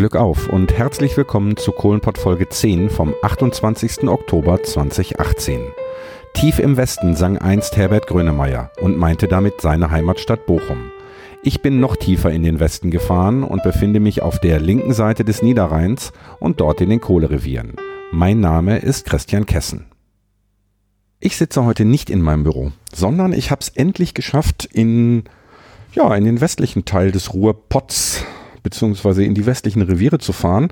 Glück auf und herzlich willkommen zu Kohlenpott Folge 10 vom 28. Oktober 2018. Tief im Westen sang einst Herbert Grönemeyer und meinte damit seine Heimatstadt Bochum. Ich bin noch tiefer in den Westen gefahren und befinde mich auf der linken Seite des Niederrheins und dort in den Kohlerevieren. Mein Name ist Christian Kessen. Ich sitze heute nicht in meinem Büro, sondern ich habe es endlich geschafft, in, ja, in den westlichen Teil des Ruhrpots beziehungsweise in die westlichen Reviere zu fahren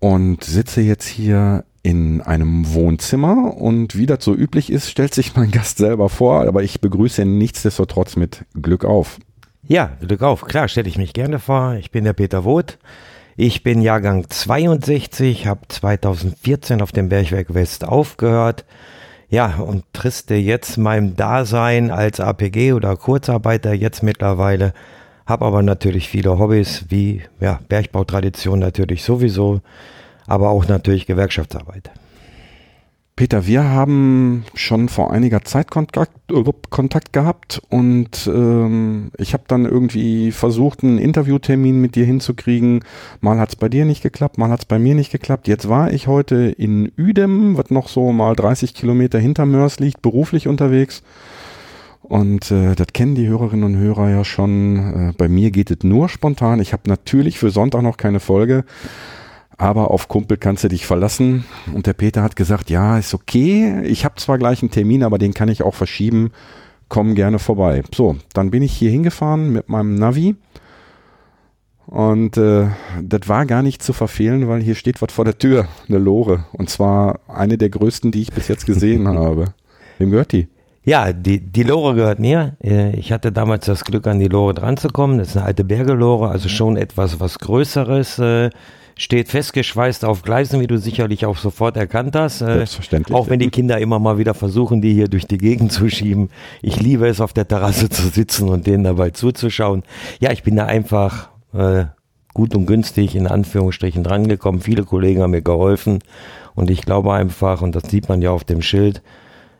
und sitze jetzt hier in einem Wohnzimmer und wie das so üblich ist, stellt sich mein Gast selber vor, aber ich begrüße ihn nichtsdestotrotz mit Glück auf. Ja, Glück auf. Klar, stelle ich mich gerne vor. Ich bin der Peter Woth. Ich bin Jahrgang 62, habe 2014 auf dem Bergwerk West aufgehört. Ja, und triste jetzt meinem Dasein als APG oder Kurzarbeiter jetzt mittlerweile habe aber natürlich viele Hobbys wie ja, Bergbautradition natürlich sowieso, aber auch natürlich Gewerkschaftsarbeit. Peter, wir haben schon vor einiger Zeit Kontakt, äh, Kontakt gehabt und ähm, ich habe dann irgendwie versucht, einen Interviewtermin mit dir hinzukriegen. Mal hat es bei dir nicht geklappt, mal hat es bei mir nicht geklappt. Jetzt war ich heute in Uedem, was noch so mal 30 Kilometer hinter Mörs liegt, beruflich unterwegs und äh, das kennen die Hörerinnen und Hörer ja schon. Äh, bei mir geht es nur spontan. Ich habe natürlich für Sonntag noch keine Folge, aber auf Kumpel kannst du dich verlassen. Und der Peter hat gesagt, ja, ist okay. Ich habe zwar gleich einen Termin, aber den kann ich auch verschieben. Komm gerne vorbei. So, dann bin ich hier hingefahren mit meinem Navi. Und äh, das war gar nicht zu verfehlen, weil hier steht was vor der Tür, eine Lore. Und zwar eine der größten, die ich bis jetzt gesehen habe. Wem gehört die? Ja, die, die Lore gehört mir. Äh, ich hatte damals das Glück, an die Lore dran zu kommen. Das ist eine alte Bergelore, also schon etwas was Größeres. Äh, steht festgeschweißt auf Gleisen, wie du sicherlich auch sofort erkannt hast. Äh, Selbstverständlich. Auch wenn die Kinder immer mal wieder versuchen, die hier durch die Gegend zu schieben. Ich liebe es, auf der Terrasse zu sitzen und denen dabei zuzuschauen. Ja, ich bin da einfach äh, gut und günstig in Anführungsstrichen drangekommen. Viele Kollegen haben mir geholfen und ich glaube einfach, und das sieht man ja auf dem Schild,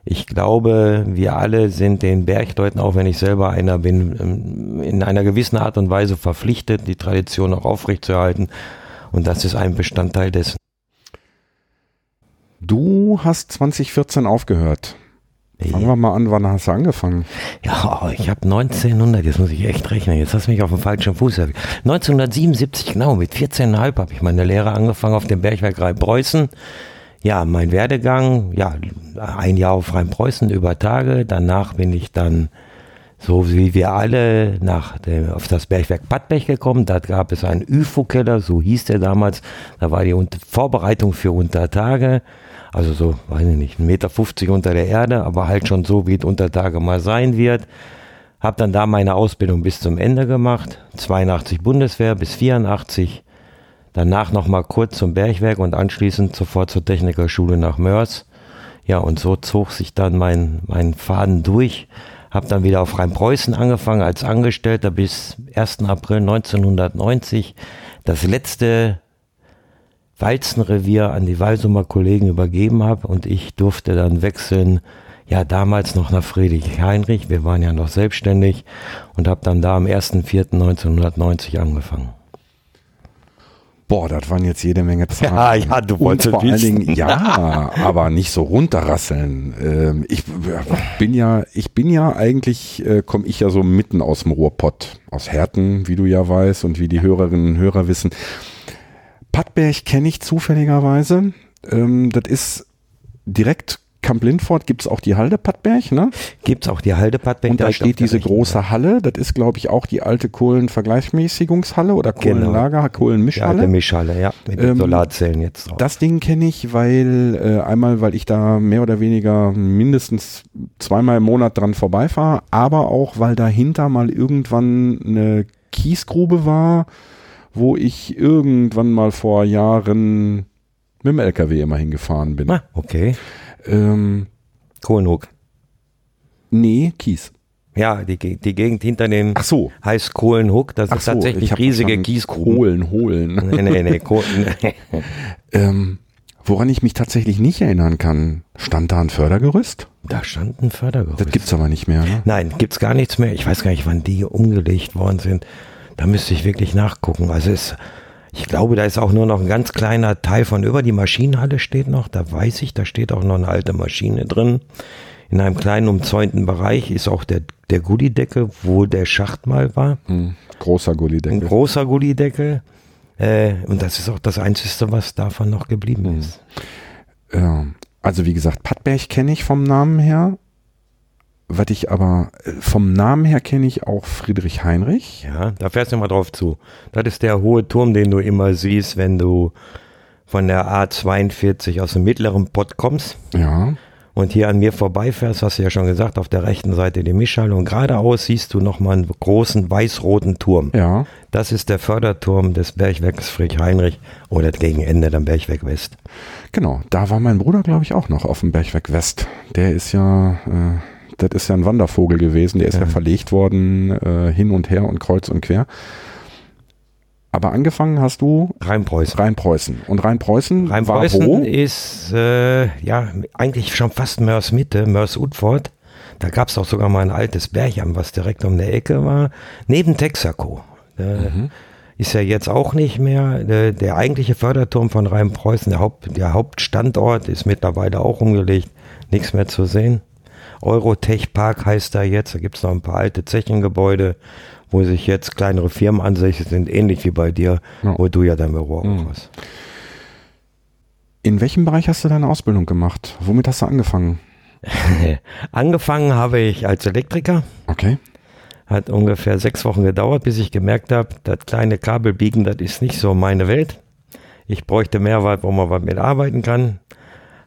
ich glaube, wir alle sind den Bergleuten, auch wenn ich selber einer bin, ähm, in einer gewissen Art und Weise verpflichtet, die Tradition auch aufrechtzuerhalten. Und das ist ein Bestandteil dessen. Du hast 2014 aufgehört. Fangen wir mal an, wann hast du angefangen? Ja, ich habe 1900, jetzt muss ich echt rechnen, jetzt hast du mich auf dem falschen Fuß erwischt. 1977, genau, mit 14,5 habe ich meine Lehre angefangen auf dem Bergwerk Rhein-Preußen ja, mein Werdegang, ja, ein Jahr auf Rheinpreußen über Tage. Danach bin ich dann, so wie wir alle, nach dem, auf das Bergwerk Pattbech gekommen. Da gab es einen UFO-Keller, so hieß der damals. Da war die Vorbereitung für Untertage. Also so, weiß ich nicht, 1,50 Meter unter der Erde, aber halt schon so, wie es Untertage mal sein wird. Hab dann da meine Ausbildung bis zum Ende gemacht. 82 Bundeswehr bis 84 Danach nochmal kurz zum Bergwerk und anschließend sofort zur Technikerschule nach Mörs. Ja, und so zog sich dann mein, mein Faden durch. Hab dann wieder auf Rheinpreußen angefangen als Angestellter bis 1. April 1990. Das letzte Walzenrevier an die Walsumer Kollegen übergeben habe und ich durfte dann wechseln, ja damals noch nach Friedrich Heinrich, wir waren ja noch selbstständig und habe dann da am 1.4.1990 angefangen. Boah, das waren jetzt jede Menge Zahlen. Ja, ja, du wolltest vor allen Dingen, ja, aber nicht so runterrasseln. Ähm, ich bin ja, ich bin ja eigentlich, äh, komme ich ja so mitten aus dem Ruhrpott, aus Herten, wie du ja weißt und wie die Hörerinnen und Hörer wissen. Pattberg kenne ich zufälligerweise. Ähm, das ist direkt Kamp Lindfort gibt es auch die Halde Pattberg, ne? Gibt es auch die Halde Pattberg. Und da steht diese große Halle, das ist glaube ich auch die alte Kohlenvergleichmäßigungshalle oder genau. Kohlenlager, genau. Kohlenmischhalle. Ja, Mischhalle, ja, mit ähm, Solarzellen jetzt drauf. Das Ding kenne ich, weil äh, einmal, weil ich da mehr oder weniger mindestens zweimal im Monat dran vorbeifahre, aber auch, weil dahinter mal irgendwann eine Kiesgrube war, wo ich irgendwann mal vor Jahren mit dem LKW immer hingefahren bin. Ah, okay. Ähm, Kohlenhook. Nee, Kies. Ja, die, die Gegend hinter dem Ach so. heißt Kohlenhook. Das Ach ist tatsächlich so, riesige Kiesgruben. Kohlen, holen. Nee, nee, nee. Kohlen. ähm, woran ich mich tatsächlich nicht erinnern kann, stand da ein Fördergerüst? Da stand ein Fördergerüst. Das gibt's aber nicht mehr, ne? Nein, gibt's gar nichts mehr. Ich weiß gar nicht, wann die umgelegt worden sind. Da müsste ich wirklich nachgucken. Also es Ich glaube, da ist auch nur noch ein ganz kleiner Teil von über die Maschinenhalle steht noch. Da weiß ich, da steht auch noch eine alte Maschine drin. In einem kleinen umzäunten Bereich ist auch der, der Gullideckel, wo der Schacht mal war. Hm. Großer Gullideckel. Ein großer Gullideckel. Äh, und das ist auch das Einzige, was davon noch geblieben hm. ist. Ja. Also wie gesagt, Pattberg kenne ich vom Namen her. Was ich aber äh, vom Namen her kenne ich auch Friedrich Heinrich. Ja, da fährst du mal drauf zu. Das ist der hohe Turm, den du immer siehst, wenn du von der A42 aus dem mittleren Pott kommst. Ja. Und hier an mir vorbeifährst, hast du ja schon gesagt, auf der rechten Seite die Mischhalle und geradeaus siehst du nochmal einen großen weiß-roten Turm. Ja. Das ist der Förderturm des Bergwerks Friedrich Heinrich oder gegen Ende dann Bergwerk West. Genau, da war mein Bruder, glaube ich, auch noch auf dem Bergwerk West. Der ist ja, äh, das ist ja ein Wandervogel gewesen, der ist ja, ja verlegt worden, äh, hin und her und kreuz und quer. Aber angefangen hast du Rheinpreußen. Rheinpreußen. Und Rheinpreußen, Rheinpreußen war wo? ist äh, ja eigentlich schon fast Mörs Mitte, Mörs Utford. Da gab es auch sogar mal ein altes Bergam, was direkt um der Ecke war. Neben Texaco. Mhm. Ist ja jetzt auch nicht mehr. Der, der eigentliche Förderturm von Rheinpreußen, der, Haupt, der Hauptstandort, ist mittlerweile auch umgelegt. Nichts mehr zu sehen. Eurotech Park heißt da jetzt. Da gibt es noch ein paar alte Zechengebäude, wo sich jetzt kleinere Firmen ansässig sind, ähnlich wie bei dir, ja. wo du ja dein Büro auch mhm. hast. In welchem Bereich hast du deine Ausbildung gemacht? Womit hast du angefangen? angefangen habe ich als Elektriker. Okay. Hat ungefähr sechs Wochen gedauert, bis ich gemerkt habe, das kleine Kabelbiegen, das ist nicht so meine Welt. Ich bräuchte mehr, wo man was mit arbeiten kann.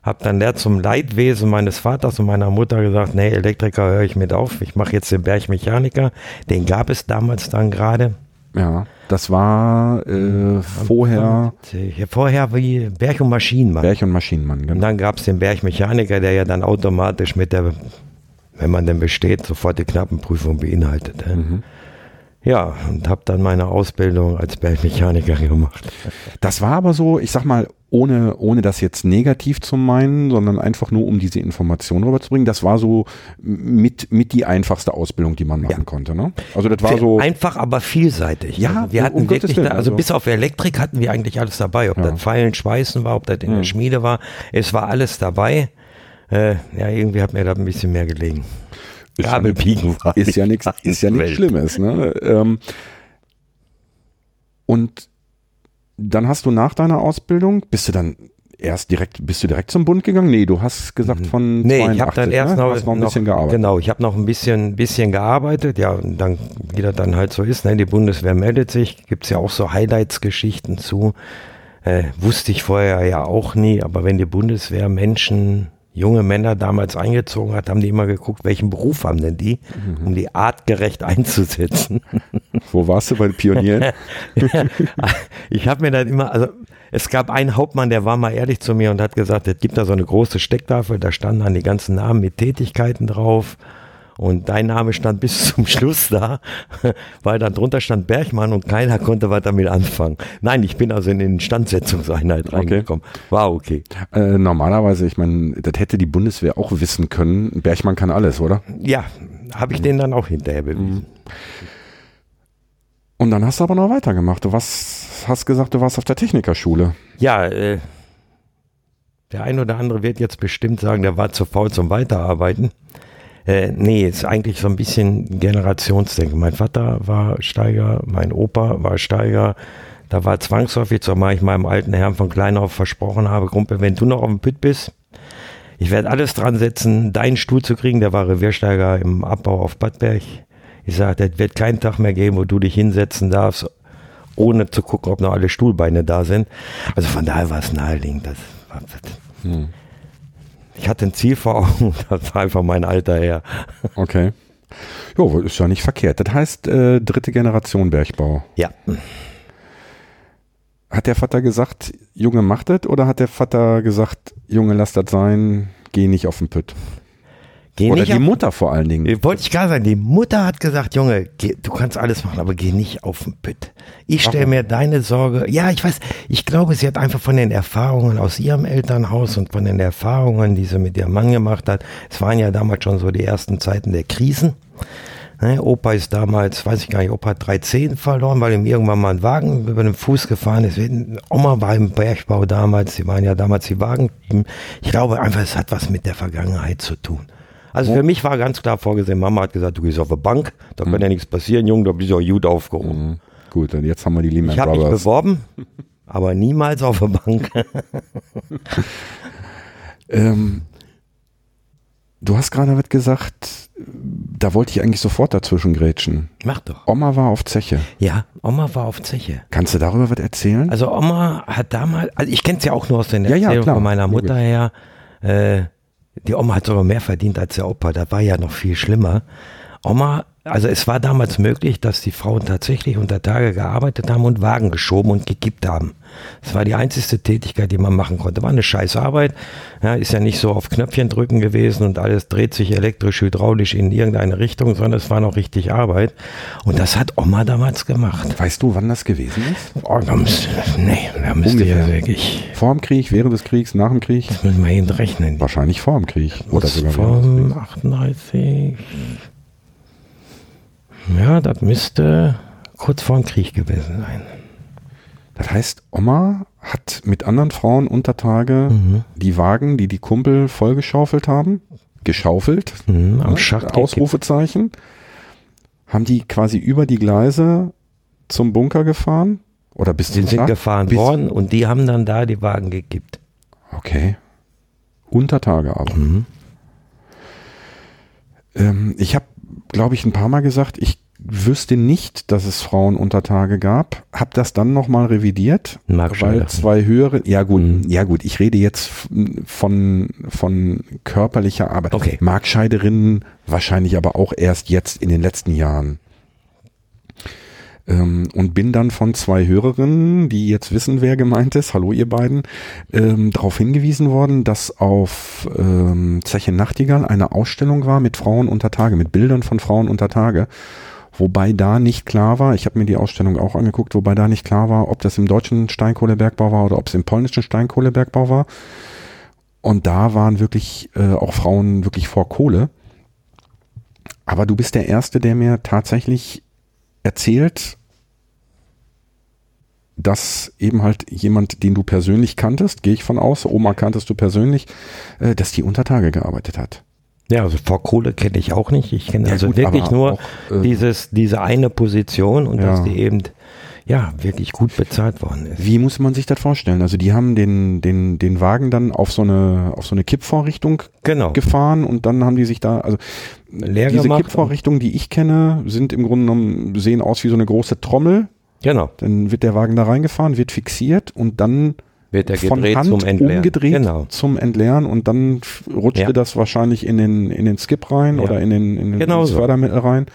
Habe dann der zum Leidwesen meines Vaters und meiner Mutter gesagt, nee, Elektriker höre ich mit auf. Ich mache jetzt den Bergmechaniker. Den gab es damals dann gerade. Ja, das war äh, vorher. Und, äh, vorher wie Berg- und Maschinenmann. Berg- und Maschinenmann, genau. Und dann gab es den Bergmechaniker, der ja dann automatisch mit der, wenn man denn besteht, sofort die Knappenprüfung beinhaltet. Mhm. Ja, und habe dann meine Ausbildung als Bergmechaniker gemacht. Das war aber so, ich sag mal, ohne, ohne das jetzt negativ zu meinen, sondern einfach nur, um diese Information rüberzubringen. Das war so mit, mit die einfachste Ausbildung, die man machen ja. konnte. Ne? Also das war so. Einfach, aber vielseitig. Ja, also wir hatten um wirklich, da, also, bis auf Elektrik hatten wir eigentlich alles dabei. Ob ja. das Pfeilen, Schweißen war, ob das in ja. der Schmiede war. Es war alles dabei. Äh, ja, irgendwie hat mir da ein bisschen mehr gelegen. Kabelbiegen ist ja nichts, ist ja nichts Schlimmes. Ne? Ähm, und dann hast du nach deiner Ausbildung, bist du dann erst direkt, bist du direkt zum Bund gegangen? Nee, du hast gesagt von Nee, 82, ich habe dann erst ne? noch, noch, ein bisschen gearbeitet. Genau, ich habe noch ein bisschen, bisschen gearbeitet, ja, und dann, wie das dann halt so ist, ne, die Bundeswehr meldet sich, gibt's ja auch so Highlights-Geschichten zu. Äh, wusste ich vorher ja auch nie, aber wenn die Bundeswehr Menschen junge Männer damals eingezogen hat, haben die immer geguckt, welchen Beruf haben denn die, um die artgerecht einzusetzen. Wo warst du bei den Pionieren? ich habe mir dann immer, also es gab einen Hauptmann, der war mal ehrlich zu mir und hat gesagt, es gibt da so eine große Stecktafel, da standen dann die ganzen Namen mit Tätigkeiten drauf. Und dein Name stand bis zum Schluss da, weil dann drunter stand Bergmann und keiner konnte was damit anfangen. Nein, ich bin also in den Instandsetzungseinheit reingekommen. Okay. War okay. Äh, normalerweise, ich meine, das hätte die Bundeswehr auch wissen können. Bergmann kann alles, oder? Ja, habe ich mhm. den dann auch hinterher bewiesen. Mhm. Und dann hast du aber noch weitergemacht. Du warst, hast gesagt, du warst auf der Technikerschule. Ja, äh, der ein oder andere wird jetzt bestimmt sagen, der war zu faul zum Weiterarbeiten. Äh, nee, ist eigentlich so ein bisschen Generationsdenken. Mein Vater war Steiger, mein Opa war Steiger. Da war zwangsläufig, zumal ich meinem alten Herrn von klein versprochen habe, Kumpel, wenn du noch auf dem Püt bist, ich werde alles dran setzen, deinen Stuhl zu kriegen. Der war Reviersteiger im Abbau auf Badberg. Ich sagte, es wird keinen Tag mehr geben, wo du dich hinsetzen darfst, ohne zu gucken, ob noch alle Stuhlbeine da sind. Also von daher war es naheliegend. Das, das, hm. Ich hatte ein Ziel vor Augen, das war einfach mein Alter her. Okay. Jo, ist ja nicht verkehrt. Das heißt, äh, dritte Generation Bergbau. Ja. Hat der Vater gesagt, Junge, mach das? Oder hat der Vater gesagt, Junge, lass das sein, geh nicht auf den Pütt? Geh Oder die auf, Mutter vor allen Dingen. Wollte ich gerade sagen, die Mutter hat gesagt, Junge, geh, du kannst alles machen, aber geh nicht auf den Pütt. Ich stelle mir deine Sorge, ja, ich weiß, ich glaube, sie hat einfach von den Erfahrungen aus ihrem Elternhaus und von den Erfahrungen, die sie mit ihrem Mann gemacht hat, es waren ja damals schon so die ersten Zeiten der Krisen, Ne, Opa ist damals, weiß ich gar nicht, Opa hat drei Zehen verloren, weil ihm irgendwann mal ein Wagen über den Fuß gefahren ist. Oma war im Bergbau damals, sie waren ja damals die Wagen. Ich glaube einfach, es hat was mit der Vergangenheit zu tun. Also für mich war ganz klar vorgesehen, Mama hat gesagt, du gehst auf eine Bank, da kann mhm. ja nichts passieren, Junge, da bist du auch gut aufgehoben. Mhm. Gut, und jetzt haben wir die Lehman ich Brothers. Ich habe mich beworben, aber niemals auf eine Bank. ähm, du hast gerade was gesagt, da wollte ich eigentlich sofort dazwischen grätschen. Mach doch. Oma war auf Zeche. Ja, Oma war auf Zeche. Kannst du darüber was erzählen? Also Oma hat damals, also ich kenne es ja auch nur aus den Erzählungen ja, ja, von meiner Mutter Logisch. her. Äh, die Oma hat sogar mehr verdient als der Opa. Das war ja noch viel schlimmer. Oma also es war damals möglich, dass die Frauen tatsächlich unter Tage gearbeitet haben und Wagen geschoben und gekippt haben. Das war die einzigste Tätigkeit, die man machen konnte. War eine scheiß Arbeit. Ja, ist ja nicht so auf Knöpfchen drücken gewesen und alles dreht sich elektrisch, hydraulisch in irgendeine Richtung, sondern es war noch richtig Arbeit. Und das hat Oma damals gemacht. Weißt du, wann das gewesen ist? Oh, da müsste, nee, da müsste ja wirklich. Vor dem Krieg, während des Kriegs, nach dem Krieg? Das müssen wir eben rechnen. Wahrscheinlich vor dem Krieg. Oder sogar vor dem 38. Ja, das müsste kurz vor dem Krieg gewesen sein. Das heißt, Oma hat mit anderen Frauen unter Tage mhm. die Wagen, die die Kumpel vollgeschaufelt haben, geschaufelt, mhm, am Schacht Ausrufezeichen, haben die quasi über die Gleise zum Bunker gefahren oder bis zum Die sind Schacht? gefahren bis worden und die haben dann da die Wagen gekippt. Okay. Unter Tage aber. Mhm. Ähm, ich habe glaube ich, ein paar Mal gesagt, ich wüsste nicht, dass es Frauen unter Tage gab. Hab das dann nochmal revidiert, weil zwei höhere, ja gut, mhm. ja gut, ich rede jetzt von, von körperlicher Arbeit. Okay. Markscheiderinnen wahrscheinlich aber auch erst jetzt in den letzten Jahren. Ähm, und bin dann von zwei Hörerinnen, die jetzt wissen, wer gemeint ist, hallo ihr beiden, ähm, darauf hingewiesen worden, dass auf ähm, Zeche Nachtigall eine Ausstellung war mit Frauen unter Tage, mit Bildern von Frauen unter Tage. Wobei da nicht klar war, ich habe mir die Ausstellung auch angeguckt, wobei da nicht klar war, ob das im deutschen Steinkohlebergbau war oder ob es im polnischen Steinkohlebergbau war. Und da waren wirklich äh, auch Frauen wirklich vor Kohle. Aber du bist der Erste, der mir tatsächlich erzählt, dass eben halt jemand, den du persönlich kanntest, gehe ich von aus, Oma kanntest du persönlich, äh, dass die unter Tage gearbeitet hat. Ja, also vor Kohle kenne ich auch nicht. Ich kenne ja, also gut, wirklich nur auch, äh, dieses, diese eine Position und ja. dass die eben ja, wirklich gut bezahlt worden ist. Wie muss man sich das vorstellen? Also die haben den, den, den Wagen dann auf so eine, auf so eine Kippvorrichtung genau. gefahren und dann haben die sich da, also Leer diese Kippvorrichtungen, die ich kenne, sind im Grunde genommen, sehen aus wie so eine große Trommel. Genau. Dann wird der Wagen da reingefahren, wird fixiert und dann wird er von Hand zum Entleeren. umgedreht genau. zum Entleeren und dann rutschte ja. das wahrscheinlich in den, in den Skip rein ja. oder in den, in den genau Fördermittel rein.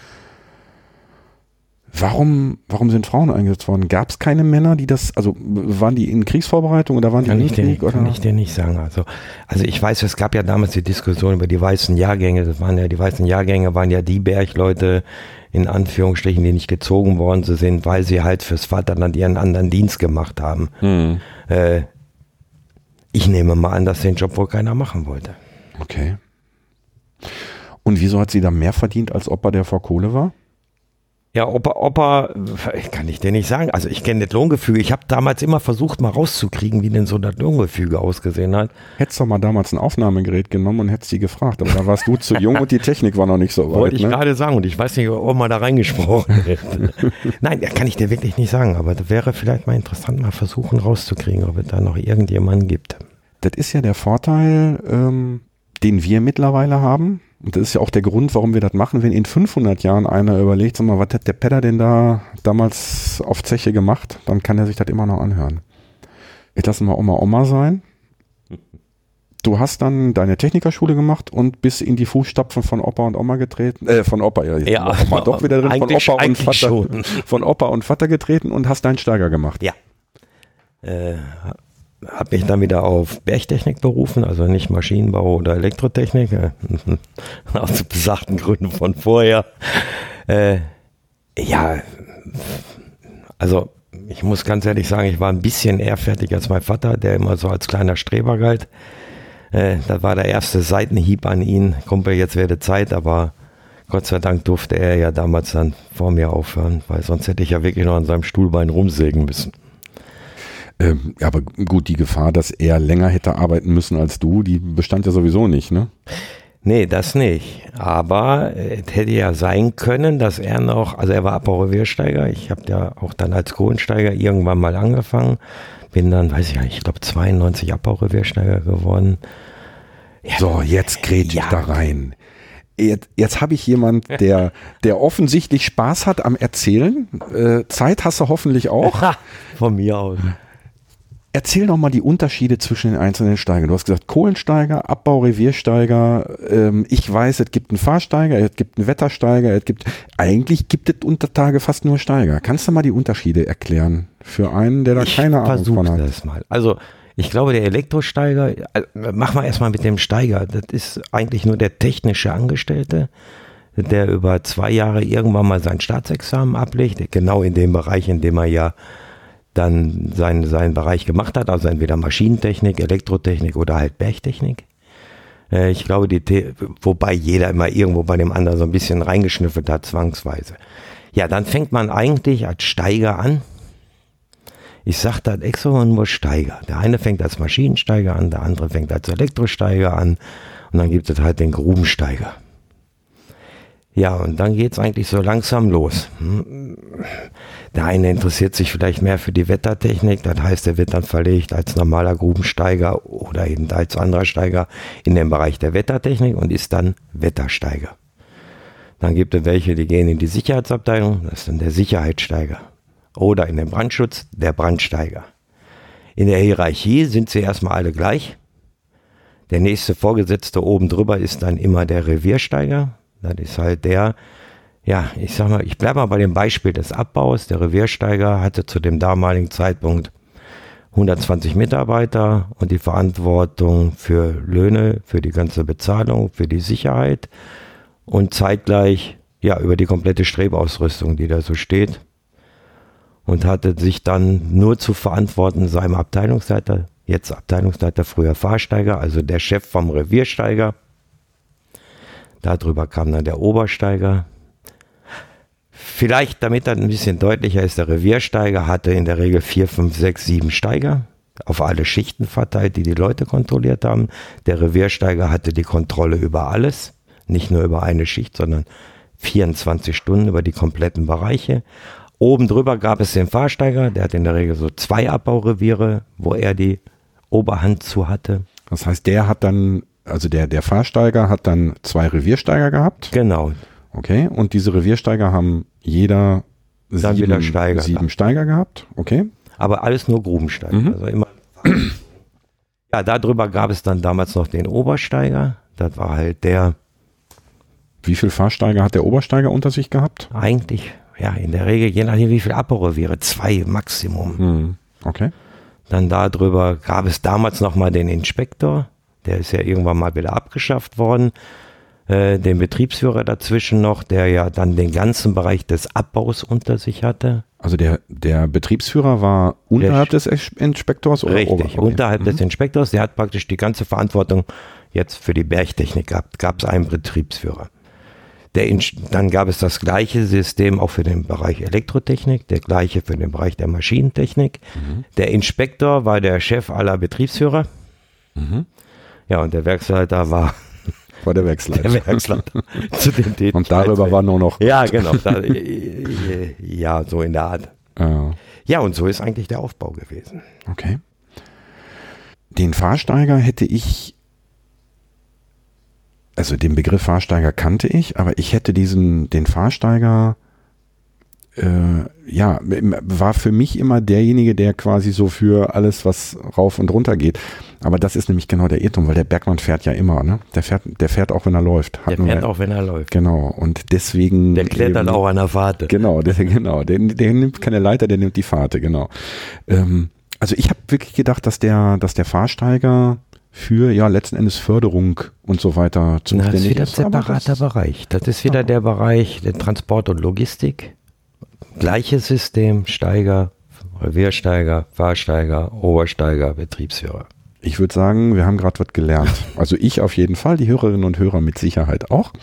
Warum, warum sind Frauen eingesetzt worden? Gab es keine Männer, die das, also waren die in Kriegsvorbereitung oder waren kann die im Krieg? Dir, oder? Kann ich dir nicht sagen. Also, also ich weiß, es gab ja damals die Diskussion über die weißen Jahrgänge. Das waren ja, die weißen Jahrgänge waren ja die Bergleute, in Anführungsstrichen, die nicht gezogen worden sind, weil sie halt fürs Vaterland ihren anderen Dienst gemacht haben. Mhm. Äh, ich nehme mal an, dass den Job wohl keiner machen wollte. Okay. Und wieso hat sie da mehr verdient als Opa, der vor Kohle war? Ja, Opa, Opa, kann ich dir nicht sagen. Also ich kenne das Lohngefüge. Ich habe damals immer versucht, mal rauszukriegen, wie denn so das Lohngefüge ausgesehen hat. Hättest doch mal damals ein Aufnahmegerät genommen und hättest sie gefragt. Aber da warst du zu jung und die Technik war noch nicht so weit. Wollte ich ne? gerade sagen und ich weiß nicht, ob man da reingesprochen hätte. Nein, kann ich dir wirklich nicht sagen. Aber das wäre vielleicht mal interessant, mal versuchen rauszukriegen, ob es da noch irgendjemanden gibt. Das ist ja der Vorteil, ähm, den wir mittlerweile haben und das ist ja auch der Grund, warum wir das machen, wenn in 500 Jahren einer überlegt, sag mal, was hat der Pedder denn da damals auf Zeche gemacht, dann kann er sich das immer noch anhören. Jetzt lassen wir Oma Oma sein. Du hast dann deine Technikerschule gemacht und bist in die Fußstapfen von Opa und Oma getreten, äh, von Opa, ja, ja Oma doch wieder drin, von Opa und Vater, schon. von Opa und Vater getreten und hast deinen Steiger gemacht. Ja. Äh, habe mich dann wieder auf Bergtechnik berufen, also nicht Maschinenbau oder Elektrotechnik, äh, aus besagten Gründen von vorher. Äh, ja, also ich muss ganz ehrlich sagen, ich war ein bisschen eher fertig als mein Vater, der immer so als kleiner Streber galt. Äh, das war der erste Seitenhieb an ihn. Kumpel, jetzt werde Zeit, aber Gott sei Dank durfte er ja damals dann vor mir aufhören, weil sonst hätte ich ja wirklich noch an seinem Stuhlbein rumsägen müssen. Ähm, aber gut, die Gefahr, dass er länger hätte arbeiten müssen als du, die bestand ja sowieso nicht, ne? Nee, das nicht. Aber es hätte ja sein können, dass er noch, also er war Abbaureviersteiger. Ich habe ja auch dann als Kohlensteiger irgendwann mal angefangen. Bin dann, weiß ich nicht, ich glaube 92 Abbaureviersteiger geworden. Ja, so, jetzt grätsch ja. ich da rein. Jetzt, jetzt habe ich jemand, der, der offensichtlich Spaß hat am Erzählen. Äh, Zeit hast du hoffentlich auch. Von mir aus. Erzähl doch mal die Unterschiede zwischen den einzelnen Steigern. Du hast gesagt Kohlensteiger, Abbau, Reviersteiger. Ähm, ich weiß, es gibt einen Fahrsteiger, es gibt einen Wettersteiger, es gibt eigentlich gibt es unter Tage fast nur Steiger. Kannst du mal die Unterschiede erklären für einen, der da ich keine Ahnung von hat? Das mal. Also ich glaube, der Elektrosteiger, äh, mach mal erstmal mit dem Steiger. Das ist eigentlich nur der technische Angestellte, der über zwei Jahre irgendwann mal sein Staatsexamen ablegt, genau in dem Bereich, in dem er ja dann seinen, seinen Bereich gemacht hat, also entweder Maschinentechnik, Elektrotechnik oder halt Bergtechnik. Äh, ich glaube, die, The wobei jeder immer irgendwo bei dem anderen so ein bisschen reingeschnüffelt hat, zwangsweise. Ja, dann fängt man eigentlich als Steiger an. Ich sage das extra nur Steiger. Der eine fängt als Maschinensteiger an, der andere fängt als Elektrosteiger an und dann gibt es halt den Grubensteiger. Ja, und dann geht's eigentlich so langsam los. Hm. Der eine interessiert sich vielleicht mehr für die Wettertechnik, das heißt, er wird dann verlegt als normaler Grubensteiger oder eben als anderer Steiger in den Bereich der Wettertechnik und ist dann Wettersteiger. Dann gibt es welche, die gehen in die Sicherheitsabteilung, das ist dann der Sicherheitssteiger. Oder in den Brandschutz, der Brandsteiger. In der Hierarchie sind sie erstmal alle gleich. Der nächste Vorgesetzte oben drüber ist dann immer der Reviersteiger, das ist halt der, ja, ich sag mal, ich bleibe mal bei dem Beispiel des Abbaus. Der Reviersteiger hatte zu dem damaligen Zeitpunkt 120 Mitarbeiter und die Verantwortung für Löhne, für die ganze Bezahlung, für die Sicherheit und zeitgleich ja über die komplette Strebausrüstung, die da so steht. Und hatte sich dann nur zu verantworten seinem Abteilungsleiter, jetzt Abteilungsleiter, früher Fahrsteiger, also der Chef vom Reviersteiger Darüber kam dann der Obersteiger. Vielleicht, damit das ein bisschen deutlicher ist, der Reviersteiger hatte in der Regel vier, fünf, sechs, sieben Steiger auf alle Schichten verteilt, die die Leute kontrolliert haben. Der Reviersteiger hatte die Kontrolle über alles, nicht nur über eine Schicht, sondern 24 Stunden über die kompletten Bereiche. Oben drüber gab es den Fahrsteiger, der hat in der Regel so zwei Abbaureviere, wo er die Oberhand zu hatte. Das heißt, der hat dann also der, der Fahrsteiger hat dann zwei Reviersteiger gehabt. Genau. Okay. Und diese Reviersteiger haben jeder dann sieben, Steiger, sieben Steiger gehabt. Okay. Aber alles nur Grubensteiger. Mhm. Also immer. ja, darüber gab es dann damals noch den Obersteiger. Das war halt der. Wie viel Fahrsteiger hat der Obersteiger unter sich gehabt? Eigentlich, ja, in der Regel, je nachdem wie viel Abbaureviere, zwei Maximum. Mhm. Okay. Dann darüber gab es damals noch mal den Inspektor. Der ist ja irgendwann mal wieder abgeschafft worden. Äh, den Betriebsführer dazwischen noch, der ja dann den ganzen Bereich des Abbaus unter sich hatte. Also der, der Betriebsführer war unterhalb der, des Inspektors oder Richtig, okay. unterhalb mhm. des Inspektors. Der hat praktisch die ganze Verantwortung jetzt für die Bergtechnik gehabt. Gab es einen Betriebsführer. Der dann gab es das gleiche System auch für den Bereich Elektrotechnik, der gleiche für den Bereich der Maschinentechnik. Mhm. Der Inspektor war der Chef aller Betriebsführer. Mhm. Ja, und der Werksleiter war war der Werksleiter. Der Werksleiter zu den Und darüber war nur noch. Ja, genau. Da, ja, so in der Art. Ja. ja, und so ist eigentlich der Aufbau gewesen. Okay. Den Fahrsteiger hätte ich, also den Begriff Fahrsteiger kannte ich, aber ich hätte diesen, den Fahrsteiger äh, ja, war für mich immer derjenige, der quasi so für alles, was rauf und runter geht. Aber das ist nämlich genau der Irrtum, weil der Bergmann fährt ja immer, ne? Der fährt, der fährt auch, wenn er läuft. Der fährt nur, auch, wenn er läuft. Genau. Und deswegen. Der klettert eben, auch an der Fahrt. Genau, der, genau. Der, der nimmt keine Leiter, der nimmt die Fahrt, genau. Ähm, also ich habe wirklich gedacht, dass der, dass der Fahrsteiger für ja letzten Endes Förderung und so weiter zuständig ist. Das ist wieder ein separater Bereich. Das ist wieder der Bereich der Transport und Logistik Gleiches System, Steiger, Reviersteiger, Fahrsteiger, Obersteiger, Betriebsführer. Ich würde sagen, wir haben gerade was gelernt. Also ich auf jeden Fall, die Hörerinnen und Hörer mit Sicherheit auch.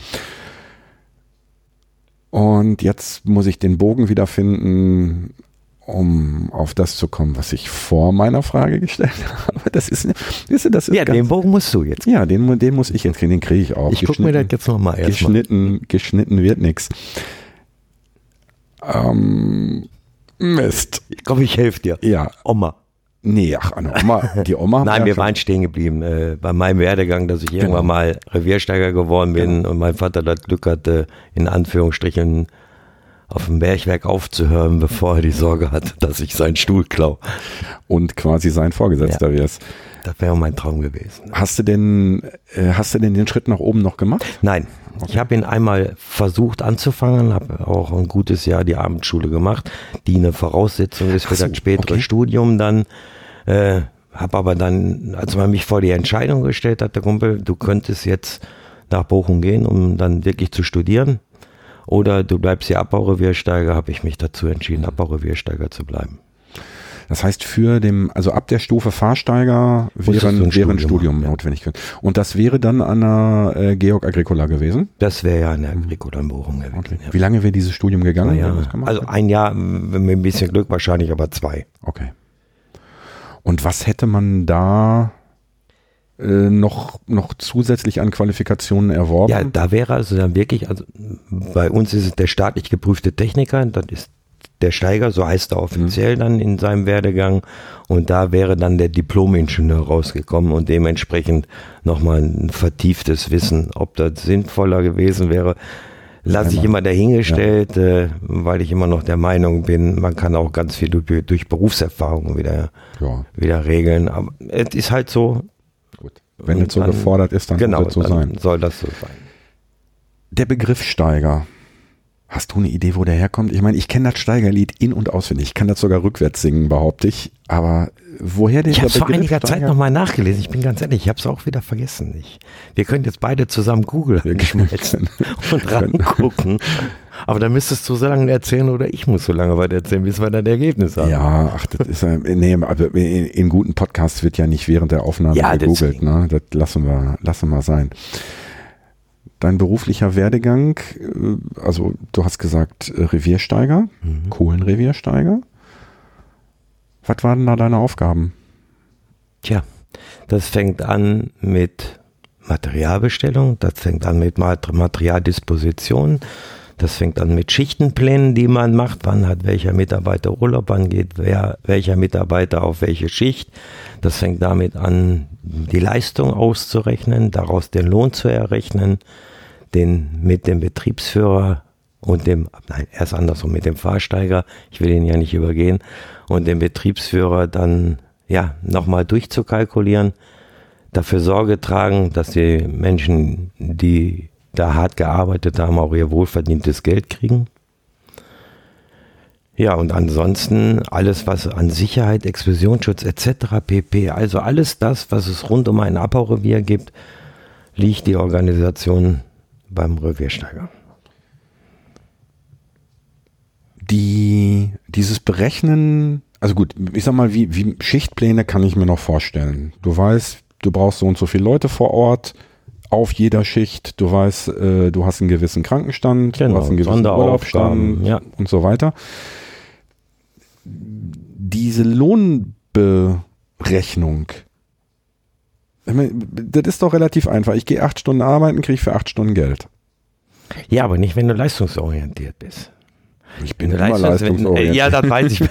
Und jetzt muss ich den Bogen wiederfinden, um auf das zu kommen, was ich vor meiner Frage gestellt habe. Das ist, das ist, das ist ja, den Bogen musst du jetzt. Ja, den, den muss ich jetzt kriegen, den kriege ich auch. Ich gucke mir das jetzt nochmal erst Geschnitten, geschnitten wird nichts. Ähm, Mist. Komm, ich helfe dir. Ja. Oma. Nee, ach, eine Oma, die Oma. Nein, wir waren stehen geblieben äh, bei meinem Werdegang, dass ich irgendwann genau. mal Reviersteiger geworden bin genau. und mein Vater das Glück hatte, in Anführungsstrichen auf dem Bergwerk aufzuhören, bevor er die Sorge hatte, dass ich seinen Stuhl klau. Und quasi sein Vorgesetzter ja. wärst. Das wäre mein Traum gewesen. Hast du denn, äh, hast du denn den Schritt nach oben noch gemacht? Nein. Ich habe ihn einmal versucht anzufangen, habe auch ein gutes Jahr die Abendschule gemacht, die eine Voraussetzung ist für so, das spätere okay. Studium dann. Äh, habe aber dann, als man mich vor die Entscheidung gestellt hat, der Kumpel, du könntest jetzt nach Bochum gehen, um dann wirklich zu studieren. Oder du bleibst hier Abbaureviersteiger, habe ich mich dazu entschieden, Abbaureviersteiger zu bleiben. Das heißt, für dem, also ab der Stufe Fahrsteiger wäre ein, ein Studium ja. notwendig. Und das wäre dann an der äh, Georg Agricola gewesen? Das wäre ja an der Agricola in Bochum gewesen. Okay. Ja. Wie lange wäre dieses Studium gegangen? Ja, also ein Jahr, mit ein bisschen Glück wahrscheinlich, aber zwei. Okay. Und was hätte man da äh, noch, noch zusätzlich an Qualifikationen erworben? Ja, da wäre also dann wirklich, also bei uns ist es der staatlich geprüfte Techniker, das ist der Steiger, so heißt er offiziell mhm. dann in seinem Werdegang. Und da wäre dann der Diplom-Ingenieur rausgekommen und dementsprechend nochmal ein vertieftes Wissen. Ob das sinnvoller gewesen wäre, lasse ich immer dahingestellt, ja. äh, weil ich immer noch der Meinung bin, man kann auch ganz viel durch, durch Berufserfahrung wieder, ja. wieder regeln. Aber es ist halt so. Gut. Wenn es so gefordert ist, dann genau, soll es so sein. Soll das so sein. Der Begriff Steiger Hast du eine Idee, wo der herkommt? Ich meine, ich kenne das Steigerlied in- und auswendig. Ich kann das sogar rückwärts singen, behaupte ich. Aber woher der Ich habe vor einiger Steiger? Zeit nochmal nachgelesen. Ich bin ganz ehrlich, ich habe es auch wieder vergessen. Ich, wir können jetzt beide zusammen schmelzen und rangucken. Aber dann müsstest du so lange erzählen oder ich muss so lange weiter erzählen, bis wir dann Ergebnis haben. Ja, ach, das ist nee, aber in, in guten Podcasts wird ja nicht während der Aufnahme ja, gegoogelt. Ne? Das lassen wir, lassen wir sein dein beruflicher Werdegang, äh, also du hast gesagt äh, Reviersteiger, mhm. Kohlenreviersteiger. Was waren da deine Aufgaben? Tja, das fängt an mit Materialbestellung, das fängt an mit Materialdisposition, das fängt an mit Schichtenplänen, die man macht. Wann hat welcher Mitarbeiter Urlaub, wann geht wer, welcher Mitarbeiter auf welche Schicht. Das fängt damit an, die Leistung auszurechnen, daraus den Lohn zu errechnen den mit dem Betriebsführer und dem, nein, erst andersrum, mit dem Fahrsteiger, ich will ihn ja nicht übergehen, und dem Betriebsführer dann, ja, nochmal durchzukalkulieren, dafür Sorge tragen, dass die Menschen, die da hart gearbeitet haben, auch ihr wohlverdientes Geld kriegen. Ja, und ansonsten alles, was an Sicherheit, Explosionsschutz etc. pp. Also alles das, was es rund um ein Abbaurevier gibt, liegt die Organisation beim Reviersteiger. Die, dieses Berechnen, also gut, ich sag mal, wie, wie Schichtpläne kann ich mir noch vorstellen. Du weißt, du brauchst so und so viele Leute vor Ort auf jeder Schicht. Du weißt, äh, du hast einen gewissen Krankenstand, genau, du hast einen gewissen Urlaubsstand ja. und so weiter. Diese Lohnberechnung, das ist doch relativ einfach. Ich gehe acht Stunden arbeiten, kriege für acht Stunden Geld. Ja, aber nicht, wenn du leistungsorientiert bist. Ich bin immer leistungsorientiert. Ja, das weiß ich.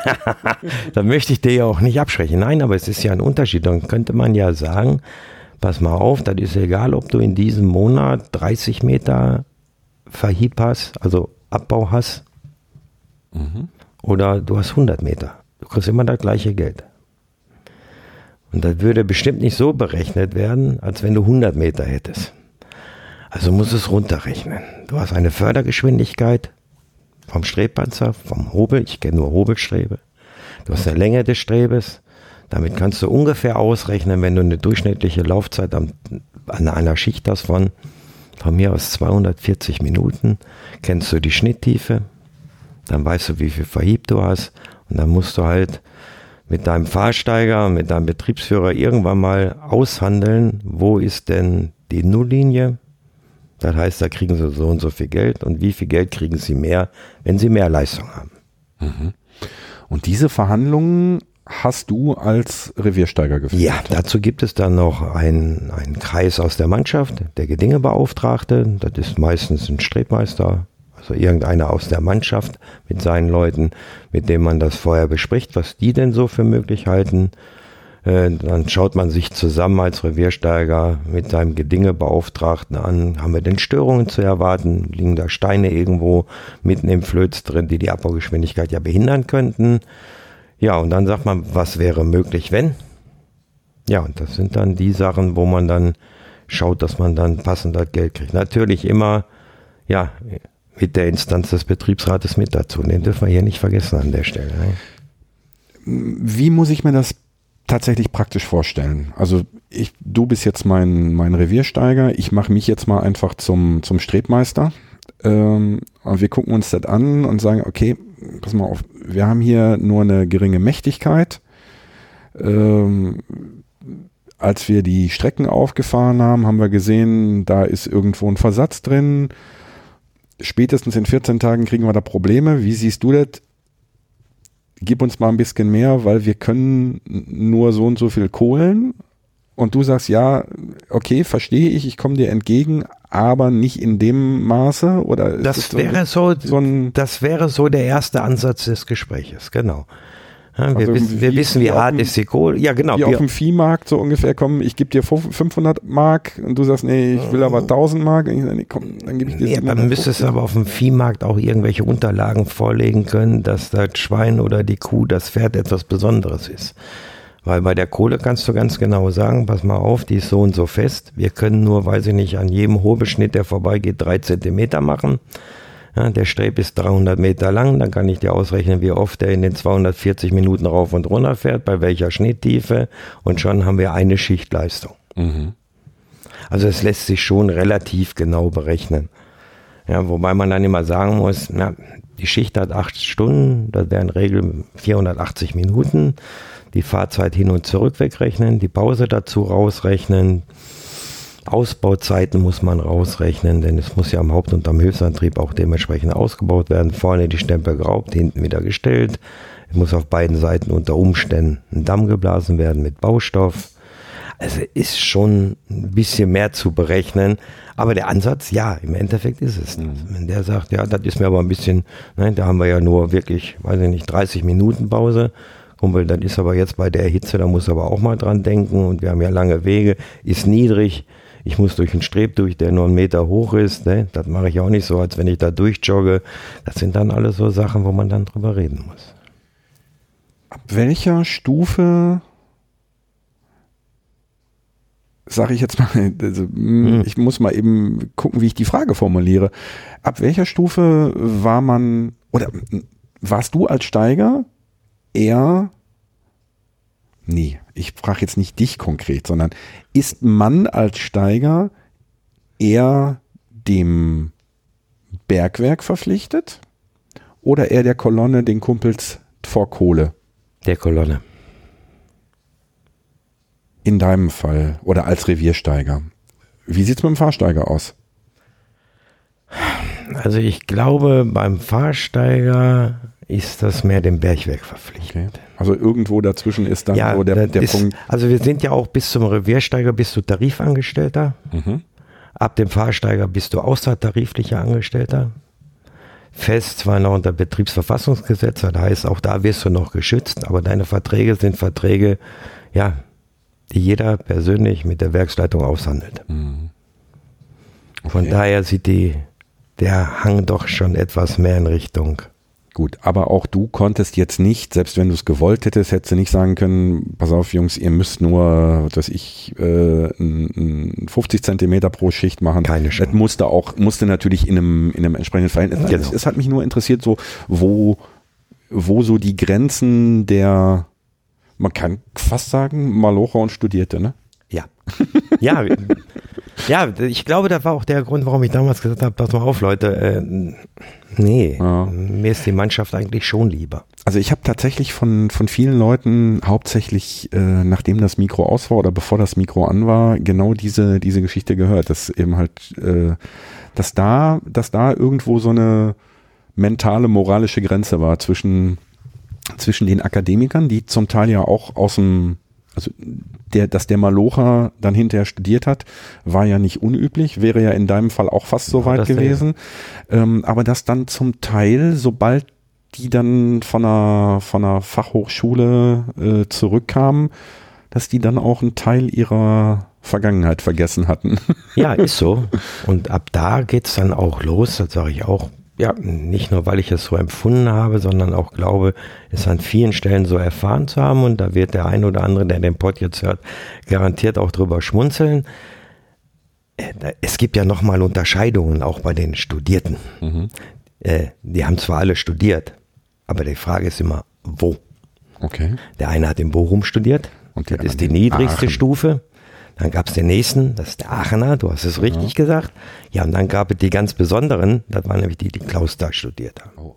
da möchte ich dir ja auch nicht abschrecken. Nein, aber es ist ja ein Unterschied. Dann könnte man ja sagen, pass mal auf, das ist egal, ob du in diesem Monat 30 Meter Verhieb hast, also Abbau hast, mhm. oder du hast 100 Meter. Du kriegst immer das gleiche Geld. Und das würde bestimmt nicht so berechnet werden, als wenn du 100 Meter hättest. Also muss es runterrechnen. Du hast eine Fördergeschwindigkeit vom Strebpanzer, vom Hobel, ich kenne nur Hobelstrebe. Du hast eine Länge des Strebes. Damit kannst du ungefähr ausrechnen, wenn du eine durchschnittliche Laufzeit an, einer Schicht hast von, von mir aus 240 Minuten, kennst du die Schnitttiefe, dann weißt du, wie viel Verhieb du hast und dann musst du halt mit deinem Fahrsteiger, mit deinem Betriebsführer irgendwann mal aushandeln, wo ist denn die Nulllinie, Das heißt, da kriegen sie so und so viel Geld und wie viel Geld kriegen sie mehr, wenn sie mehr Leistung haben. Mhm. Und diese Verhandlungen hast du als Reviersteiger geführt? Ja, dazu gibt es dann noch einen, einen Kreis aus der Mannschaft, der Gedingebeauftragte. Das ist meistens ein Strebmeister, also irgendeiner aus der Mannschaft mit seinen Leuten, mit dem man das vorher bespricht, was die denn so für möglich halten. Äh, dann schaut man sich zusammen als Reviersteiger mit seinem Gedingebeauftragten an, haben wir denn Störungen zu erwarten? Liegen da Steine irgendwo mitten im Flöz drin, die die Abbaugeschwindigkeit ja behindern könnten? Ja, und dann sagt man, was wäre möglich, wenn? Ja, und das sind dann die Sachen, wo man dann schaut, dass man dann passend das Geld kriegt. Natürlich immer, ja, mit der Instanz des Betriebsrates mit dazu. Den dürfen wir hier nicht vergessen an der Stelle. Wie muss ich mir das tatsächlich praktisch vorstellen. Also ich, du bist jetzt mein, mein Reviersteiger, ich mache mich jetzt mal einfach zum, zum Strebmeister. Ähm, und wir gucken uns das an und sagen, okay, pass mal auf, wir haben hier nur eine geringe Mächtigkeit. Ähm, als wir die Strecken aufgefahren haben, haben wir gesehen, da ist irgendwo ein Versatz drin. Spätestens in 14 Tagen kriegen wir da Probleme. Wie siehst du das? gib uns mal ein bisschen mehr, weil wir können nur so und so viel Kohlen. Und du sagst, ja, okay, verstehe ich, ich komme dir entgegen, aber nicht in dem Maße oder das wäre so, so ein, das wäre so der erste Ansatz des Gesprächs, genau. Ja, wir, also wissen, wir wie, wissen, wie hart ist die Kohle. Ja, genau. Wie auf dem Viehmarkt so ungefähr kommen, ich gebe dir 500 Mark und du sagst, nee, ich will aber 1000 Mark. Und ich sage, nee, komm, dann gebe ich dir ja, Dann müsstest du aber auf dem Viehmarkt auch irgendwelche Unterlagen vorlegen können, dass das Schwein oder die Kuh, das Pferd etwas Besonderes ist. Weil bei der Kohle kannst du ganz genau sagen, pass mal auf, die ist so und so fest. Wir können nur, weiß ich nicht, an jedem Hobelschnitt, der vorbeigeht, drei Zentimeter machen. Ja, der Streb ist 300 Meter lang, dann kann ich dir ausrechnen, wie oft er in den 240 Minuten rauf und runter fährt, bei welcher Schnitttiefe und schon haben wir eine Schichtleistung. Mhm. Also es lässt sich schon relativ genau berechnen. Ja, wobei man dann immer sagen muss, na, die Schicht hat acht Stunden, das wären Regel 480 Minuten. Die Fahrzeit hin und zurück wegrechnen, die Pause dazu rausrechnen, Ausbauzeiten muss man rausrechnen, denn es muss ja am Haupt- und am Hilfsantrieb auch dementsprechend ausgebaut werden. Vorne die Stempel geraubt, hinten wieder gestellt. Es muss auf beiden Seiten unter Umständen ein Damm geblasen werden mit Baustoff. Also ist schon ein bisschen mehr zu berechnen. Aber der Ansatz, ja, im Endeffekt ist es. Mhm. Wenn der sagt, ja, das ist mir aber ein bisschen, nein, da haben wir ja nur wirklich, weiß ich nicht, 30 Minuten Pause. Kumpel, das ist aber jetzt bei der Hitze, da muss aber auch mal dran denken und wir haben ja lange Wege, ist niedrig ich muss durch einen Streb durch, der nur einen Meter hoch ist. Ne? Das mache ich auch nicht so, als wenn ich da durchjogge. Das sind dann alles so Sachen, wo man dann drüber reden muss. Ab welcher Stufe sage ich jetzt mal, also, mhm. ich muss mal eben gucken, wie ich die Frage formuliere. Ab welcher Stufe war man oder warst du als Steiger eher nee, ich frage jetzt nicht dich konkret, sondern ist man als Steiger eher dem Bergwerk verpflichtet oder eher der Kolonne, den Kumpels vor Kohle? Der Kolonne. In deinem Fall oder als Reviersteiger. Wie sieht es mit dem Fahrsteiger aus? Also ich glaube, beim Fahrsteiger ist das mehr dem Bergwerk verpflichtet. Okay. Also irgendwo dazwischen ist dann ja, so der, der ist, Punkt. Also wir sind ja auch bis zum Reviersteiger bist du Tarifangestellter. Mhm. Ab dem Fahrsteiger bist du außertariflicher Angestellter. Fest zwar noch unter Betriebsverfassungsgesetz, das heißt, auch da wirst du noch geschützt, aber deine Verträge sind Verträge, ja, die jeder persönlich mit der Werksleitung aushandelt. Mhm. Okay. Von daher sieht die, der Hang doch schon etwas mehr in Richtung Gut, aber auch du konntest jetzt nicht, selbst wenn du es gewollt hättest, hättest du nicht sagen können, pass auf Jungs, ihr müsst nur, dass ich äh, 50 Zentimeter pro Schicht machen. Keine Chance. Das musste auch, musste natürlich in einem, in einem entsprechenden Verhältnis. Genau. Es, es hat mich nur interessiert, so, wo, wo so die Grenzen der, man kann fast sagen, Malocher und Studierte, ne? Ja. Ja, Ja, ich glaube, das war auch der Grund, warum ich damals gesagt habe, pass mal auf, Leute, äh, nee, ja. mir ist die Mannschaft eigentlich schon lieber. Also ich habe tatsächlich von, von vielen Leuten hauptsächlich, äh, nachdem das Mikro aus war oder bevor das Mikro an war, genau diese, diese Geschichte gehört, dass eben halt, äh, dass da, dass da irgendwo so eine mentale, moralische Grenze war zwischen, zwischen den Akademikern, die zum Teil ja auch aus dem also der, dass der Malocha dann hinterher studiert hat, war ja nicht unüblich, wäre ja in deinem Fall auch fast so weit gewesen. Ähm, aber dass dann zum Teil, sobald die dann von einer, von einer Fachhochschule äh, zurückkamen, dass die dann auch einen Teil ihrer Vergangenheit vergessen hatten. Ja, ist so. Und ab da geht's dann auch los, das sage ich auch ja, nicht nur, weil ich es so empfunden habe, sondern auch glaube, es an vielen Stellen so erfahren zu haben. Und da wird der ein oder andere, der den Pod jetzt hört, garantiert auch drüber schmunzeln. Äh, es gibt ja nochmal Unterscheidungen auch bei den Studierten. Mhm. Äh, die haben zwar alle studiert, aber die Frage ist immer, wo? Okay. Der eine hat in Bochum studiert. Und das ist die niedrigste Aachen. Stufe. Dann gab es den nächsten, das ist der Aachener, du hast es richtig ja. gesagt. Ja, und dann gab es die ganz besonderen, das waren nämlich die, die Klaus da studiert haben. Oh.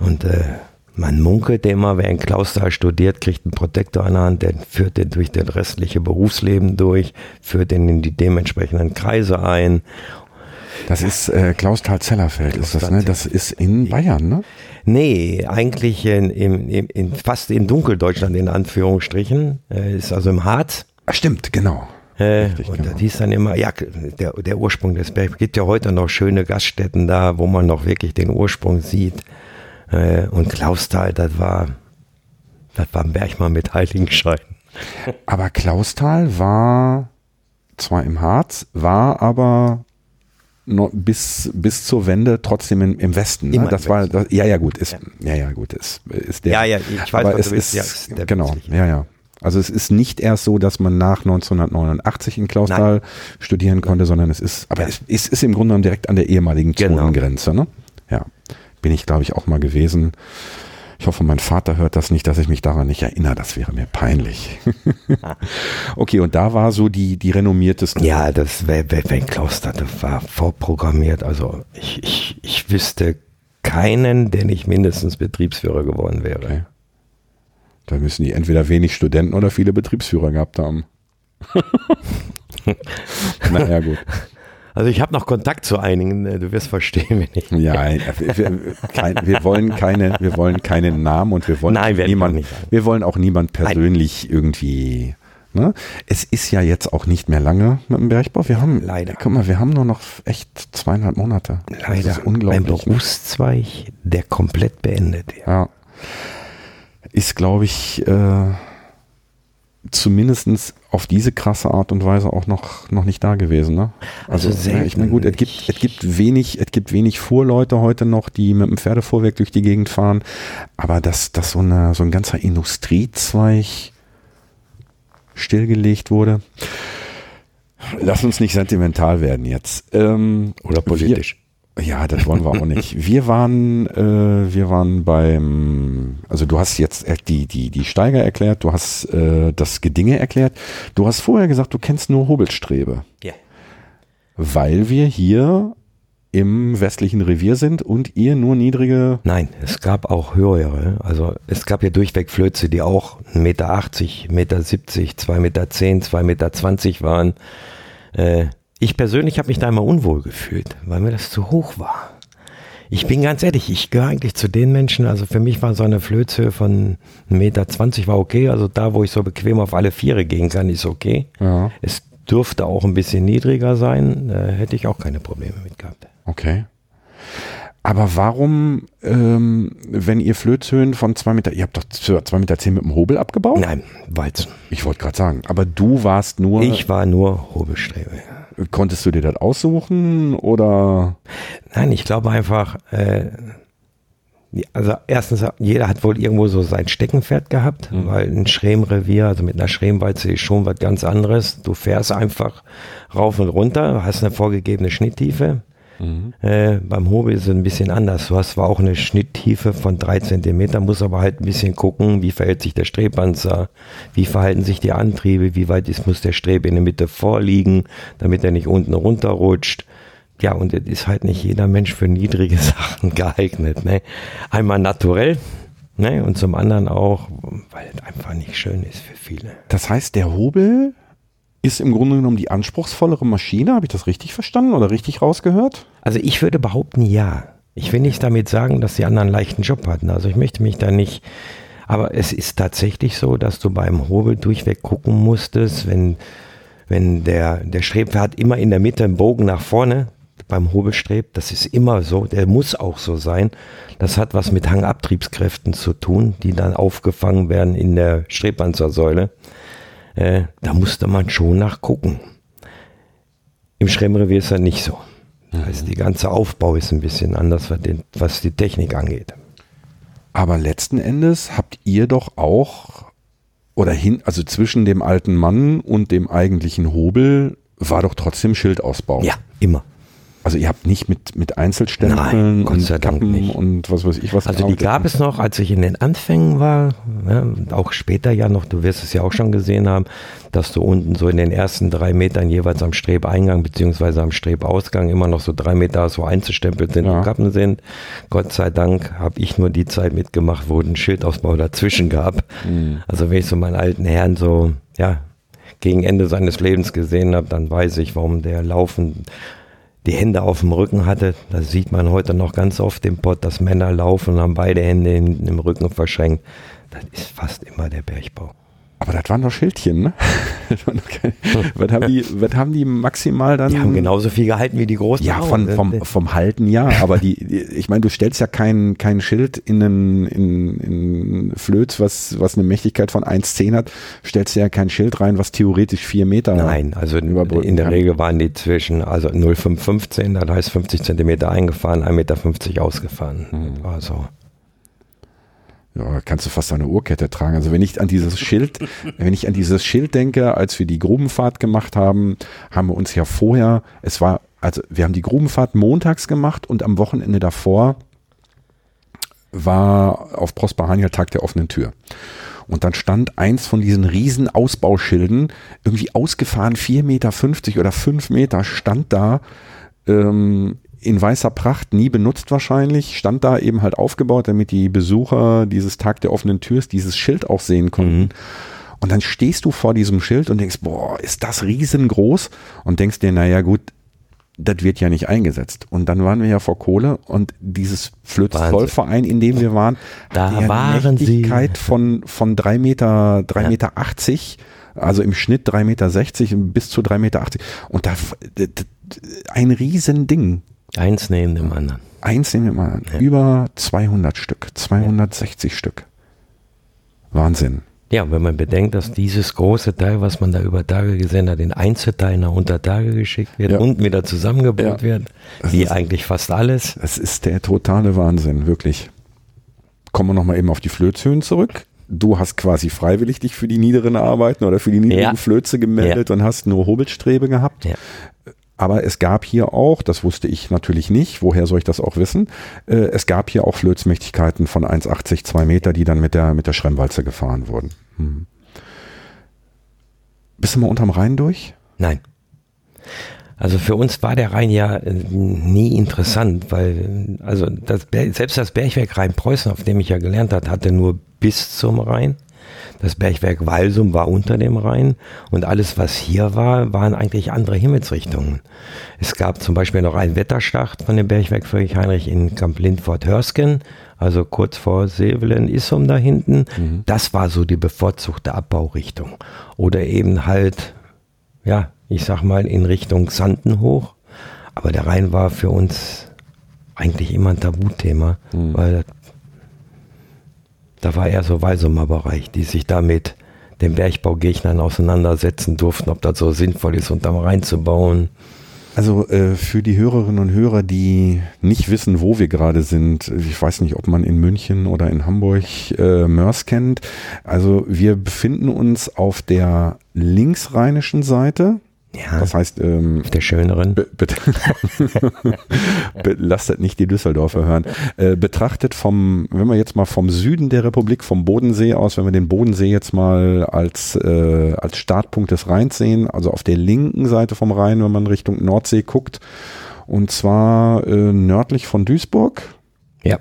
Und äh, man munkelt immer, wer in Klausthal studiert, kriegt einen Protektor an der Hand, der führt den durch das restliche Berufsleben durch, führt den in die dementsprechenden Kreise ein. Das ist äh, Klausthal-Zellerfeld, ist das, ne? Das ist in Bayern, ne? Nee, eigentlich in, in, in, in fast in Dunkeldeutschland in Anführungsstrichen. Äh, ist also im Harz. Ach, stimmt, genau. Äh, Richtig, und genau. das hieß dann immer, ja, der, der Ursprung des Bergs. Es gibt ja heute noch schöne Gaststätten da, wo man noch wirklich den Ursprung sieht. Äh, und Klausthal, das war, das war ein Bergmann mit Heiligenschein. Aber Klausthal war zwar im Harz, war aber bis, bis zur Wende trotzdem in, im Westen. Ne? Das war, das, ja, ja, gut, ist, ja, ja, ja gut, ist, ist der. Ja, ja, ich weiß, aber was es. Ist, ja, ist genau, ja, ja. Also es ist nicht erst so, dass man nach 1989 in Klausthal Nein. studieren konnte, sondern es ist, aber es, es, ist im Grunde genommen direkt an der ehemaligen genau. Zonengrenze. Ne? Ja, bin ich glaube ich auch mal gewesen. Ich hoffe, mein Vater hört das nicht, dass ich mich daran nicht erinnere. Das wäre mir peinlich. okay, und da war so die, die renommierteste. Ja, das wäre Klausthal, das war vorprogrammiert. Also ich, ich, ich wüsste keinen, der nicht mindestens Betriebsführer geworden wäre. Okay. Da müssen die entweder wenig Studenten oder viele Betriebsführer gehabt haben. naja, gut. Also ich habe noch Kontakt zu einigen, äh, du wirst verstehen, wenn ich. Ja, wir, kein, wir, wollen keine, wir wollen keine Namen und wir wollen Nein, niemand, nicht. wir wollen auch niemand persönlich Nein. irgendwie. Ne? Es ist ja jetzt auch nicht mehr lange mit dem Bergbau. Wir haben leider. Guck mal, wir haben nur noch echt zweieinhalb Monate. Leider. Das ist unglaublich. Ein Berufszweig, der komplett beendet. Ja. ja ist, glaube ich, äh, zumindest auf diese krasse Art und Weise auch noch, noch nicht da gewesen. Ne? Also, also ja, ich meine, gut, es gibt, es gibt wenig, es gibt wenig Fuhrleute heute noch, die mit dem Pferdefuhrwerk durch die Gegend fahren, aber dass, dass so, eine, so ein ganzer Industriezweig stillgelegt wurde. Lass uns nicht sentimental werden jetzt. Ähm, Oder politisch. Ja, das wollen wir auch nicht. Wir waren, äh, wir waren beim, also du hast jetzt die, die, die Steiger erklärt, du hast äh, das Gedinge erklärt. Du hast vorher gesagt, du kennst nur Hobelstrebe. Ja. Weil wir hier im westlichen Revier sind und ihr nur niedrige. Nein, es gab auch höhere. Also es gab ja durchweg Flöze, die auch 1,80 Meter, 1,70 Meter, 2,10 Meter, 2,20 Meter waren. Äh, ich persönlich habe mich da immer unwohl gefühlt, weil mir das zu hoch war. Ich bin ganz ehrlich, ich gehöre eigentlich zu den Menschen, also für mich war so eine Flöze von 1,20 Meter war okay, also da, wo ich so bequem auf alle Viere gehen kann, ist okay. Ja. Es dürfte auch ein bisschen niedriger sein, da hätte ich auch keine Probleme mit gehabt. Okay. Aber warum, ähm, wenn ihr Flötshöhen von zwei Meter, ihr habt doch zwei Meter zehn mit dem Hobel abgebaut? Nein, Walzen. Ich wollte gerade sagen, aber du warst nur. Ich war nur Hobelstrebe. Konntest du dir das aussuchen oder? Nein, ich glaube einfach, äh, also erstens, jeder hat wohl irgendwo so sein Steckenpferd gehabt, mhm. weil ein Schremrevier, also mit einer Schremwalze ist schon was ganz anderes. Du fährst einfach rauf und runter, hast eine vorgegebene Schnitttiefe. Mhm. Äh, beim Hobel ist es ein bisschen anders. Du hast zwar auch eine Schnitttiefe von drei Zentimeter, musst aber halt ein bisschen gucken, wie verhält sich der Strebpanzer, wie verhalten sich die Antriebe, wie weit ist, muss der Strebe in der Mitte vorliegen, damit er nicht unten runterrutscht. Ja, und es ist halt nicht jeder Mensch für niedrige Sachen geeignet. Ne? Einmal naturell, Ne? Und zum anderen auch, weil es einfach nicht schön ist für viele. Das heißt, der Hobel ist im Grunde genommen die anspruchsvollere Maschine. Habe ich das richtig verstanden oder richtig rausgehört? Also ich würde behaupten, ja. Ich will nicht damit sagen, dass die anderen einen leichten Job hatten. Also ich möchte mich da nicht. Aber es ist tatsächlich so, dass du beim Hobel durchweg gucken musstest, wenn, wenn der, der Strebwert immer in der Mitte einen Bogen nach vorne beim Hobelstreb. Das ist immer so. Der muss auch so sein. Das hat was mit Hangabtriebskräften zu tun, die dann aufgefangen werden in der Strebpanzersäule äh, da musste man schon nachgucken. Im Schremmrevier ist das nicht so. Heißt, die ganze Aufbau ist ein bisschen anders, was, den, was die Technik angeht. Aber letzten Endes habt ihr doch auch, oder hin, also zwischen dem alten Mann und dem eigentlichen Hobel war doch trotzdem Schildausbau. Ja, immer. Also ihr habt nicht mit, mit Einzelstempeln Nein, und Kappen und was weiß ich was. Also die gab es noch, als ich in den Anfängen war, ja, auch später ja noch, du wirst es ja auch schon gesehen haben, dass du unten so in den ersten drei Metern jeweils am Strebeingang beziehungsweise am Strebausgang immer noch so drei Meter so einzustempelt sind ja. und Kappen sind. Gott sei Dank habe ich nur die Zeit mitgemacht, wo ein Schildausbau dazwischen gab. Mhm. Also wenn ich so meinen alten Herrn so, ja, gegen Ende seines Lebens gesehen habe, dann weiß ich, warum der laufend die Hände auf dem Rücken hatte. Das sieht man heute noch ganz oft im Pott, dass Männer laufen und haben beide Hände hinten im Rücken verschränkt. Das ist fast immer der Bergbau. Aber das waren doch Schildchen, ne? was, haben die, was haben die maximal dann? Die haben genauso viel gehalten wie die großen. Ja, von, vom, vom Halten ja, aber die, die ich meine, du stellst ja kein, kein Schild in einen in, in Flöz, was, was eine Mächtigkeit von 1,10 hat, stellst du ja kein Schild rein, was theoretisch vier Meter Nein, also in der kann. Regel waren die zwischen, also 0,515, das heißt 50 Zentimeter eingefahren, 1,50 Meter ausgefahren. Mhm. War so ja, kannst du fast eine Uhrkette tragen. Also wenn ich an dieses Schild, wenn ich an dieses Schild denke, als wir die Grubenfahrt gemacht haben, haben wir uns ja vorher, es war, also wir haben die Grubenfahrt montags gemacht und am Wochenende davor war auf Prosper Haniel Tag der offenen Tür. Und dann stand eins von diesen riesen Ausbauschilden, irgendwie ausgefahren, 4,50 Meter oder 5 Meter, stand da ähm, in weißer Pracht, nie benutzt wahrscheinlich, stand da eben halt aufgebaut, damit die Besucher dieses Tag der offenen Türs dieses Schild auch sehen konnten. Mhm. Und dann stehst du vor diesem Schild und denkst, boah, ist das riesengroß? Und denkst dir, naja gut, das wird ja nicht eingesetzt. Und dann waren wir ja vor Kohle und dieses Flöz-Zollverein, in dem wir waren, da hatte ja eine Mächtigkeit von, von drei Meter, drei ja. Meter achtzig, also im Schnitt drei Meter sechzig bis zu drei Meter achtzig. Und da, ein Riesending. Eins neben dem anderen. Eins neben dem anderen. Ja. Über 200 Stück, 260 ja. Stück. Wahnsinn. Ja, wenn man bedenkt, dass dieses große Teil, was man da über Tage gesehen hat, in Einzelteilen nach unter Tage geschickt wird, ja. unten wieder zusammengebaut ja. wird, wie ist, eigentlich fast alles. Es ist der totale Wahnsinn, wirklich. Kommen wir nochmal eben auf die Flözhöhen zurück. Du hast quasi freiwillig dich für die niederen Arbeiten oder für die niedrigen ja. Flöze gemeldet und hast nur Hobelstrebe gehabt. Aber es gab hier auch, das wusste ich natürlich nicht, woher soll ich das auch wissen, äh, es gab hier auch Flözmächtigkeiten von 1,80, 2 Meter, die dann mit der, mit der Schremmwalze gefahren wurden. Hm. Bist du mal unterm Rhein durch? Nein. Also für uns war der Rhein ja äh, nie interessant, weil also das, selbst das Bergwerk Rhein-Preußen, auf dem ich ja gelernt habe, hatte nur bis zum Rhein. Das Bergwerk Walsum war unter dem Rhein und alles, was hier war, waren eigentlich andere Himmelsrichtungen. Es gab zum Beispiel noch einen Wetterschacht von dem Bergwerk Friedrich Heinrich in Camp Lindfort-Hörsken, also kurz vor Sevelen, Issum da hinten. Mhm. Das war so die bevorzugte Abbaurichtung. Oder eben halt, ja, ich sag mal, in Richtung Sanden hoch. Aber der Rhein war für uns eigentlich immer ein Tabuthema, mhm. weil da war eher so Walsumer Bereich, die sich damit den Bergbaugegnern auseinandersetzen durften, ob das so sinnvoll ist, unterm reinzubauen. Also äh, für die Hörerinnen und Hörer, die nicht wissen, wo wir gerade sind, ich weiß nicht, ob man in München oder in Hamburg äh, Mörs kennt. Also wir befinden uns auf der linksrheinischen Seite Ja. Das heißt, ähm, Auf der schöneren. Be- Be- das nicht die Düsseldorfer hören. Äh, betrachtet vom, wenn wir jetzt mal vom Süden der Republik, vom Bodensee aus, wenn wir den Bodensee jetzt mal als, äh, als Startpunkt des Rheins sehen, also auf der linken Seite vom Rhein, wenn man Richtung Nordsee guckt, und zwar äh, nördlich von Duisburg, Ja.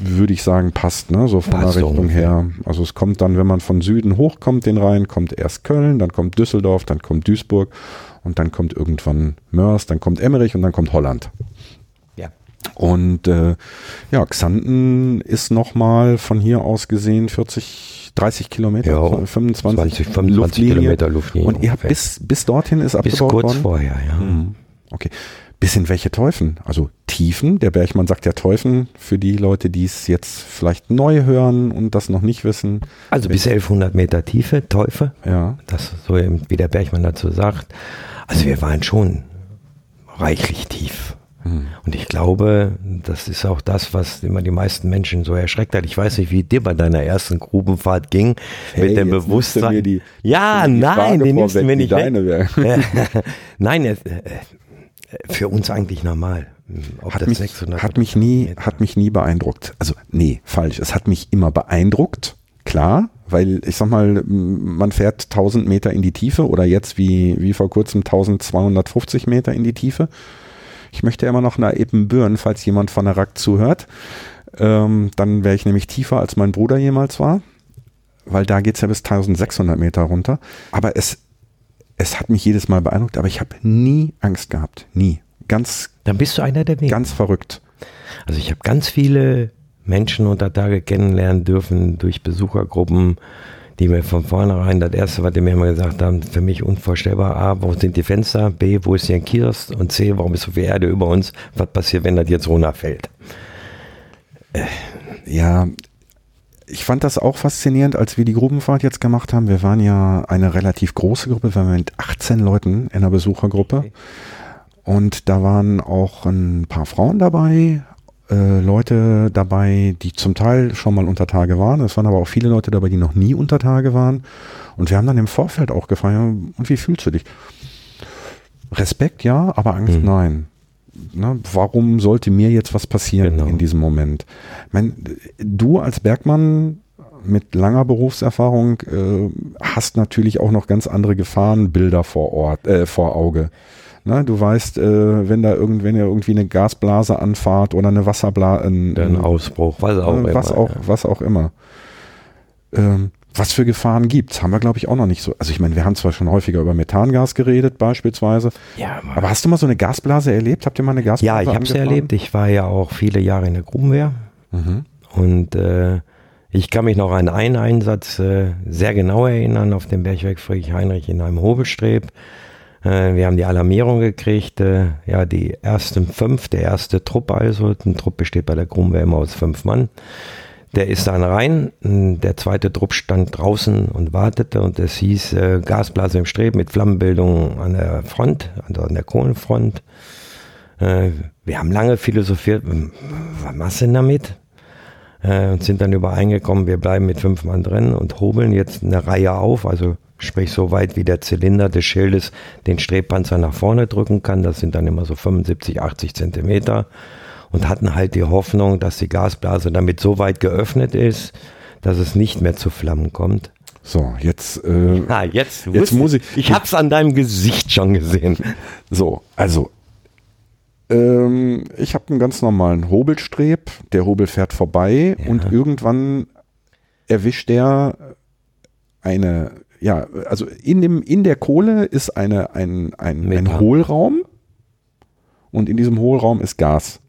würde ich sagen, passt, ne? So von Passt der Richtung her. Also es kommt dann, wenn man von Süden hochkommt, den Rhein, kommt erst Köln, dann kommt Düsseldorf, dann kommt Duisburg und dann kommt irgendwann Mörs, dann kommt Emmerich und dann kommt Holland. Ja. Und äh, ja, Xanten ist nochmal von hier aus gesehen 40, 30 Kilometer, Ja, 25, 20, 25 Luftlinie. Kilometer Luftlinie. Und ihr habt bis, bis dorthin ist bis abgebaut kurz worden? vorher, ja. Mhm. Okay. Bis in welche Teufen? Also Tiefen. Der Bergmann sagt ja Teufen für die Leute, die es jetzt vielleicht neu hören und das noch nicht wissen. Also bis 1100 Meter Tiefe, Teufel. Ja. Das so eben, wie der Bergmann dazu sagt. Also wir waren schon reichlich tief. Hm. Und ich glaube, das ist auch das, was immer die meisten Menschen so erschreckt hat. Ich weiß nicht, wie dir bei deiner ersten Grubenfahrt ging. Hey, mit dem Bewusstsein. die- ja, die nein, den nimmst du mir nicht deine nein, äh, für uns eigentlich normal. Ob Hat das mich, 600 hat mich nie, Meter- hat mich nie beeindruckt. Also, nee, falsch. Es hat mich immer beeindruckt. Klar, weil ich sag mal, man fährt 1000 Meter in die Tiefe oder jetzt wie, wie vor kurzem 1250 Meter in die Tiefe. Ich möchte immer noch nach Ebenbüren, falls jemand von der RAK zuhört. Ähm, dann wäre ich nämlich tiefer als mein Bruder jemals war, weil da geht's ja bis 1600 Meter runter. Aber es, es hat mich jedes Mal beeindruckt, aber ich habe nie Angst gehabt. Nie. Ganz, Dann bist du einer der wenigen. ganz verrückt. Also ich habe ganz viele Menschen unter Tage kennenlernen dürfen durch Besuchergruppen, die mir von vornherein das erste, was die mir immer gesagt haben, für mich unvorstellbar. A, wo sind die Fenster? B, wo ist hier ein Kiosk? Und C, warum ist so viel Erde über uns? Was passiert, wenn das jetzt runterfällt? Ja, ich fand das auch faszinierend, als wir die Grubenfahrt jetzt gemacht haben. Wir waren ja eine relativ große Gruppe, wir waren mit 18 Leuten in einer Besuchergruppe. Okay. Und da waren auch ein paar Frauen dabei, äh, Leute dabei, die zum Teil schon mal unter Tage waren. Es waren aber auch viele Leute dabei, die noch nie unter Tage waren. Und wir haben dann im Vorfeld auch gefragt, und wie fühlst du dich? Respekt ja, aber Angst Mhm. nein. Ne, warum sollte mir jetzt was passieren Genau. in diesem Moment? Ich mein, du als Bergmann mit langer Berufserfahrung äh, hast natürlich auch noch ganz andere Gefahrenbilder vor Ort, äh, vor Auge. Ne, du weißt, äh, wenn da irgend, wenn ihr irgendwie eine Gasblase anfahrt oder eine Wasserblase, ein, Ein Ausbruch, was auch äh, was immer, auch, ja. was auch immer. Ähm, was für Gefahren gibt's? Haben wir, glaube ich, auch noch nicht so. Also ich meine, wir haben zwar schon häufiger über Methangas geredet, beispielsweise. Ja, Aber hast du mal so eine Gasblase erlebt? Habt ihr mal eine Gasblase ja, ich habe angefahren? erlebt. Ich war ja auch viele Jahre in der Grubenwehr. Mhm. Und äh, ich kann mich noch an einen Einsatz äh, sehr genau erinnern auf dem Bergwerk Friedrich Heinrich in einem Hobelstreb. Äh, wir haben die Alarmierung gekriegt, äh, ja, die ersten fünf, der erste Trupp also, ein Trupp besteht bei der Grubenwehr immer aus fünf Mann. Der ist dann rein, der zweite Trupp stand draußen und wartete und es hieß äh, Gasblase im Streb mit Flammenbildung an der Front, also an der Kohlenfront. Äh, wir haben lange philosophiert, m, was machst du denn damit? Äh, und sind dann übereingekommen, wir bleiben mit fünf Mann drin und hobeln jetzt eine Reihe auf, also sprich so weit wie der Zylinder des Schildes den Strebpanzer nach vorne drücken kann. Das sind dann immer so 75, 80 Zentimeter und hatten halt die Hoffnung, dass die Gasblase damit so weit geöffnet ist, dass es nicht mehr zu Flammen kommt. So, jetzt, äh, Ah, jetzt, Jetzt muss ich- Ich hab's an deinem Gesicht schon gesehen. so, also, ähm, ich habe einen ganz normalen Hobelstreb. Der Hobel fährt vorbei Ja. und irgendwann erwischt der eine, ja, also in dem, in der Kohle ist eine, ein, ein, ein. Hohlraum und in diesem Hohlraum ist Gas.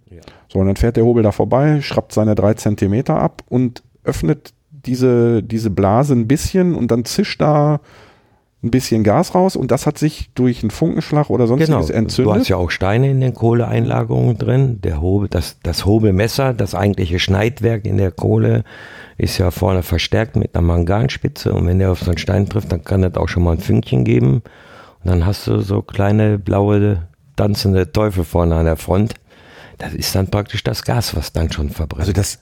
So, und dann fährt der Hobel da vorbei, schrappt seine drei Zentimeter ab und öffnet diese, diese Blase ein bisschen und dann zischt da ein bisschen Gas raus und das hat sich durch einen Funkenschlag oder sonstiges Genau. Du entzündet. hast ja auch Steine in den Kohleeinlagerungen drin. Der Hobel, das, das Hobelmesser, das eigentliche Schneidwerk in der Kohle, ist ja vorne verstärkt mit einer Manganspitze. Und wenn der auf so einen Stein trifft, dann kann das auch schon mal ein Fünkchen geben. Und dann hast du so kleine blaue tanzende Teufel vorne an der Front. Das ist dann praktisch das Gas, was dann schon verbrennt. also das,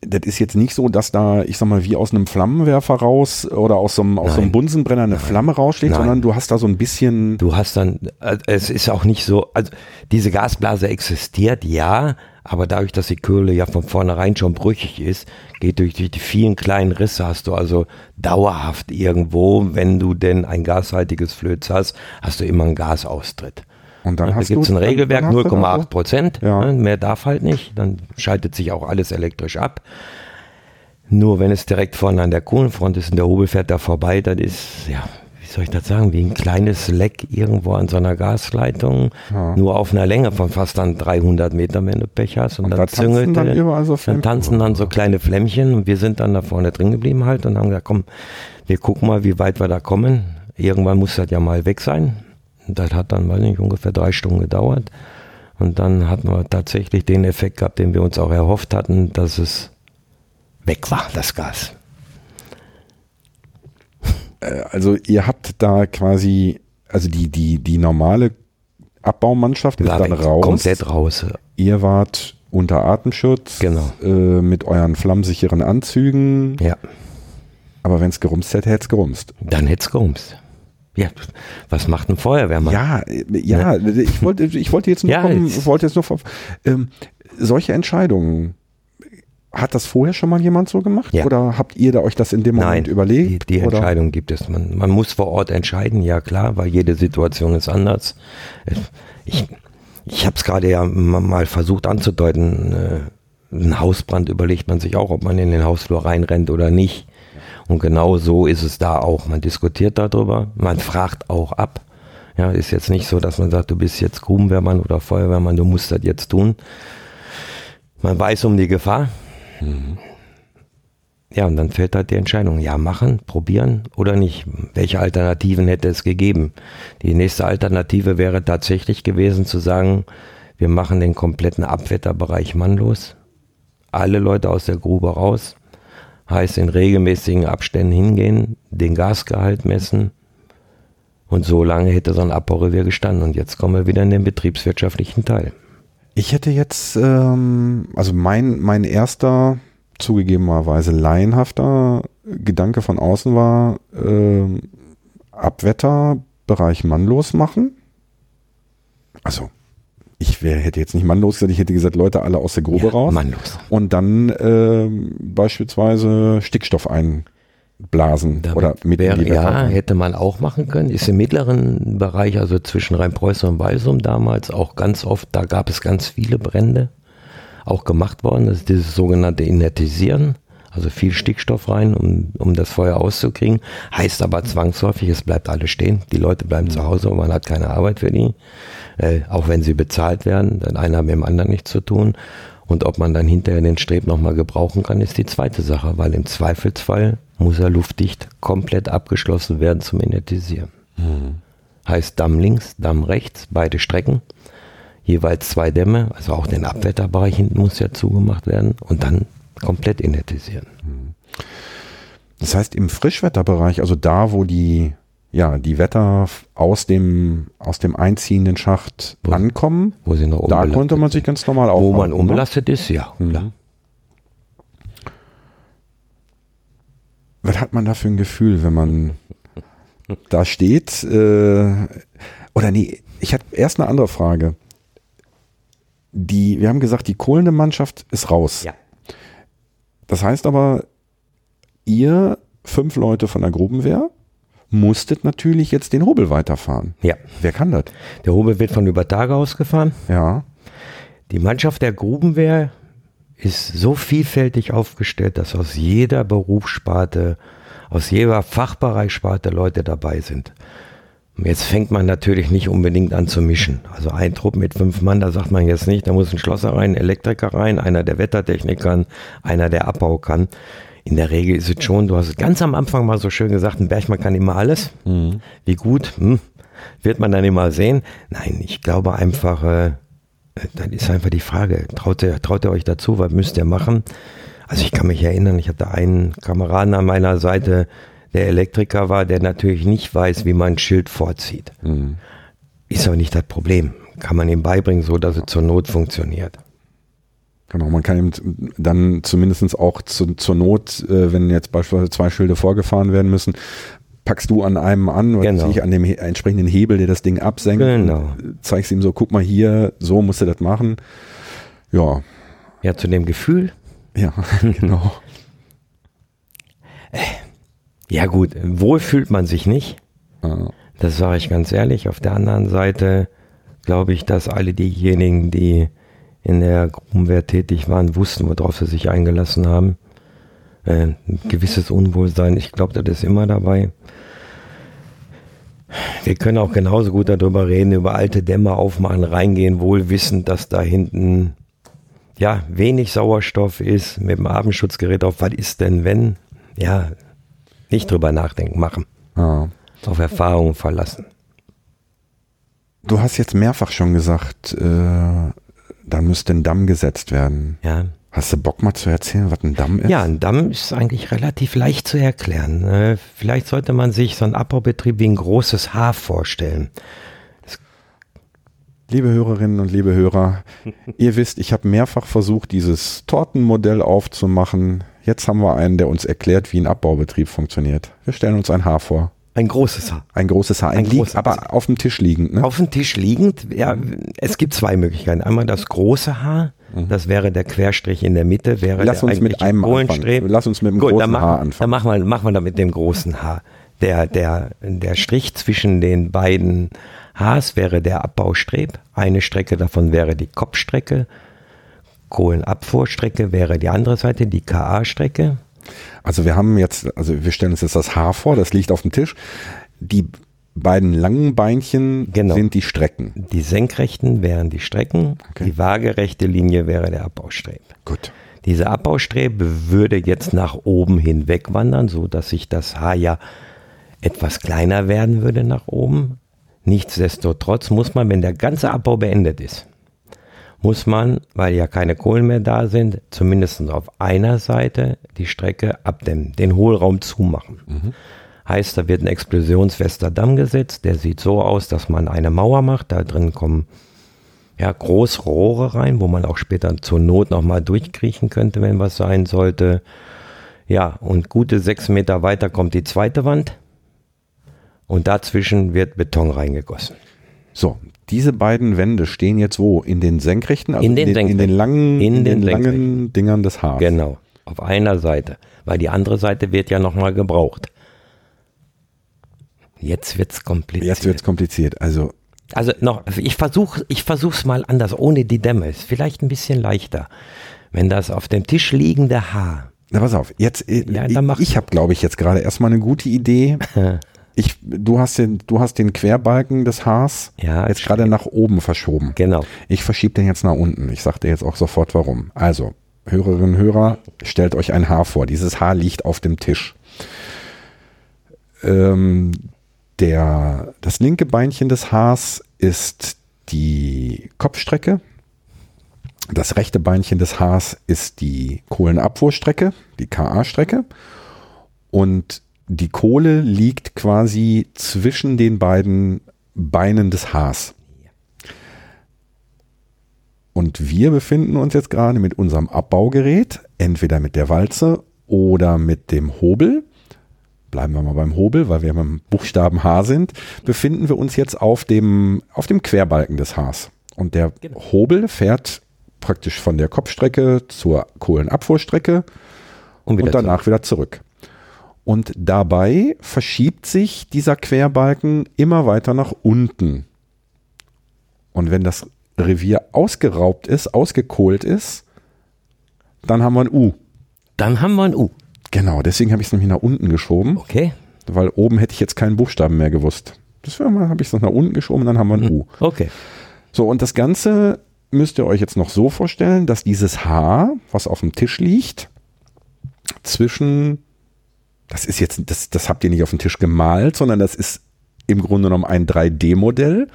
das ist jetzt nicht so, dass da, ich sag mal, wie aus einem Flammenwerfer raus oder aus so einem, aus so einem Nein. Bunsenbrenner eine Flamme raussteht, Nein. sondern du hast da so ein bisschen, Du hast dann, äh, es ist auch nicht so, also diese Gasblase existiert, ja, aber dadurch, dass die Kohle ja von vornherein schon brüchig ist, geht durch die, die vielen kleinen Risse, hast du also dauerhaft irgendwo, wenn du denn ein gashaltiges Flöz hast, hast du immer einen Gasaustritt. Und dann Da gibt es ein Regelwerk, dann hast du da 0,8 Prozent. Ja. ne, Mehr darf halt nicht. Dann schaltet sich auch alles elektrisch ab. Nur wenn es direkt vorne an der Kohlenfront ist und der Hobel fährt da vorbei, dann ist, ja, wie soll ich das sagen, wie ein kleines Leck irgendwo an so einer Gasleitung. Nur auf einer Länge von fast dann 300 Metern, wenn du Pech hast. Und, Und dann da tanzen züngelt dann überall so dann tanzen dann so kleine Flämmchen und wir sind dann da vorne drin geblieben halt und haben gesagt, komm, wir gucken mal, wie weit wir da kommen. Irgendwann muss das ja mal weg sein. Das hat dann, weiß nicht, ungefähr drei Stunden gedauert. Und dann hatten wir tatsächlich den Effekt gehabt, den wir uns auch erhofft hatten, dass es weg war, das Gas. Also ihr habt da quasi, also die, die, die normale Abbaumannschaft ist War dann weg, raus. Komplett raus. Ihr wart unter Atemschutz, Genau. äh, mit euren flammsicheren Anzügen. Ja, Aber wenn es gerumst hätte, hätte es gerumst. dann hätte es gerumst. Ja, was macht ein Feuerwehrmann? Ja, ja, ich wollte, ich wollte jetzt nur, Ja, kommen, wollte jetzt nur, ähm, solche Entscheidungen. Hat das vorher schon mal jemand so gemacht? Ja. Oder habt ihr da euch das in dem Moment Nein, überlegt? Die, die? Entscheidung gibt es. Man, man muss vor Ort entscheiden, ja klar, weil jede Situation ist anders. Ich, ich habe es gerade ja ma- mal versucht anzudeuten. Äh, Ein Hausbrand überlegt man sich auch, ob man in den Hausflur reinrennt oder nicht. Und genau so ist es da auch. Man diskutiert darüber, man fragt auch ab. Ja, ist jetzt nicht so, dass man sagt, du bist jetzt Grubenwehrmann oder Feuerwehrmann, du musst das jetzt tun. Man weiß um die Gefahr, ja, und dann fällt halt die Entscheidung, ja, machen, probieren oder nicht. Welche Alternativen hätte es gegeben? Die nächste Alternative wäre tatsächlich gewesen zu sagen, wir machen den kompletten Abwetterbereich mannlos. Alle Leute aus der Grube raus. Heißt in regelmäßigen Abständen hingehen, den Gasgehalt messen. Und so lange hätte so ein Abbaurevier gestanden. Und jetzt kommen wir wieder in den betriebswirtschaftlichen Teil. Ich hätte jetzt, ähm, also mein, mein erster, zugegebenerweise laienhafter Gedanke von außen war, ähm, Abwetterbereich mannlos machen. Also, ich wär, hätte jetzt nicht mannlos gesagt, ich hätte gesagt, Leute alle aus der Grube Ja, raus. mannlos. Und dann ähm, beispielsweise Stickstoff einblasen Damit oder mit die Ja, hätte man auch machen können. Ist im mittleren Bereich, also zwischen Rheinpreußen und Walsum damals auch ganz oft, da gab es ganz viele Brände, auch gemacht worden. Das ist dieses sogenannte Inertisieren, also viel Stickstoff rein, um, um das Feuer auszukriegen. Heißt aber zwangsläufig, es bleibt alles stehen. Die Leute bleiben zu Hause und man hat keine Arbeit für die. Äh, auch wenn sie bezahlt werden, denn einer hat mit dem anderen nichts zu tun. Und ob man dann hinterher den Streb nochmal gebrauchen kann, ist die zweite Sache, weil im Zweifelsfall muss er luftdicht komplett abgeschlossen werden zum Inertisieren. Heißt Damm links, Damm rechts, beide Strecken, jeweils zwei Dämme, also auch den Abwetterbereich hinten muss ja zugemacht werden und dann komplett inertisieren. Das heißt, im Frischwetterbereich, also da, wo die, ja, die Wetter aus dem, aus dem einziehenden Schacht Wo- ankommen, Wo sie noch da konnte man sich ganz normal aufbauen. Wo man unbelastet ist, ja, Mhm. Was hat man da für ein Gefühl, wenn man da steht? Äh, oder nee, ich hatte erst eine andere Frage. Die, wir haben gesagt, die kohlende Mannschaft ist raus. Ja. Das heißt aber, ihr fünf Leute von der Grubenwehr musstet natürlich jetzt den Hobel weiterfahren. Ja, Wer kann das? der Hobel wird von über Tage ausgefahren. Ja. Die Mannschaft der Grubenwehr ist so vielfältig aufgestellt, dass aus jeder Berufssparte, aus jeder Fachbereichssparte Leute dabei sind. Und Jetzt fängt man natürlich nicht unbedingt an zu mischen. Also ein Trupp mit fünf Mann, da sagt man jetzt nicht, da muss ein Schlosser rein, ein Elektriker rein, einer der Wettertechnik kann, einer der Abbau kann. In der Regel ist es schon, du hast es ganz am Anfang mal so schön gesagt, ein Bergmann kann immer alles. Wie gut, hm, wird man dann immer sehen. Nein, ich glaube einfach, äh, dann ist einfach die Frage, traut ihr, traut ihr euch dazu, was müsst ihr machen? Also ich kann mich erinnern, ich hatte einen Kameraden an meiner Seite, der Elektriker war, der natürlich nicht weiß, wie man ein Schild vorzieht. Ist aber nicht das Problem. Kann man ihm beibringen, so dass es zur Not funktioniert. Genau, man kann eben dann zumindest auch zu, zur Not, äh, wenn jetzt beispielsweise zwei Schilde vorgefahren werden müssen, packst du an einem an, weil Genau. ich an dem he entsprechenden Hebel, der das Ding absenkt, Genau. zeigst ihm so, guck mal hier, so musst du das machen. Ja, Ja, zu dem Gefühl. ja, genau. Ja gut, wohl fühlt man sich nicht. Ja. Das sage ich ganz ehrlich. Auf der anderen Seite glaube ich, dass alle diejenigen, die in der Grubenwehr tätig waren, wussten, worauf sie sich eingelassen haben. Äh, ein gewisses Unwohlsein, ich glaube, das ist immer dabei. Wir können auch genauso gut darüber reden, über alte Dämme aufmachen, reingehen, wohl wissend, dass da hinten ja wenig Sauerstoff ist, mit dem Abendschutzgerät auf, was ist denn wenn? Ja, nicht drüber nachdenken, machen. Ja. Auf Erfahrungen verlassen. Du hast jetzt mehrfach schon gesagt, äh, da müsste ein Damm gesetzt werden. Ja. Hast du Bock mal zu erzählen, was ein Damm ist? Ja, ein Damm ist eigentlich relativ leicht zu erklären. Äh, Vielleicht sollte man sich so einen Abbaubetrieb wie ein großes Haar vorstellen. Liebe Hörerinnen und liebe Hörer, ihr wisst, ich habe mehrfach versucht, dieses Tortenmodell aufzumachen. Jetzt haben wir einen, der uns erklärt, wie ein Abbaubetrieb funktioniert. Wir stellen uns ein Haar vor. Ein großes Haar. Ein großes Haar, ein, Ein liegt, großes- aber auf dem Tisch liegend. Ne? Auf dem Tisch liegend, ja, es gibt zwei Möglichkeiten. Einmal das große Haar, das wäre der Querstrich in der Mitte, wäre Mhm. Lass der uns mit einem Kohlenstreb. anfangen. Lass uns mit dem Gut, großen dann machen, Haar Dann anfangen. machen wir, machen wir da mit dem großen Haar. Der, der, der Strich zwischen den beiden Haars wäre der Abbaustreb. Eine Strecke davon wäre die Kopfstrecke. Kohlenabfuhrstrecke wäre die andere Seite, die KA-Strecke. Also wir haben jetzt, also wir stellen uns jetzt das Haar vor, das liegt auf dem Tisch. Die beiden langen Beinchen Genau. sind die Strecken. Die senkrechten wären die Strecken, Okay. die waagerechte Linie wäre der Abbaustreb. Gut. Dieser Abbaustreb würde jetzt nach oben hin wegwandern, so dass sich das Haar ja etwas kleiner werden würde nach oben. Nichtsdestotrotz muss man, wenn der ganze Abbau beendet ist, muss man, weil ja keine Kohlen mehr da sind, zumindest auf einer Seite die Strecke abdämmen, den Hohlraum zumachen. Heißt, da wird ein explosionsfester Damm gesetzt, der sieht so aus, dass man eine Mauer macht, da drin kommen ja, Großrohre rein, wo man auch später zur Not nochmal durchkriechen könnte, wenn was sein sollte. Ja, und gute sechs Meter weiter kommt die zweite Wand und dazwischen wird Beton reingegossen. So, diese beiden Wände stehen jetzt wo? In den senkrechten, also In den in, den, in den langen, In den, den langen. Dingern des Haares. Genau, auf einer Seite, weil die andere Seite wird ja nochmal gebraucht. Jetzt wird's kompliziert. Jetzt wird's kompliziert. Also Also noch, ich versuche ich versuch's mal anders, ohne die Dämme. Ist vielleicht ein bisschen leichter. Wenn das auf dem Tisch liegende Haar, Na, pass auf, jetzt, äh, Ja, ich, ich habe, glaube ich, jetzt gerade erstmal eine gute Idee. Ich, du, hast den, du hast den Querbalken des Haars Ja, jetzt gerade nach oben verschoben. genau, Ich verschiebe den jetzt nach unten. Ich sage dir jetzt auch sofort warum. Also, Hörerinnen und Hörer, stellt euch ein Haar vor. Dieses Haar liegt auf dem Tisch. Ähm, der, das linke Beinchen des Haars ist die Kopfstrecke. Das rechte Beinchen des Haars ist die Kohlenabfuhrstrecke, die KA-Strecke. Und die Kohle liegt quasi zwischen den beiden Beinen des Haars. Und wir befinden uns jetzt gerade mit unserem Abbaugerät, entweder mit der Walze oder mit dem Hobel. Bleiben wir mal beim Hobel, weil wir beim Buchstaben H sind, befinden wir uns jetzt auf dem, auf dem Querbalken des Haars. Und der Hobel fährt praktisch von der Kopfstrecke zur Kohlenabfuhrstrecke und wieder und danach wieder zurück. Und dabei verschiebt sich dieser Querbalken immer weiter nach unten. Und wenn das Revier ausgeraubt ist, ausgekohlt ist, dann haben wir ein U. Dann haben wir ein U. Genau, deswegen habe ich es nämlich nach unten geschoben, Okay, weil oben hätte ich jetzt keinen Buchstaben mehr gewusst. Deswegen habe ich es noch nach unten geschoben und dann haben wir ein U. okay. So, und das Ganze müsst ihr euch jetzt noch so vorstellen, dass dieses Haar, was auf dem Tisch liegt, zwischen, das ist jetzt, das, das habt ihr nicht auf dem Tisch gemalt, sondern das ist im Grunde genommen ein 3D-Modell.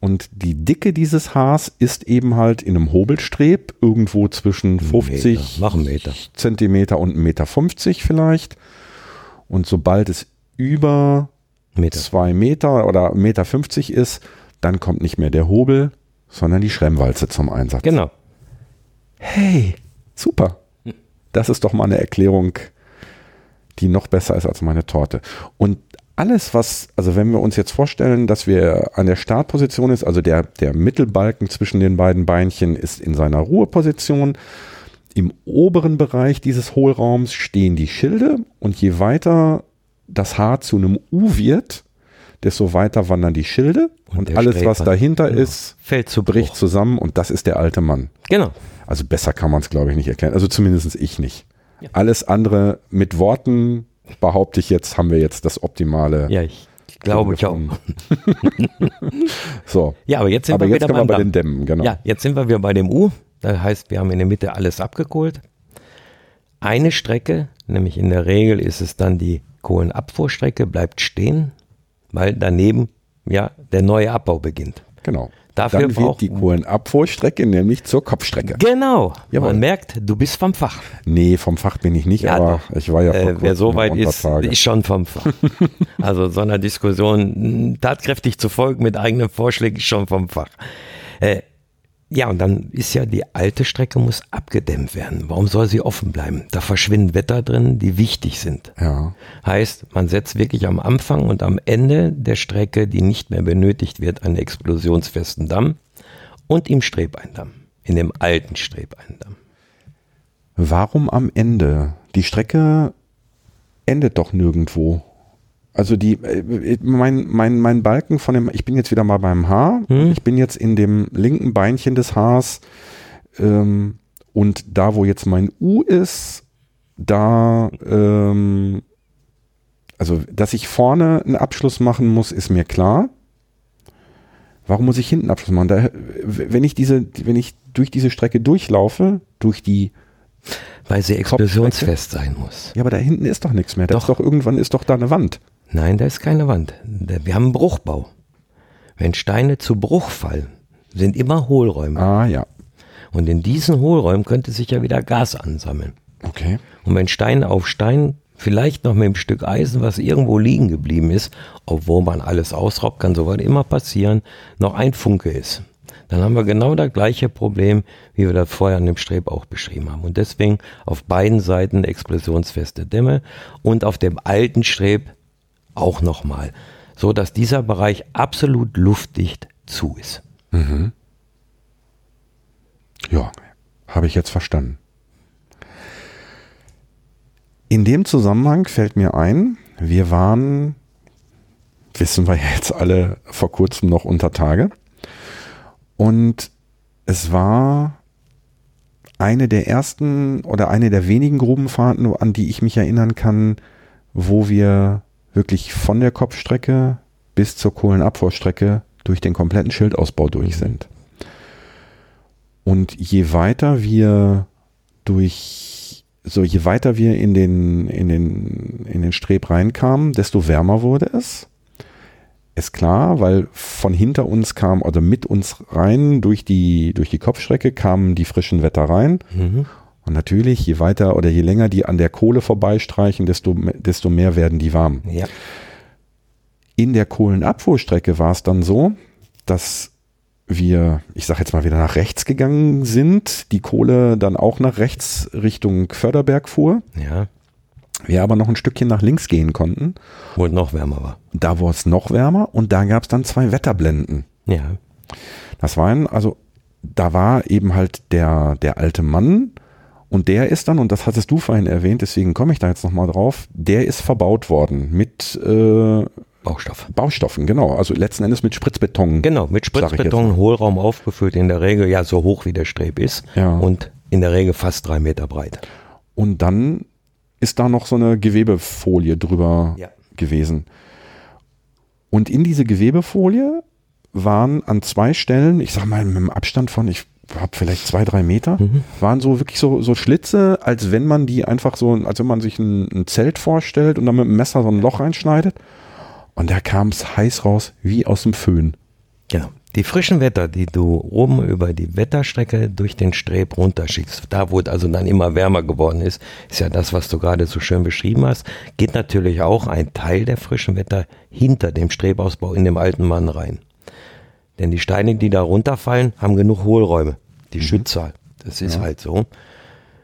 Und die Dicke dieses Haars ist eben halt in einem Hobelstreb irgendwo zwischen 50 Meter, Meter. Zentimeter und 1,50 Meter vielleicht. Und sobald es über Meter. zwei Meter oder 1,50 Meter 50 ist, dann kommt nicht mehr der Hobel, sondern die Schremmwalze zum Einsatz. Genau. Hey, super. Das ist doch mal eine Erklärung, die noch besser ist als meine Torte. Und alles, was, also wenn wir uns jetzt vorstellen, dass wir an der Startposition ist, also der, der Mittelbalken zwischen den beiden Beinchen ist in seiner Ruheposition. Im oberen Bereich dieses Hohlraums stehen die Schilde und je weiter das Haar zu einem U wird, desto weiter wandern die Schilde und, der alles, was dahinter genau. ist, Fällt zu bricht zusammen und das ist der alte Mann. Genau. Also besser kann man es, glaube ich, nicht erklären. Also zumindest ich nicht. Ja. Alles andere mit Worten, behaupte ich jetzt, haben wir jetzt das optimale. Ja, ich glaube ich auch. so, Ja, aber jetzt sind aber wir jetzt wir bei den Dämmen, genau. Ja, jetzt sind wir wieder bei dem U. Das heißt, wir haben in der Mitte alles abgekohlt. Eine Strecke, nämlich in der Regel ist es dann die Kohlenabfuhrstrecke, bleibt stehen, weil daneben ja der neue Abbau beginnt. Genau. Dafür Dann wird die Kohlenabfuhrstrecke nämlich zur Kopfstrecke. Genau. Jawohl. Man merkt, du bist vom Fach. Nee, vom Fach bin ich nicht, Ja, aber doch. ich war ja vor Äh, wer so weit ist, Tage. ist schon vom Fach. also so einer Diskussion mh, tatkräftig zu folgen mit eigenen Vorschlägen ist schon vom Fach. Äh, ja, und dann ist ja die alte Strecke muss abgedämmt werden. Warum soll sie offen bleiben? Da verschwinden Wetter drin, die wichtig sind. ja, Heißt, man setzt wirklich am Anfang und am Ende der Strecke, die nicht mehr benötigt wird, einen explosionsfesten Damm und im Strebeindamm, in dem alten Strebeindamm. warum am Ende? Die Strecke endet doch nirgendwo. Also die, äh, mein, mein, mein Balken von dem, ich bin jetzt wieder mal beim Haar, Hm. ich bin jetzt in dem linken Beinchen des Haars ähm, und da, wo jetzt mein U ist, da, ähm, also dass ich vorne einen Abschluss machen muss, ist mir klar. Warum muss ich hinten Abschluss machen? Da, wenn ich diese, wenn ich durch diese Strecke durchlaufe, durch die Weil sie explosionsfest sein muss. Ja, aber da hinten ist doch nichts mehr. Da Doch. ist doch irgendwann ist doch da eine Wand. Nein, da ist keine Wand. Wir haben einen Bruchbau. Wenn Steine zu Bruch fallen, sind immer Hohlräume. Ah ja. Und in diesen Hohlräumen könnte sich ja wieder Gas ansammeln. Okay. Und wenn Stein auf Stein, vielleicht noch mit einem Stück Eisen, was irgendwo liegen geblieben ist, obwohl man alles ausraubt, kann sowas immer passieren, noch ein Funke ist. Dann haben wir genau das gleiche Problem, wie wir das vorher an dem Streb auch beschrieben haben. Und deswegen auf beiden Seiten explosionsfeste Dämme und auf dem alten Streb auch nochmal, so dass dieser Bereich absolut luftdicht zu ist. Ja, habe ich jetzt verstanden. In dem Zusammenhang fällt mir ein, wir waren, wissen wir jetzt alle, vor kurzem noch unter Tage. Und es war eine der ersten oder eine der wenigen Grubenfahrten, an die ich mich erinnern kann, wo wir wirklich von der Kopfstrecke bis zur Kohlenabfuhrstrecke durch den kompletten Schildausbau durch sind. Und je weiter wir durch, so je weiter wir in den, in den, in den Streb reinkamen, desto wärmer wurde es. Ist klar, weil von hinter uns kam, oder mit uns rein, durch die, durch die Kopfstrecke kamen die frischen Wetter rein. Mhm. Und natürlich, je weiter oder je länger die an der Kohle vorbeistreichen, desto, desto mehr werden die warm. Ja. In der Kohlenabfuhrstrecke war es dann so, dass wir, ich sage jetzt mal wieder nach rechts gegangen sind, die Kohle dann auch nach rechts Richtung Förderberg fuhr, Ja. wir aber noch ein Stückchen nach links gehen konnten. Wo es noch wärmer war. Da war es noch wärmer und da gab es dann zwei Wetterblenden. Ja. Das waren, also da war eben halt der, der alte Mann und der ist dann, und das hattest du vorhin erwähnt, deswegen komme ich da jetzt nochmal drauf, der ist verbaut worden mit äh, Baustoff. Baustoffen, genau. Also letzten Endes mit Spritzbeton. Genau, mit Spritzbeton, Hohlraum aufgefüllt, in der Regel ja so hoch wie der Streb ist Ja. und in der Regel fast drei Meter breit. Und dann ist da noch so eine Gewebefolie drüber Ja. gewesen. Und in diese Gewebefolie waren an zwei Stellen, ich sag mal mit einem Abstand von, ich habe vielleicht zwei, drei Meter, waren so wirklich so, so Schlitze, als wenn man die einfach so, als wenn man sich ein, ein Zelt vorstellt und dann mit dem Messer so ein Loch reinschneidet. Und da kam es heiß raus, wie aus dem Föhn. Genau. Die frischen Wetter, die du oben über die Wetterstrecke durch den Streb runterschickst, da wo es also dann immer wärmer geworden ist, ist ja das, was du gerade so schön beschrieben hast, geht natürlich auch ein Teil der frischen Wetter hinter dem Strebausbau in dem alten Mann rein. Denn die Steine, die da runterfallen, haben genug Hohlräume. Die Schützer Das ist ja. halt so.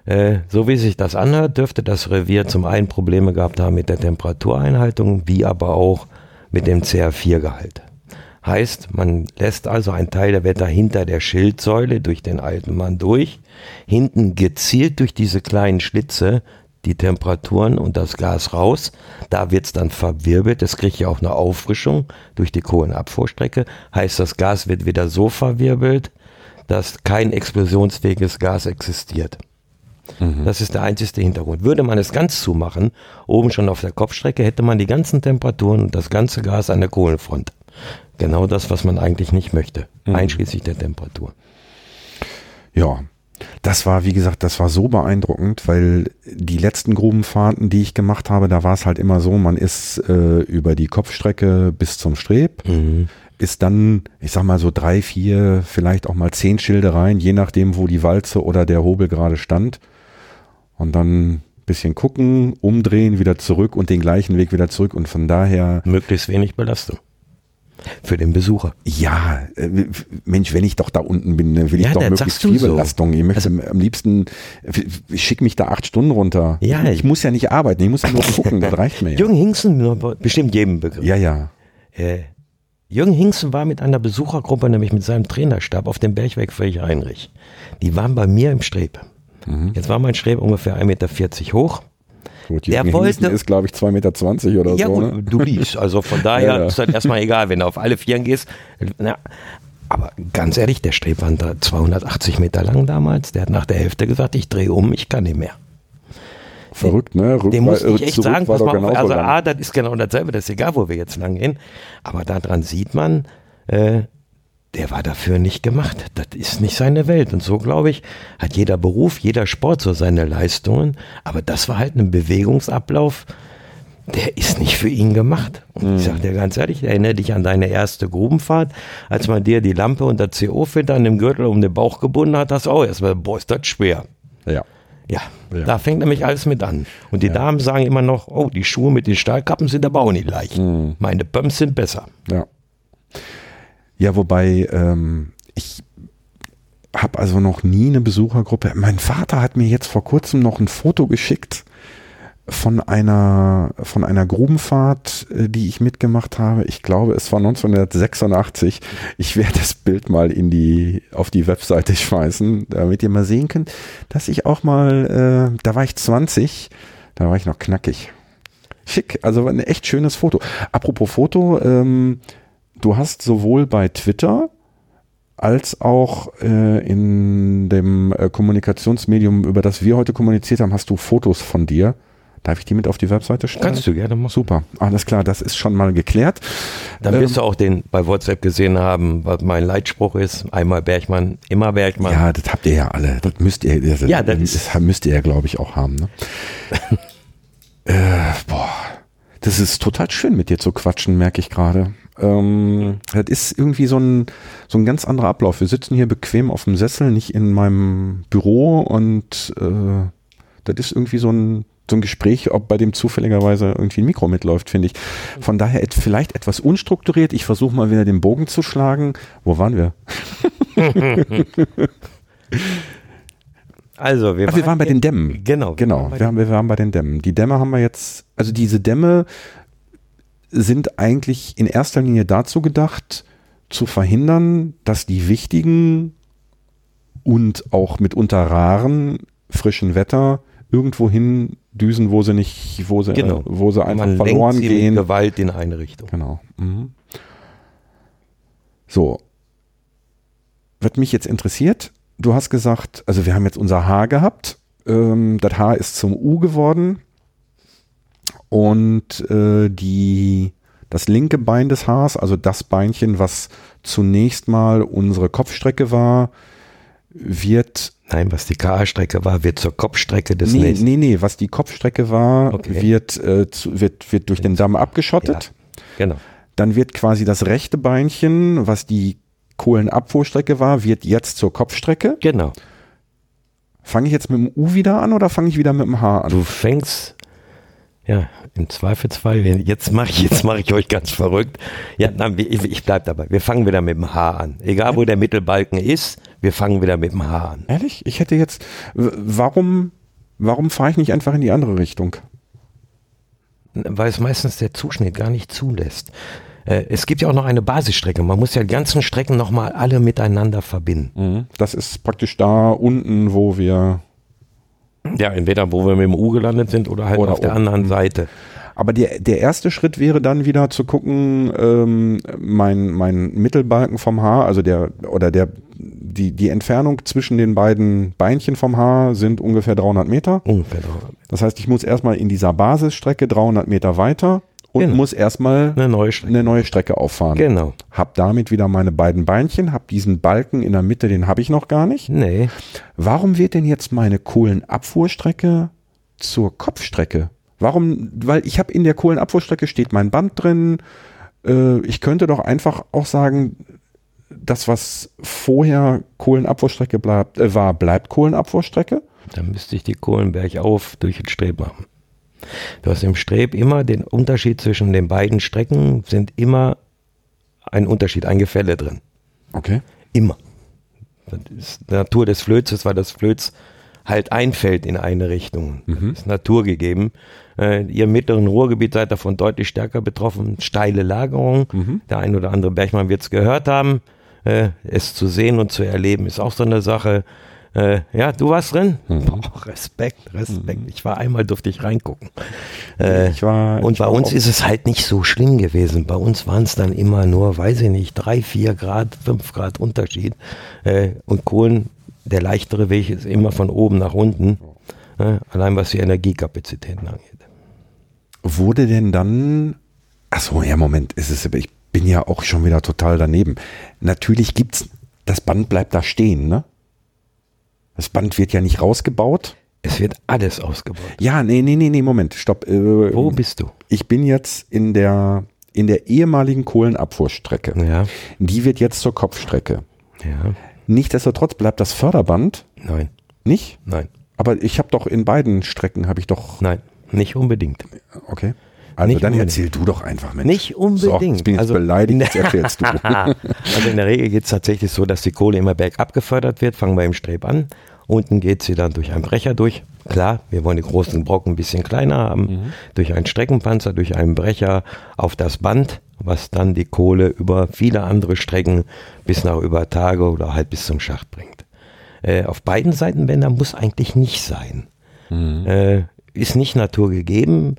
Äh, so wie sich das anhört, dürfte das Revier zum einen Probleme gehabt haben mit der Temperatureinhaltung, wie aber auch mit dem CR4-Gehalt. Heißt, man lässt also einen Teil der Wetter hinter der Schildsäule durch den alten Mann durch, hinten gezielt durch diese kleinen Schlitze die Temperaturen und das Gas raus. Da wird es dann verwirbelt. Es kriegt ja auch eine Auffrischung durch die Kohlenabfuhrstrecke. Heißt, das Gas wird wieder so verwirbelt, dass kein explosionsfähiges Gas existiert. Mhm. Das ist der einzige Hintergrund. Würde man es ganz zumachen, oben schon auf der Kopfstrecke, hätte man die ganzen Temperaturen und das ganze Gas an der Kohlenfront. Genau das, was man eigentlich nicht möchte, mhm. einschließlich der Temperatur. Ja, das war, wie gesagt, das war so beeindruckend, weil die letzten Grubenfahrten, die ich gemacht habe, da war es halt immer so, man ist äh, über die Kopfstrecke bis zum Streb, mhm. ist dann, ich sag mal so drei, vier, vielleicht auch mal zehn Schilde rein, je nachdem, wo die Walze oder der Hobel gerade stand. Und dann bisschen gucken, umdrehen, wieder zurück und den gleichen Weg wieder zurück und von daher. Möglichst wenig Belastung. Für den Besucher. Ja, äh, Mensch, wenn ich doch da unten bin, will ja, ich doch möglichst viel so. Belastung. Ich möchte also, am liebsten, ich schicke mich da acht Stunden runter. Ja, ich muss ja nicht arbeiten, ich muss ja nur gucken, das reicht mir. Ja. Jürgen Hingsen, bestimmt jedem Begriff. Ja, ja. Äh, Jürgen Hingsen war mit einer Besuchergruppe, nämlich mit seinem Trainerstab auf dem Bergweg Völlig Heinrich. Die waren bei mir im Streb. Mhm. Jetzt war mein Streb ungefähr 1,40 Meter hoch. Gut, der wollte, ist, glaube ich, 2,20 Meter oder ja, so. Ne? Du liest, also von daher ja, ja. ist das erstmal egal, wenn du auf alle Vieren gehst. Na, aber ganz ehrlich, der Streb war 280 Meter lang damals. Der hat nach der Hälfte gesagt, ich drehe um, ich kann nicht mehr. Verrückt, ne? Rück, Dem muss ich echt sagen, pass mal auf, also A, das ist genau dasselbe, das ist egal, wo wir jetzt lang gehen. Aber daran sieht man, äh, der war dafür nicht gemacht. Das ist nicht seine Welt. Und so, glaube ich, hat jeder Beruf, jeder Sport so seine Leistungen. Aber das war halt ein Bewegungsablauf, der ist nicht für ihn gemacht. Und mhm. ich sage dir ganz ehrlich, erinnere dich an deine erste Grubenfahrt, als man dir die Lampe und der CO-Filter an dem Gürtel um den Bauch gebunden hat, hast du auch erstmal, boah, ist das schwer. Ja. Ja, ja, da fängt nämlich alles mit an. Und die ja. Damen sagen immer noch, oh, die Schuhe mit den Stahlkappen sind aber auch nicht leicht. Mhm. Meine Böms sind besser. Ja. Ja, wobei ähm, ich habe also noch nie eine Besuchergruppe. Mein Vater hat mir jetzt vor kurzem noch ein Foto geschickt von einer von einer Grubenfahrt, äh, die ich mitgemacht habe. Ich glaube, es war 1986. Ich werde das Bild mal in die auf die Webseite schmeißen, damit ihr mal sehen könnt, dass ich auch mal, äh, da war ich 20, da war ich noch knackig. Schick, also ein echt schönes Foto. Apropos Foto, ähm, du hast sowohl bei Twitter als auch äh, in dem äh, Kommunikationsmedium, über das wir heute kommuniziert haben, hast du Fotos von dir. Darf ich die mit auf die Webseite stellen? Kannst du gerne machen. Super, alles klar, das ist schon mal geklärt. Dann wirst ähm, du auch den bei WhatsApp gesehen haben, was mein Leitspruch ist. Einmal Bergmann, immer Bergmann. Ja, das habt ihr ja alle. Das müsst ihr, das, ja, das, das müsst ihr ja, glaube ich, auch haben. Ne? äh, boah, das ist total schön mit dir zu quatschen, merke ich gerade. Ähm, das ist irgendwie so ein, so ein ganz anderer Ablauf. Wir sitzen hier bequem auf dem Sessel, nicht in meinem Büro und äh, das ist irgendwie so ein, so ein Gespräch, ob bei dem zufälligerweise irgendwie ein Mikro mitläuft, finde ich. Von daher et, vielleicht etwas unstrukturiert. Ich versuche mal wieder den Bogen zu schlagen. Wo waren wir? Also, wir, Ach, wir waren bei den Dämmen. Genau. Genau, wir, waren, wir waren bei den Dämmen. Die Dämme haben wir jetzt, also diese Dämme sind eigentlich in erster Linie dazu gedacht, zu verhindern, dass die wichtigen und auch mitunter raren frischen Wetter irgendwo hin düsen, wo sie nicht, wo sie, genau. wo sie einfach Man verloren sie gehen. Mit Gewalt in eine Richtung. Genau. Mhm. So. Was mich jetzt interessiert, du hast gesagt, also wir haben jetzt unser Haar gehabt. Ähm, das Haar ist zum U geworden und äh, die das linke Bein des Haars, also das Beinchen, was zunächst mal unsere Kopfstrecke war, wird Nein, was die KA-Strecke war, wird zur Kopfstrecke des nee, nächsten. Nee, nee, was die Kopfstrecke war, okay. wird, äh, zu, wird, wird durch den Damm abgeschottet. Ja, genau. Dann wird quasi das rechte Beinchen, was die Kohlenabfuhrstrecke war, wird jetzt zur Kopfstrecke. Genau. Fange ich jetzt mit dem U wieder an oder fange ich wieder mit dem H an? Du fängst ja, im Zweifelsfall, jetzt mache ich, jetzt mache ich euch ganz verrückt. Ja, nein, ich, ich bleib dabei. Wir fangen wieder mit dem H an. Egal wo der Mittelbalken ist, wir fangen wieder mit dem Haar an. Ehrlich? Ich hätte jetzt, warum, warum fahre ich nicht einfach in die andere Richtung? Weil es meistens der Zuschnitt gar nicht zulässt. Äh, es gibt ja auch noch eine Basisstrecke. Man muss ja die ganzen Strecken nochmal alle miteinander verbinden. Das ist praktisch da unten, wo wir, Ja, entweder wo wir mit dem U gelandet sind oder halt Oder auf der oben. anderen Seite. aber der, der erste Schritt wäre dann wieder zu gucken, ähm, mein, mein Mittelbalken vom Haar, also der, oder der, die, die Entfernung zwischen den beiden Beinchen vom Haar sind ungefähr 300 Meter. Ungefähr. 300 Meter. Das heißt, ich muss erstmal in dieser Basisstrecke 300 Meter weiter und Genau. muss erstmal Eine neue Strecke. eine neue Strecke auffahren. Genau. Hab damit wieder meine beiden Beinchen, hab diesen Balken in der Mitte, den habe ich noch gar nicht. Nee. Warum wird denn jetzt meine Kohlenabfuhrstrecke zur Kopfstrecke? Warum? Weil ich habe in der Kohlenabfuhrstrecke steht mein Band drin. Äh, ich könnte doch einfach auch sagen, das was vorher Kohlenabfuhrstrecke bleibt, äh, war, bleibt Kohlenabfuhrstrecke. Dann müsste ich die Kohlen bergauf durch den Streb machen. Du hast im Streb immer den Unterschied zwischen den beiden Strecken, sind immer ein Unterschied, ein Gefälle drin. Okay. Immer. Das ist Natur des Flözes, weil das Flöz halt einfällt in eine Richtung. Das ist naturgegeben. Äh, ihr im mittleren Ruhrgebiet seid davon deutlich stärker betroffen. Steile Lagerung. Der ein oder andere Bergmann wird es gehört haben. Äh, es zu sehen und zu erleben ist auch so eine Sache. Äh, ja, du warst drin? Boah, Respekt, Respekt. Ich war einmal, durfte ich reingucken. Äh, Ich war, und ich bei war uns ist es halt nicht so schlimm gewesen. Bei uns waren es dann immer nur, weiß ich nicht, drei, vier Grad, fünf Grad Unterschied. Äh, und Kohlen, der leichtere Weg ist immer von oben nach unten. Äh, allein was die Energiekapazitäten angeht. wurde denn dann, achso, ja, Moment, es ist, ich bin ja auch schon wieder total daneben. Natürlich gibt's, das Band bleibt da stehen, ne? Das Band wird ja nicht rausgebaut. Es wird alles ausgebaut. Ja, nee, nee, nee, nee, Moment, stopp. Äh, Wo bist du? Ich bin jetzt in der, in der ehemaligen Kohlenabfuhrstrecke. Ja, Die wird jetzt zur Kopfstrecke. ja, Nichtsdestotrotz bleibt das Förderband nein, nicht. nein, Aber ich habe doch in beiden Strecken habe ich doch. nein, nicht unbedingt. Okay. Also Nicht dann unbedingt. erzähl du doch einfach, Mensch. Nicht unbedingt. So, jetzt bin ich Also- jetzt beleidigt, jetzt erzählst du. also in der Regel geht es tatsächlich so, dass die Kohle immer bergab gefördert wird. Fangen wir im Streb an. Unten geht sie dann durch einen Brecher durch. Klar, wir wollen die großen Brocken ein bisschen kleiner haben. Durch einen Streckenpanzer, durch einen Brecher auf das Band, was dann die Kohle über viele andere Strecken bis nach über Tage oder halt bis zum Schacht bringt. Äh, auf beiden Seitenbändern muss eigentlich nicht sein. Äh, ist nicht naturgegeben,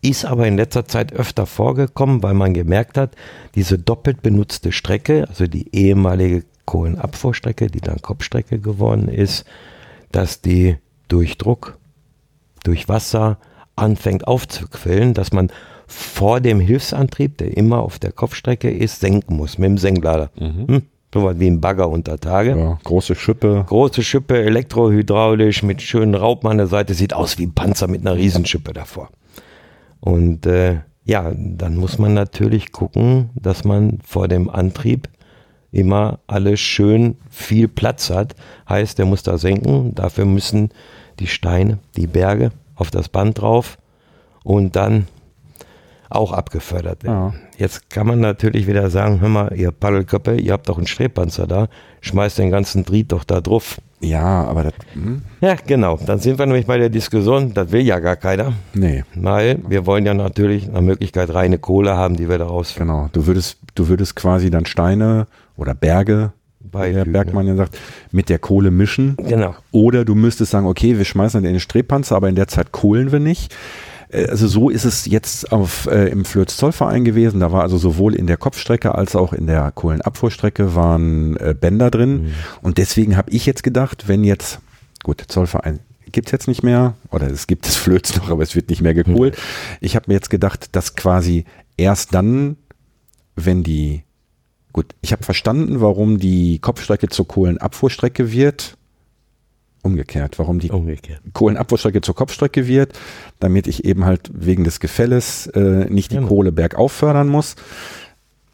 ist aber in letzter Zeit öfter vorgekommen, weil man gemerkt hat, diese doppelt benutzte Strecke, also die ehemalige Kohlenabfuhrstrecke, die dann Kopfstrecke geworden ist, dass die durch Druck, durch Wasser anfängt aufzuquillen, dass man vor dem Hilfsantrieb, der immer auf der Kopfstrecke ist, senken muss mit dem Senklader. Hm? So was wie ein Bagger unter Tage. Ja, große Schippe. Große Schippe, elektrohydraulisch, mit schönen Raupen an der Seite, sieht aus wie ein Panzer mit einer Riesenschippe davor. Und äh, ja, dann muss man natürlich gucken, dass man vor dem Antrieb immer alles schön viel Platz hat. Heißt, der muss da senken. Dafür müssen die Steine, die Berge auf das Band drauf und dann auch abgefördert werden. Ja. Jetzt kann man natürlich wieder sagen, hör mal, ihr Paddelköppe, ihr habt doch einen Strebpanzer da, schmeißt den ganzen Dried doch da drauf. Ja, aber das. Hm, Ja, genau. Dann sind wir nämlich bei der Diskussion, das will ja gar keiner, nee, weil wir wollen ja natürlich nach Möglichkeit reine Kohle haben, die wir daraus genau. Du würdest, du würdest quasi dann Steine oder Berge, wie der. Bergmann ja sagt, mit der Kohle mischen. Genau. Oder du müsstest sagen, okay, wir schmeißen dann in den Strebpanzer, aber in der Zeit kohlen wir nicht. Äh, Also so ist es jetzt auf, äh, im Flöz-Zollverein gewesen. Da war also sowohl in der Kopfstrecke als auch in der Kohlenabfuhrstrecke waren äh, Bänder drin. Und deswegen habe ich jetzt gedacht, wenn jetzt, gut, Zollverein gibt's jetzt nicht mehr, oder es gibt das Flöz noch, aber es wird nicht mehr gekohlt. Ich habe mir jetzt gedacht, dass quasi erst dann, wenn die, gut, ich habe verstanden, warum die Kopfstrecke zur Kohlenabfuhrstrecke wird. Umgekehrt, warum die Umgekehrt. Kohlenabfuhrstrecke zur Kopfstrecke wird, damit ich eben halt wegen des Gefälles äh, nicht die Genau. Kohle bergauf fördern muss.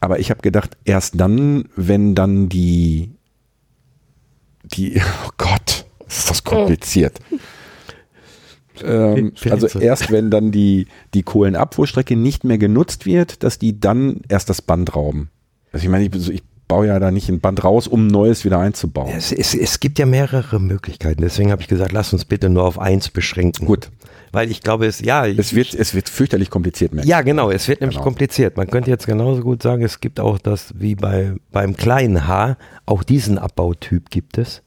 Aber ich habe gedacht, erst dann, wenn dann die, die, oh Gott, ist das kompliziert. Ähm, Vielleicht also so. erst wenn dann die, die Kohlenabfuhrstrecke nicht mehr genutzt wird, dass die dann erst das Band rauben. Also ich meine, ich, so- ich baue ja da nicht ein Band raus, um neues wieder einzubauen. Es, es, es gibt ja mehrere Möglichkeiten. Deswegen habe ich gesagt, lass uns bitte nur auf eins beschränken. Gut. Weil ich glaube, es, ja. Es wird, es wird fürchterlich kompliziert, merke Ja, genau. Es wird nämlich Genau. kompliziert. Man könnte jetzt genauso gut sagen, es gibt auch das, wie bei, beim kleinen H, auch diesen Abbautyp gibt es.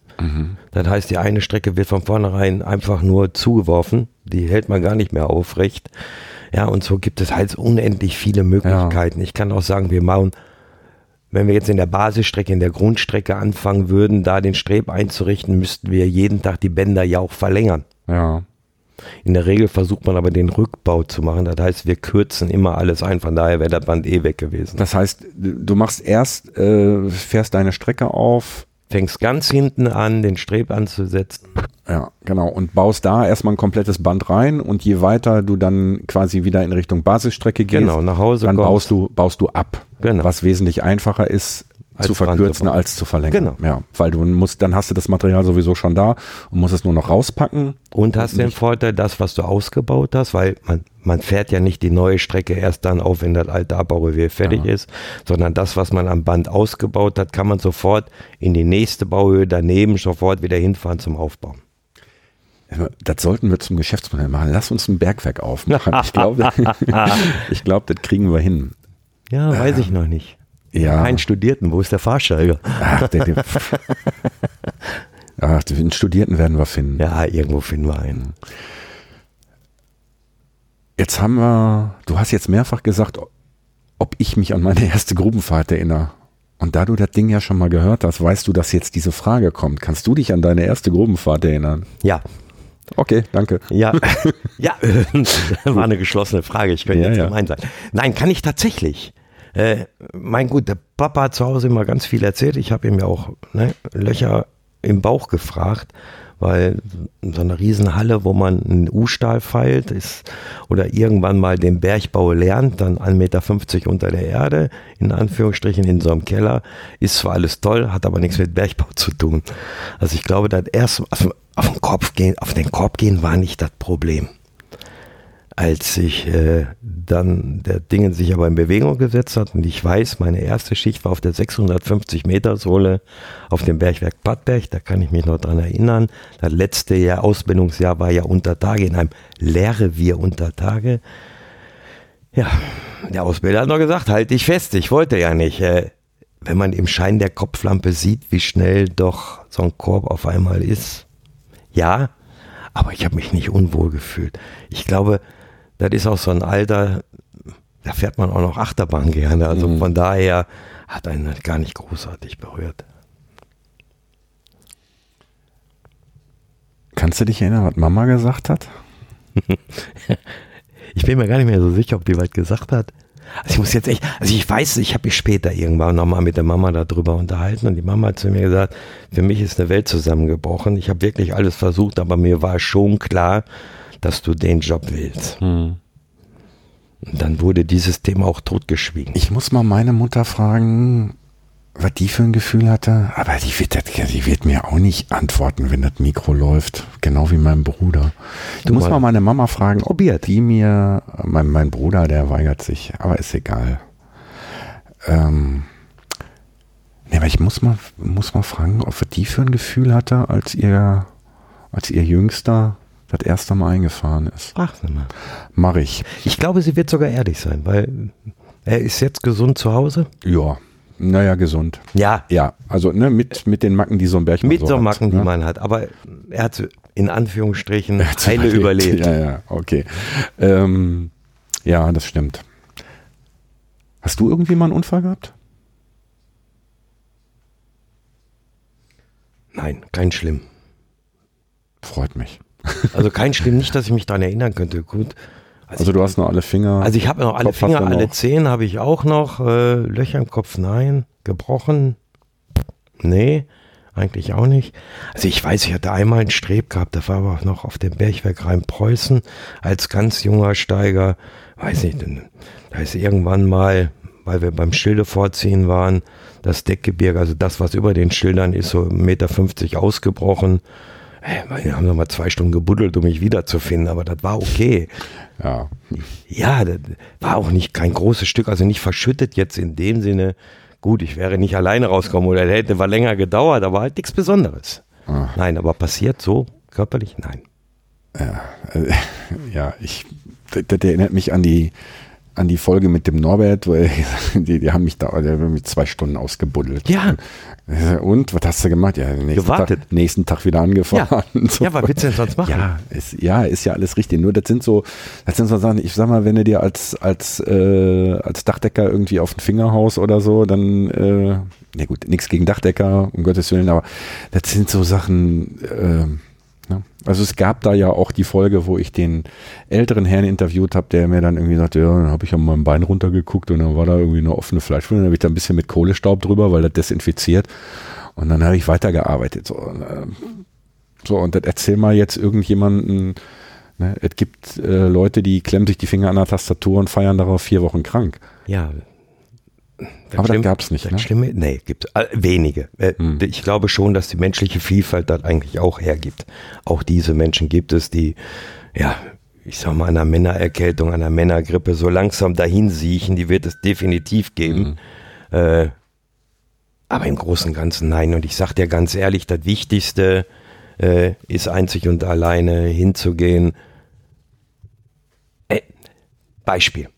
Das heißt, die eine Strecke wird von vornherein einfach nur zugeworfen. Die hält man gar nicht mehr aufrecht. Ja, und so gibt es halt unendlich viele Möglichkeiten. Ich kann auch sagen, wir machen, wenn wir jetzt in der Basisstrecke, in der Grundstrecke anfangen würden, da den Streb einzurichten, müssten wir jeden Tag die Bänder ja auch verlängern. Ja. In der Regel versucht man aber den Rückbau zu machen. Das heißt, wir kürzen immer alles ein. Von daher wäre das Band eh weg gewesen. Das heißt, du machst erst, äh, fährst deine Strecke auf, Fängst ganz hinten an, den Streb anzusetzen. ja, genau, und baust da erstmal ein komplettes Band rein und je weiter du dann quasi wieder in Richtung Basisstrecke gehst, Genau, nach Hause dann kommst. baust du, baust du ab. Genau. Was wesentlich einfacher ist, Als zu verkürzen als zu verlängern. Genau. Ja, weil du musst, dann hast du das Material sowieso schon da und musst es nur noch rauspacken. Und hast den Vorteil, das, was du ausgebaut hast, weil man, man fährt ja nicht die neue Strecke erst dann auf, wenn das alte Abbaurevier fertig ist, sondern das, was man am Band ausgebaut hat, kann man sofort in die nächste Bauhöhe daneben sofort wieder hinfahren zum Aufbauen. Das sollten wir zum Geschäftsmodell machen. Lass uns ein Bergwerk aufmachen. Ich glaube, ich glaube, das kriegen wir hin. Ja, weiß ich noch nicht. Ja. Kein Studierten, wo ist der Fahrsteiger? Ach, der, der, Ach, den Studierten werden wir finden. Ja, irgendwo finden wir einen. Jetzt haben wir, du hast jetzt mehrfach gesagt, ob ich mich an meine erste Grubenfahrt erinnere. Und da du das Ding ja schon mal gehört hast, weißt du, dass jetzt diese Frage kommt. Kannst du dich an deine erste Grubenfahrt erinnern? Ja, Okay, danke. Ja, ja, war eine geschlossene Frage. Ich könnte Ja, jetzt ja. gemein sein. Nein, kann ich tatsächlich. Äh, mein gut, der Papa hat zu Hause immer ganz viel erzählt. Ich habe ihm ja auch ne, Löcher im Bauch gefragt, weil so eine Riesenhalle, wo man einen U-Stahl feilt, ist oder irgendwann mal den Bergbau lernt, dann 1,50 Meter unter der Erde, in Anführungsstrichen in so einem Keller, ist zwar alles toll, hat aber nichts mit Bergbau zu tun. Also ich glaube, das erste, also auf den Korb gehen, auf den Korb gehen war nicht das Problem als sich äh, dann der Dingen sich aber in Bewegung gesetzt hat und ich weiß, meine erste Schicht war auf der 650 Meter Sohle auf dem Bergwerk Pattberg, da kann ich mich noch dran erinnern. Das letzte Jahr, Ausbildungsjahr war ja unter Tage, in einem Lehrrevier unter Tage. Ja, der Ausbilder hat noch gesagt, halt dich fest, ich wollte ja nicht. Äh, wenn man im Schein der Kopflampe sieht, wie schnell doch so ein Korb auf einmal ist. Ja, aber ich habe mich nicht unwohl gefühlt. Ich glaube, das ist auch so ein Alter, da fährt man auch noch Achterbahn gerne. Also von daher hat einen das gar nicht großartig berührt. Kannst du dich erinnern, was Mama gesagt hat? Ich bin mir gar nicht mehr so sicher, ob die was gesagt hat. Also ich muss jetzt echt, also ich weiß, ich habe mich später irgendwann nochmal mit der Mama darüber unterhalten und die Mama hat zu mir gesagt, für mich ist eine Welt zusammengebrochen. Ich habe wirklich alles versucht, aber mir war schon klar, dass du den Job willst. Und dann wurde dieses Thema auch totgeschwiegen. Ich muss mal meine Mutter fragen, was die für ein Gefühl hatte. Aber die wird, das, die wird mir auch nicht antworten, wenn das Mikro läuft. Genau wie mein Bruder. Du muss mal- meine Mama fragen, ob Probiert. die mir, mein, mein Bruder, der weigert sich, aber ist egal. Ähm, nee, aber ich muss mal, muss mal fragen, ob die für ein Gefühl hatte, als ihr, als ihr Jüngster das erste Mal eingefahren ist. Ach, mal. Mach ich. Ich glaube, sie wird sogar ehrlich sein, weil er ist jetzt gesund zu Hause. Ja. Naja, gesund. Ja, Ja, also ne, mit, mit den Macken, die so ein Berg mit so hat, Macken, die ne? man hat. Aber er hat in Anführungsstrichen Hat's eine überlebt. Ja, ja, okay. Ähm, ja, das stimmt. Hast du irgendwie mal einen Unfall gehabt? Nein, kein schlimm. Freut mich. Also kein schlimm, nicht, dass ich mich daran erinnern könnte. Gut. Also du hast noch alle Finger. Also ich habe noch alle Kopf Finger, alle noch. Zehen habe ich auch noch. Äh, Löcher im Kopf, nein. Gebrochen? Nee, eigentlich auch nicht. Also ich weiß, ich hatte einmal einen Streb gehabt, da war aber noch auf dem Bergwerk Rhein-Preußen als ganz junger Steiger. Weiß nicht, da ist irgendwann mal, weil wir beim Schilde vorziehen waren, das Deckgebirge, also das, was über den Schildern ist, so 1,50 Meter ausgebrochen. Wir haben noch mal zwei Stunden gebuddelt, um mich wiederzufinden, aber das war okay. ja. Ja, das war auch nicht kein großes Stück, also nicht verschüttet jetzt in dem Sinne, Gut, ich wäre nicht alleine rausgekommen oder der hätte war länger gedauert, aber halt nichts Besonderes. Ah. Nein, aber passiert so körperlich? Nein. Ja, äh, ja ich, das, das erinnert mich an die, an die Folge mit dem Norbert, wo er, die, die haben mich da mich zwei Stunden ausgebuddelt. Ja. Und was hast du gemacht? Ja, nächsten Gewartet. Tag, nächsten Tag wieder angefahren. So. Ja, was willst du denn sonst machen? Ja, ist, ja, ist ja alles richtig. Nur das sind so, das sind so Sachen, ich sag mal, wenn du dir als, als, äh, als Dachdecker irgendwie auf den Finger haust oder so, dann, äh, ja gut, nichts gegen Dachdecker, um Gottes Willen, aber das sind so Sachen, äh, ne? Also es gab da ja auch die Folge, wo ich den älteren Herrn interviewt habe, der mir dann irgendwie sagte, ja, dann habe ich an meinem Bein runtergeguckt und dann war da irgendwie eine offene Fleischwunde, dann habe ich da ein bisschen mit Kohlestaub drüber, weil das desinfiziert und dann habe ich weitergearbeitet. So, und, ähm, so, und das erzähl mal jetzt irgendjemanden, ne, es gibt äh, Leute, die klemmen sich die Finger an der Tastatur und feiern darauf vier Wochen krank. Ja. Aber das gab's nicht, Das ne? Schlimme, nee, gibt äh, wenige. Äh, Hm. Ich glaube schon, dass die menschliche Vielfalt das eigentlich auch hergibt. Auch diese Menschen gibt es, die, ja, ich sag mal, einer Männererkältung, einer Männergrippe so langsam dahin siechen, die wird es definitiv geben. Hm. Äh, aber im Großen und Ganzen nein. Und ich sag dir ganz ehrlich, das Wichtigste äh, ist einzig und alleine hinzugehen. Äh, Beispiel.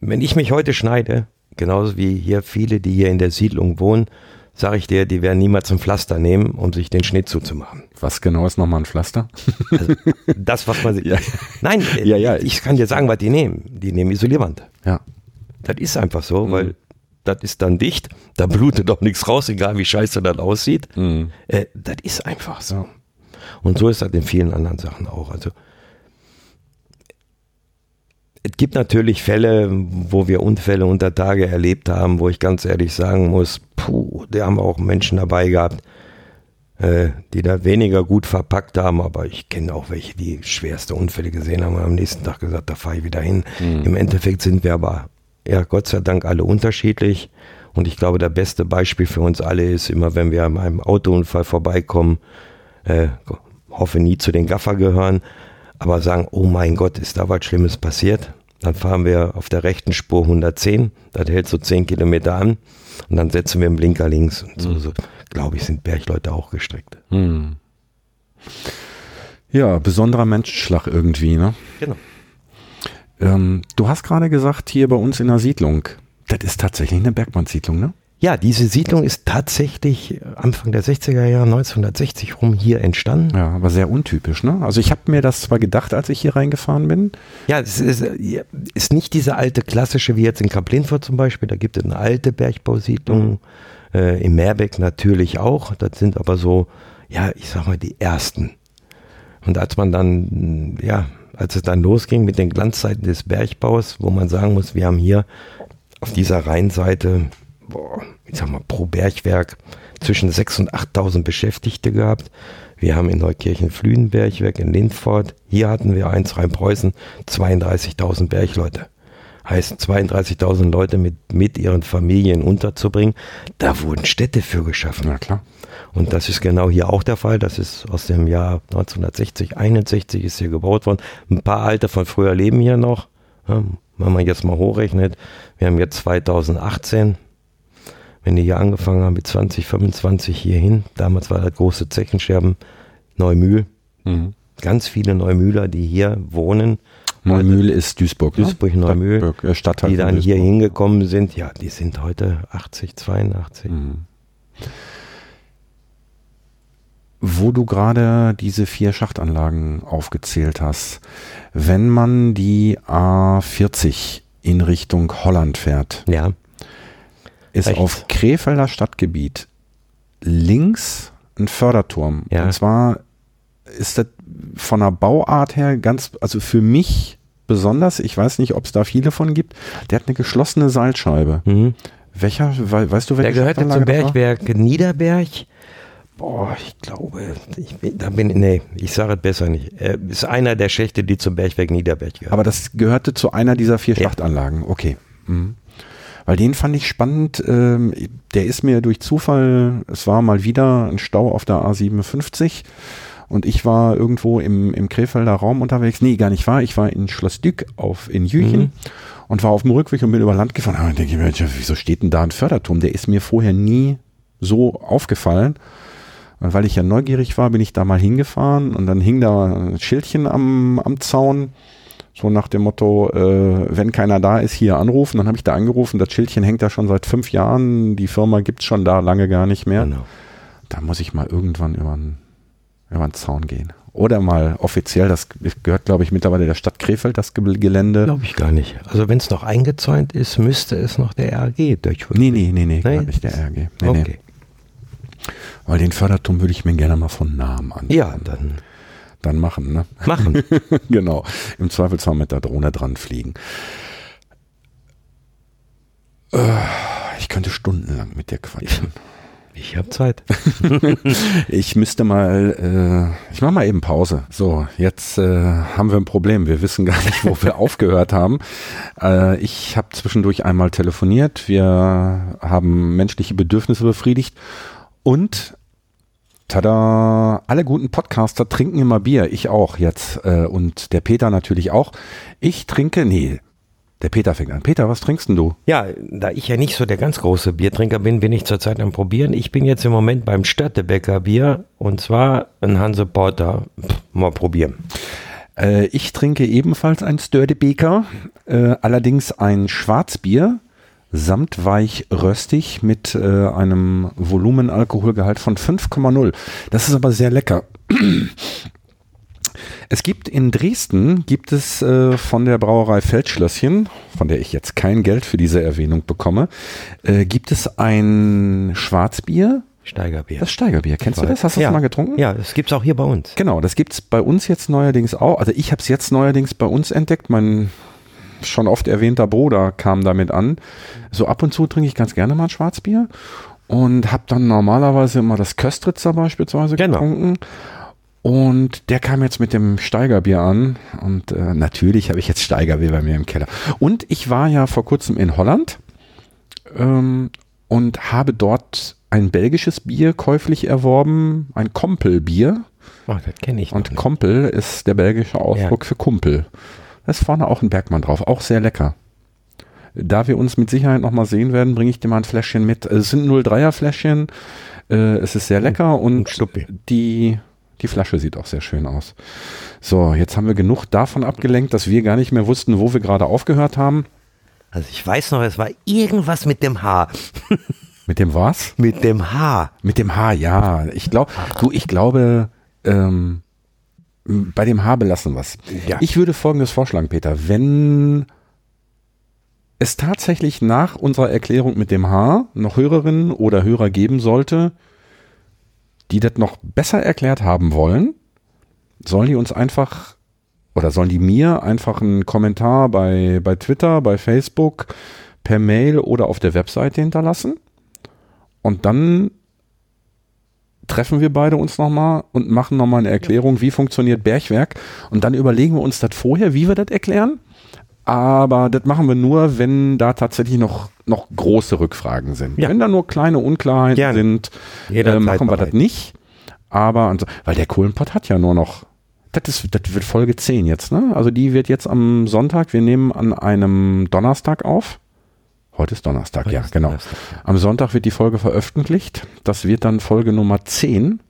Wenn ich mich heute schneide, genauso wie hier viele, die hier in der Siedlung wohnen, sage ich dir, die werden niemals ein Pflaster nehmen, um sich den Schnitt zuzumachen. Was genau ist nochmal ein Pflaster? Das, was man Ja. Nein, Ja, ja. ich kann dir sagen, was die nehmen. Die nehmen Isolierband. Ja. Das ist einfach so, Mhm. weil das ist dann dicht, da blutet doch nichts raus, egal wie scheiße das aussieht. Mhm. Äh, das ist einfach so. Und so ist das in vielen anderen Sachen auch. Also es gibt natürlich Fälle, wo wir Unfälle unter Tage erlebt haben, wo ich ganz ehrlich sagen muss, puh, da haben wir auch Menschen dabei gehabt, äh, die da weniger gut verpackt haben, aber ich kenne auch welche, die schwerste Unfälle gesehen haben und am nächsten Tag gesagt, da fahre ich wieder hin. Im Endeffekt sind wir aber, ja, Gott sei Dank alle unterschiedlich. Und ich glaube, der beste Beispiel für uns alle ist immer, wenn wir an einem Autounfall vorbeikommen, äh, hoffe nie zu den Gaffer gehören, aber sagen, oh mein Gott, ist da was Schlimmes passiert? Dann fahren wir auf der rechten Spur 110, das hält so 10 Kilometer an und dann setzen wir einen Blinker links. Und so, so glaube ich, sind Bergleute auch gestrickt. Hm. Ja, besonderer Menschenschlag irgendwie, ne? Genau. Ähm, du hast gerade gesagt, hier bei uns in der Siedlung, das ist tatsächlich eine Bergmannsiedlung, ne? Ja, diese Siedlung ist tatsächlich Anfang der 60er Jahre, 1960 rum hier entstanden. Ja, aber sehr untypisch, ne? Also ich habe mir das zwar gedacht, als ich hier reingefahren bin. Ja, es ist, äh, ist nicht diese alte klassische wie jetzt in Kaplinfurt zum Beispiel. Da gibt es eine alte Bergbausiedlung. Äh, in Meerbeck natürlich auch. Das sind aber so, ja, ich sag mal, die ersten. Und als man dann, ja, als es dann losging mit den Glanzzeiten des Bergbaus, wo man sagen muss, wir haben hier auf dieser Rheinseite, boah, ich sag mal, pro Bergwerk zwischen 6.000 und 8.000 Beschäftigte gehabt. Wir haben in Neukirchen Flühen Bergwerk, in Lindfort, hier hatten wir eins, Rheinpreußen, 32.000 Bergleute. Heißt 32.000 Leute mit, mit ihren Familien unterzubringen. Da wurden Städte für geschaffen. Na klar. Und das ist genau hier auch der Fall. Das ist aus dem Jahr 1960, 61 ist hier gebaut worden. Ein paar alte von früher leben hier noch. Wenn man jetzt mal hochrechnet, wir haben jetzt 2018. Wenn die hier angefangen haben mit 2025 hierhin, damals war das große Zechenscherben Neumühl. Mhm. Ganz viele Neumühler, die hier wohnen, Neumühl ist Duisburg, ne? Duisburg, Neumühl, Stadtburg, äh, Stadtteil die dann hier hingekommen sind, ja, die sind heute 80, 82. Mhm. Wo du gerade diese vier Schachtanlagen aufgezählt hast, wenn man die A40 in Richtung Holland fährt, Ja, ist Rechts. auf Krefelder Stadtgebiet links ein Förderturm. Ja. Und zwar ist das von der Bauart her ganz, also für mich besonders, ich weiß nicht, ob es da viele von gibt, der hat eine geschlossene Seilscheibe. mhm. Welcher, wei- weißt du, welcher Der gehörte zum? Bergwerk Niederberg. Boah, ich glaube, ich bin, da bin nee, ich sage es besser nicht. Er ist einer der Schächte, die zum Bergwerk Niederberg gehören. Aber das gehörte zu einer dieser vier Ja. Schachtanlagen. Okay. Mhm. Weil den fand ich spannend. Ähm, der ist mir durch Zufall, es war mal wieder ein Stau auf der A57 und ich war irgendwo im, im Krefelder Raum unterwegs. Nee, gar nicht wahr. Ich war in Schloss Dück auf, in Jüchen mhm. und war auf dem Rückweg und bin über Land gefahren. Und denke ich mir, wieso steht denn da ein Förderturm? Der ist mir vorher nie so aufgefallen. Und weil ich ja neugierig war, bin ich da mal hingefahren und dann hing da ein Schildchen am, am Zaun. So nach dem Motto, äh, wenn keiner da ist, hier anrufen. Dann habe ich da angerufen. Das Schildchen hängt da schon seit fünf Jahren. Die Firma gibt's schon da lange gar nicht mehr. Genau. Da muss ich mal irgendwann über einen, über einen Zaun gehen. Oder mal offiziell, das gehört, glaube ich, mittlerweile der Stadt Krefeld, das Gelände. Glaube ich gar nicht. Also wenn es noch eingezäunt ist, müsste es noch der RG durchführen. Nee, nee, nee, nee, nee? nicht der RG. Nee, okay. Nee. Weil den Förderturm würde ich mir gerne mal von Namen anschauen. Ja, dann dann machen, ne? Machen. genau. Im Zweifelsfall mit der Drohne dran fliegen. Äh, ich könnte stundenlang mit dir quatschen. Ich habe Zeit. ich müsste mal, äh, ich mache mal eben Pause. So, jetzt äh, haben wir ein Problem. Wir wissen gar nicht, wo wir aufgehört haben. Äh, ich habe zwischendurch einmal telefoniert. Wir haben menschliche Bedürfnisse befriedigt und Tada! Alle guten Podcaster trinken immer Bier. Ich auch jetzt. Äh, und der Peter natürlich auch. Ich trinke, nee, der Peter fängt an. Peter, was trinkst denn du? Ja, da ich ja nicht so der ganz große Biertrinker bin, bin ich zurzeit am Probieren. Ich bin jetzt im Moment beim Störtebecker Bier und zwar ein Hanse Porter. Pff, mal probieren. Äh, ich trinke ebenfalls ein Störtebeker, äh, allerdings ein Schwarzbier samtweich röstig mit äh, einem Volumenalkoholgehalt von 5,0. Das ist aber sehr lecker. Es gibt in Dresden, gibt es äh, von der Brauerei Feldschlösschen, von der ich jetzt kein Geld für diese Erwähnung bekomme, äh, gibt es ein Schwarzbier. Steigerbier. Das Steigerbier. Kennst du das? Hast du ja. das mal getrunken? Ja, das gibt's auch hier bei uns. Genau, das gibt's bei uns jetzt neuerdings auch. Also ich habe es jetzt neuerdings bei uns entdeckt. Mein schon oft erwähnter Bruder kam damit an. So ab und zu trinke ich ganz gerne mal ein Schwarzbier und habe dann normalerweise immer das Köstritzer beispielsweise genau. getrunken. Und der kam jetzt mit dem Steigerbier an und äh, natürlich habe ich jetzt Steigerbier bei mir im Keller. Und ich war ja vor kurzem in Holland ähm, und habe dort ein belgisches Bier käuflich erworben, ein Kompelbier. Oh, das kenne ich. Und Kompel ist der belgische Ausdruck ja. für Kumpel. Da ist vorne auch ein Bergmann drauf, auch sehr lecker. Da wir uns mit Sicherheit nochmal sehen werden, bringe ich dir mal ein Fläschchen mit. Es sind 03er Fläschchen. Äh, es ist sehr lecker und, und die, die Flasche sieht auch sehr schön aus. So, jetzt haben wir genug davon abgelenkt, dass wir gar nicht mehr wussten, wo wir gerade aufgehört haben. Also ich weiß noch, es war irgendwas mit dem Haar. mit dem was? Mit dem Haar. Mit dem Haar, ja. Ich glaube, du, ich glaube, ähm, bei dem Haar belassen was. Ja. Ich würde folgendes vorschlagen, Peter. Wenn es tatsächlich nach unserer Erklärung mit dem Haar noch Hörerinnen oder Hörer geben sollte, die das noch besser erklärt haben wollen, sollen die uns einfach oder sollen die mir einfach einen Kommentar bei, bei Twitter, bei Facebook, per Mail oder auf der Webseite hinterlassen. Und dann treffen wir beide uns nochmal und machen nochmal eine Erklärung, wie funktioniert Bergwerk. Und dann überlegen wir uns das vorher, wie wir das erklären. Aber das machen wir nur, wenn da tatsächlich noch, noch große Rückfragen sind. Ja. Wenn da nur kleine Unklarheiten Gerne. sind, äh, machen wir das nicht. Aber, weil der Kohlenpott hat ja nur noch, das, ist, das wird Folge 10 jetzt, ne? Also die wird jetzt am Sonntag, wir nehmen an einem Donnerstag auf. Heute ist Donnerstag, Heute ja, ist genau. Donnerstag, ja. Am Sonntag wird die Folge veröffentlicht. Das wird dann Folge Nummer 10.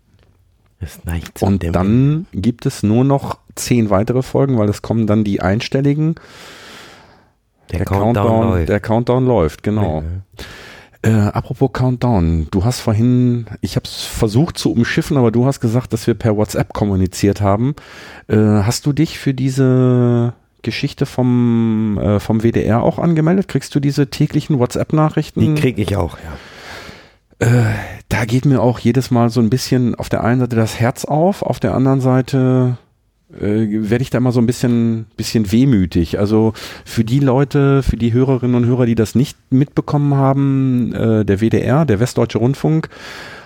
Und dann gibt es nur noch zehn weitere Folgen, weil es kommen dann die einstelligen. Der, der Countdown, Countdown läuft. Der Countdown läuft, genau. Ja. Äh, apropos Countdown, du hast vorhin, ich habe es versucht zu umschiffen, aber du hast gesagt, dass wir per WhatsApp kommuniziert haben. Äh, hast du dich für diese Geschichte vom, äh, vom WDR auch angemeldet? Kriegst du diese täglichen WhatsApp-Nachrichten? Die kriege ich auch, ja. Äh, da geht mir auch jedes Mal so ein bisschen auf der einen Seite das Herz auf, auf der anderen Seite äh, werde ich da mal so ein bisschen, bisschen wehmütig. Also für die Leute, für die Hörerinnen und Hörer, die das nicht mitbekommen haben, äh, der WDR, der Westdeutsche Rundfunk,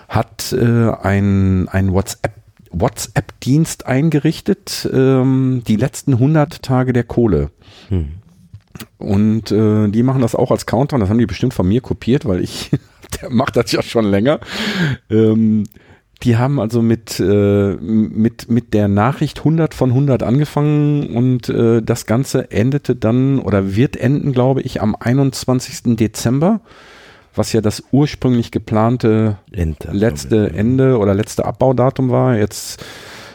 hat äh, ein, ein WhatsApp WhatsApp-Dienst eingerichtet, ähm, die letzten 100 Tage der Kohle. Hm. Und äh, die machen das auch als Countdown. Das haben die bestimmt von mir kopiert, weil ich, der macht das ja schon länger. Ähm, Die haben also mit, äh, mit, mit der Nachricht 100 von 100 angefangen und äh, das Ganze endete dann oder wird enden, glaube ich, am 21. Dezember, was ja das ursprünglich geplante Ente, letzte Ende oder letzte Abbaudatum war. Jetzt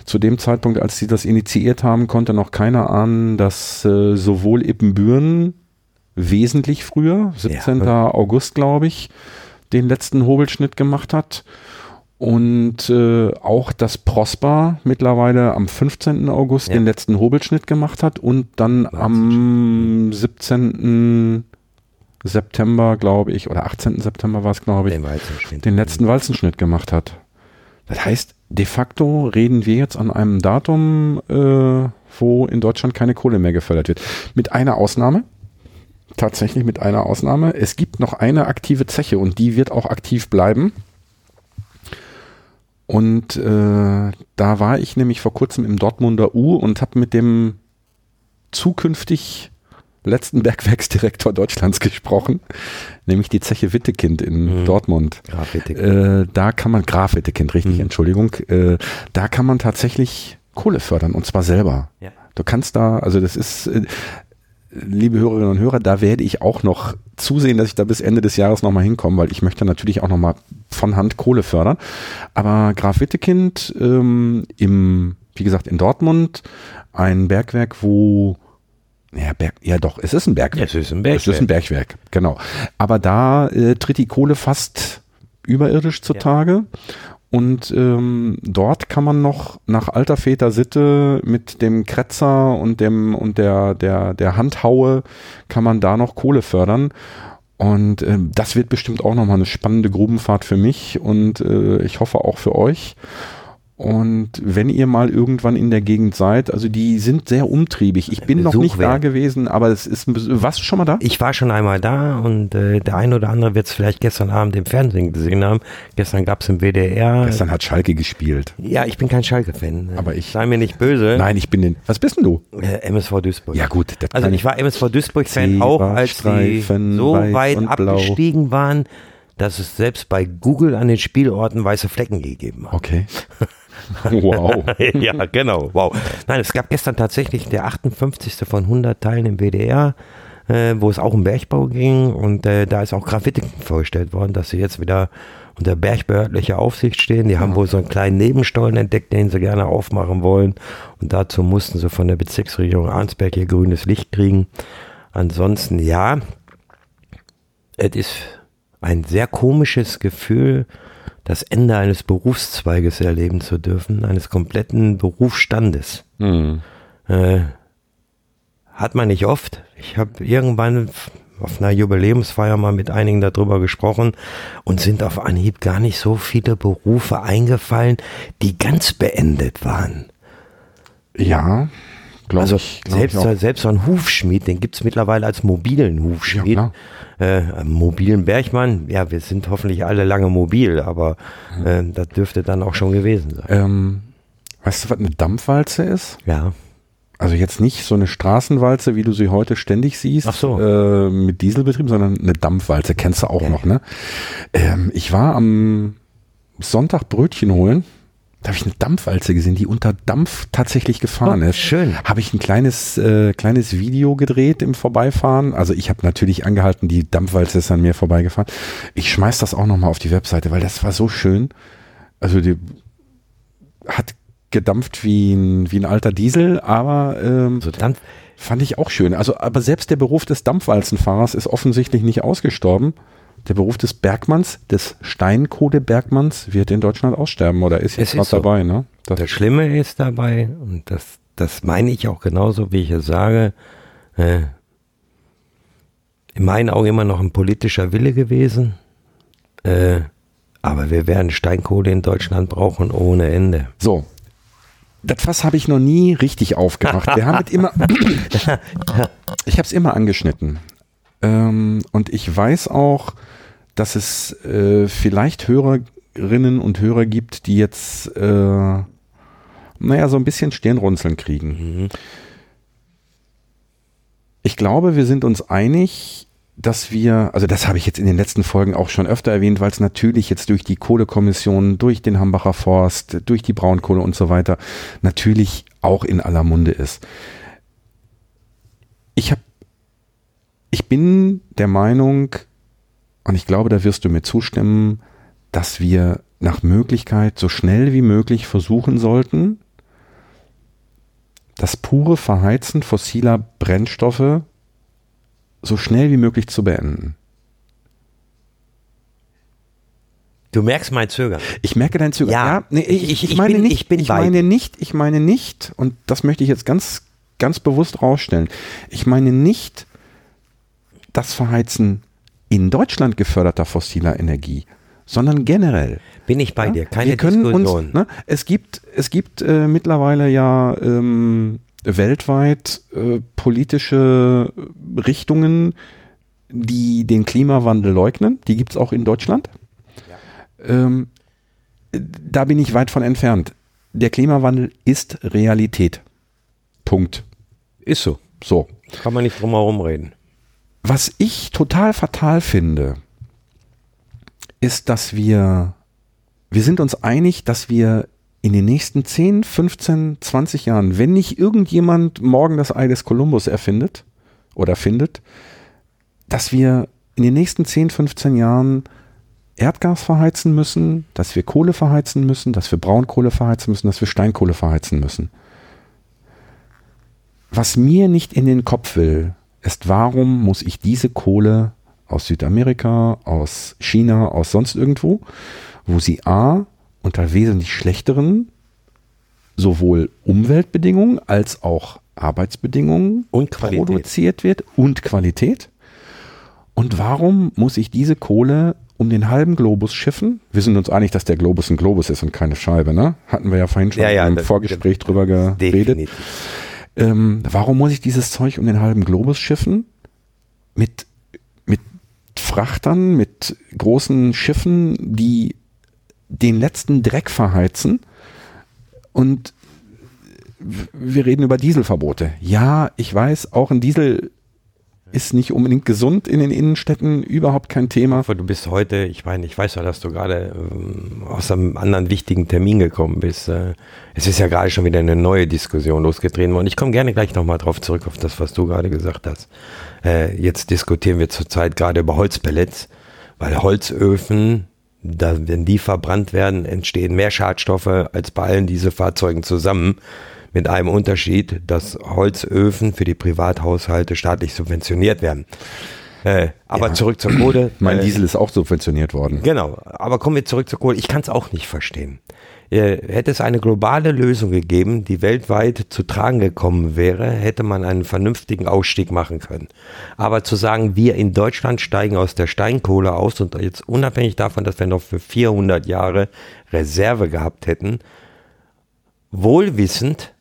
zu dem Zeitpunkt, als sie das initiiert haben, konnte noch keiner ahnen, dass äh, sowohl Ippenbüren wesentlich früher, 17. Ja. August, glaube ich, den letzten Hobelschnitt gemacht hat. Und äh, auch das Prosper mittlerweile am 15. August Ja. den letzten Hobelschnitt gemacht hat und dann am 17. September, glaube ich, oder 18. September war es, glaube ich, Den Weizenschnitt. den letzten Walzenschnitt gemacht hat. Das heißt, de facto reden wir jetzt an einem Datum, äh, wo in Deutschland keine Kohle mehr gefördert wird. Mit einer Ausnahme. Tatsächlich mit einer Ausnahme. Es gibt noch eine aktive Zeche und die wird auch aktiv bleiben. Und äh, da war ich nämlich vor kurzem im Dortmunder U und habe mit dem zukünftig letzten Bergwerksdirektor Deutschlands gesprochen, nämlich die Zeche Wittekind in Mhm. Dortmund. Äh, da kann man, Graf Wittekind, richtig, Mhm. Entschuldigung, äh, da kann man tatsächlich Kohle fördern und zwar selber. Ja. Du kannst da, also das ist, äh, liebe Hörerinnen und Hörer, da werde ich auch noch zusehen, dass ich da bis Ende des Jahres nochmal hinkomme, weil ich möchte natürlich auch nochmal von Hand Kohle fördern. Aber Graf Wittekind ähm, im, wie gesagt, in Dortmund, ein Bergwerk, wo ja, Berg, ja doch, es ist ein Bergwerk. Es ist ein Es ist ein Bergwerk, genau. Aber da äh, tritt die Kohle fast überirdisch zutage. Und ähm, dort kann man noch nach alter Väter Sitte mit dem Kretzer und dem und der der der Handhaue kann man da noch Kohle fördern. Und ähm, das wird bestimmt auch nochmal eine spannende Grubenfahrt für mich und äh, ich hoffe auch für euch. Und wenn ihr mal irgendwann in der Gegend seid, also die sind sehr umtriebig. Ich bin noch Besuch nicht da wert. gewesen, aber es ist du schon mal da? Ich war schon einmal da und äh, der eine oder andere wird es vielleicht gestern Abend im Fernsehen gesehen haben. Gestern gab es im WDR. Gestern hat Schalke gespielt. Ja, ich bin kein Schalke-Fan. Aber ich- Sei mir nicht böse. Nein, ich bin den. Was bist denn du? Äh, MSV Duisburg. Ja gut, Also ich war MSV Duisburg-Fan auch, als Zebrastreifen, so weit abgestiegen waren, dass es selbst bei Google an den Spielorten weiße Flecken gegeben hat. Okay. wow. ja, genau. Wow. Nein, es gab gestern tatsächlich der 58. von 100 Teilen im WDR, äh, wo es auch um Bergbau ging und äh, da ist auch Graffiti vorgestellt worden, dass sie jetzt wieder unter bergbehördlicher Aufsicht stehen. Die haben wohl so einen kleinen Nebenstollen entdeckt, den sie gerne aufmachen wollen und dazu mussten sie von der Bezirksregierung Arnsberg hier grünes Licht kriegen. Ansonsten ja, es ist ein sehr komisches Gefühl, das Ende eines Berufszweiges erleben zu dürfen, eines kompletten Berufsstandes. Hm. Äh, hat man nicht oft. Ich habe irgendwann auf einer Jubiläumsfeier mal mit einigen darüber gesprochen und sind auf Anhieb gar nicht so viele Berufe eingefallen, die ganz beendet waren. Ja, glaube Also ich. glaub selbst, ich selbst so ein Hufschmied, den gibt's mittlerweile als mobilen Hufschmied. Ja, äh, mobilen Bergmann, ja, wir sind hoffentlich alle lange mobil, aber äh, das dürfte dann auch schon gewesen sein. Ähm, weißt du, was eine Dampfwalze ist? Ja. Also jetzt nicht so eine Straßenwalze, wie du sie heute ständig siehst, Ach so. äh, mit Dieselbetrieb, sondern eine Dampfwalze, kennst du auch Ja. noch, ne? Ähm, ich war am Sonntag Brötchen holen, da habe ich eine Dampfwalze gesehen, die unter Dampf tatsächlich gefahren Oh, ist. schön. Habe ich ein kleines, äh, kleines Video gedreht im Vorbeifahren. Also ich habe natürlich angehalten, die Dampfwalze ist an mir vorbeigefahren. Ich schmeiß das auch nochmal auf die Webseite, weil das war so schön. Also die hat gedampft wie ein, wie ein alter Diesel, aber ähm, So dann, fand ich auch schön. Also, aber selbst der Beruf des Dampfwalzenfahrers ist offensichtlich nicht ausgestorben. Der Beruf des Bergmanns, des Steinkohlebergmanns, wird in Deutschland aussterben oder ist jetzt ist so. dabei, ne? Das, das Schlimme ist dabei, und das, das meine ich auch genauso, wie ich es sage, äh, in meinen Augen immer noch ein politischer Wille gewesen. Äh, aber wir werden Steinkohle in Deutschland brauchen ohne Ende. so. Das Fass habe ich noch nie richtig aufgemacht. Wir haben es immer, ich habe es immer angeschnitten. Ähm, und ich weiß auch, dass es äh, vielleicht Hörerinnen und Hörer gibt, die jetzt, äh, naja, so ein bisschen Stirnrunzeln kriegen. Mhm. Ich glaube, wir sind uns einig, dass wir, also das habe ich jetzt in den letzten Folgen auch schon öfter erwähnt, weil es natürlich jetzt durch die Kohlekommission, durch den Hambacher Forst, durch die Braunkohle und so weiter natürlich auch in aller Munde ist. Ich habe, ich bin der Meinung, und ich glaube, da wirst du mir zustimmen, dass wir nach Möglichkeit so schnell wie möglich versuchen sollten, das pure Verheizen fossiler Brennstoffe so schnell wie möglich zu beenden. Du merkst mein Zögern. Ich merke dein Zögern. Ja, ja nee, ich, ich, ich, meine bin, nicht, ich, bin ich meine nicht, ich meine nicht, und das möchte ich jetzt ganz, ganz bewusst rausstellen. Ich meine nicht das Verheizen in Deutschland geförderter fossiler Energie, sondern generell. Bin ich bei ja? dir, keine Wir können Diskussion. Uns, ne, es gibt, es gibt äh, mittlerweile ja ähm, weltweit äh, politische Richtungen, die den Klimawandel leugnen. Die gibt es auch in Deutschland. Ja. Ähm, da bin ich weit von entfernt. Der Klimawandel ist Realität. Punkt. Ist so. So. Kann man nicht drum herum reden. Was ich total fatal finde, ist, dass wir, wir sind uns einig, dass wir in den nächsten 10, 15, 20 Jahren, wenn nicht irgendjemand morgen das Ei des Kolumbus erfindet oder findet, dass wir in den nächsten 10, 15 Jahren Erdgas verheizen müssen, dass wir Kohle verheizen müssen, dass wir Braunkohle verheizen müssen, dass wir Steinkohle verheizen müssen. Was mir nicht in den Kopf will, ist, warum muss ich diese Kohle aus Südamerika, aus China, aus sonst irgendwo, wo sie A unter wesentlich schlechteren sowohl Umweltbedingungen als auch Arbeitsbedingungen und Qualität. produziert wird und Qualität. Und warum muss ich diese Kohle um den halben Globus schiffen? Wir sind uns einig, dass der Globus ein Globus ist und keine Scheibe, ne? Hatten wir ja vorhin schon ja, ja, im Vorgespräch drüber geredet. Ähm, warum muss ich dieses Zeug um den halben Globus schiffen? Mit, mit Frachtern, mit großen Schiffen, die den letzten Dreck verheizen und wir reden über Dieselverbote. Ja, ich weiß, auch ein Diesel ist nicht unbedingt gesund in den Innenstädten, überhaupt kein Thema. Du bist heute, ich meine, ich weiß ja, dass du gerade ähm, aus einem anderen wichtigen Termin gekommen bist. Äh, es ist ja gerade schon wieder eine neue Diskussion losgetreten worden. Ich komme gerne gleich nochmal drauf zurück, auf das, was du gerade gesagt hast. Äh, jetzt diskutieren wir zurzeit gerade über Holzpellets, weil Holzöfen wenn die verbrannt werden, entstehen mehr Schadstoffe als bei allen diese Fahrzeugen zusammen. Mit einem Unterschied, dass Holzöfen für die Privathaushalte staatlich subventioniert werden. Äh, aber ja. zurück zur Kohle. Mein äh, Diesel ist auch subventioniert worden. Genau. Aber kommen wir zurück zur Kohle. Ich kann es auch nicht verstehen. Äh, hätte es eine globale Lösung gegeben, die weltweit zu tragen gekommen wäre, hätte man einen vernünftigen Ausstieg machen können. Aber zu sagen, wir in Deutschland steigen aus der Steinkohle aus und jetzt unabhängig davon, dass wir noch für 400 Jahre Reserve gehabt hätten, wohlwissend,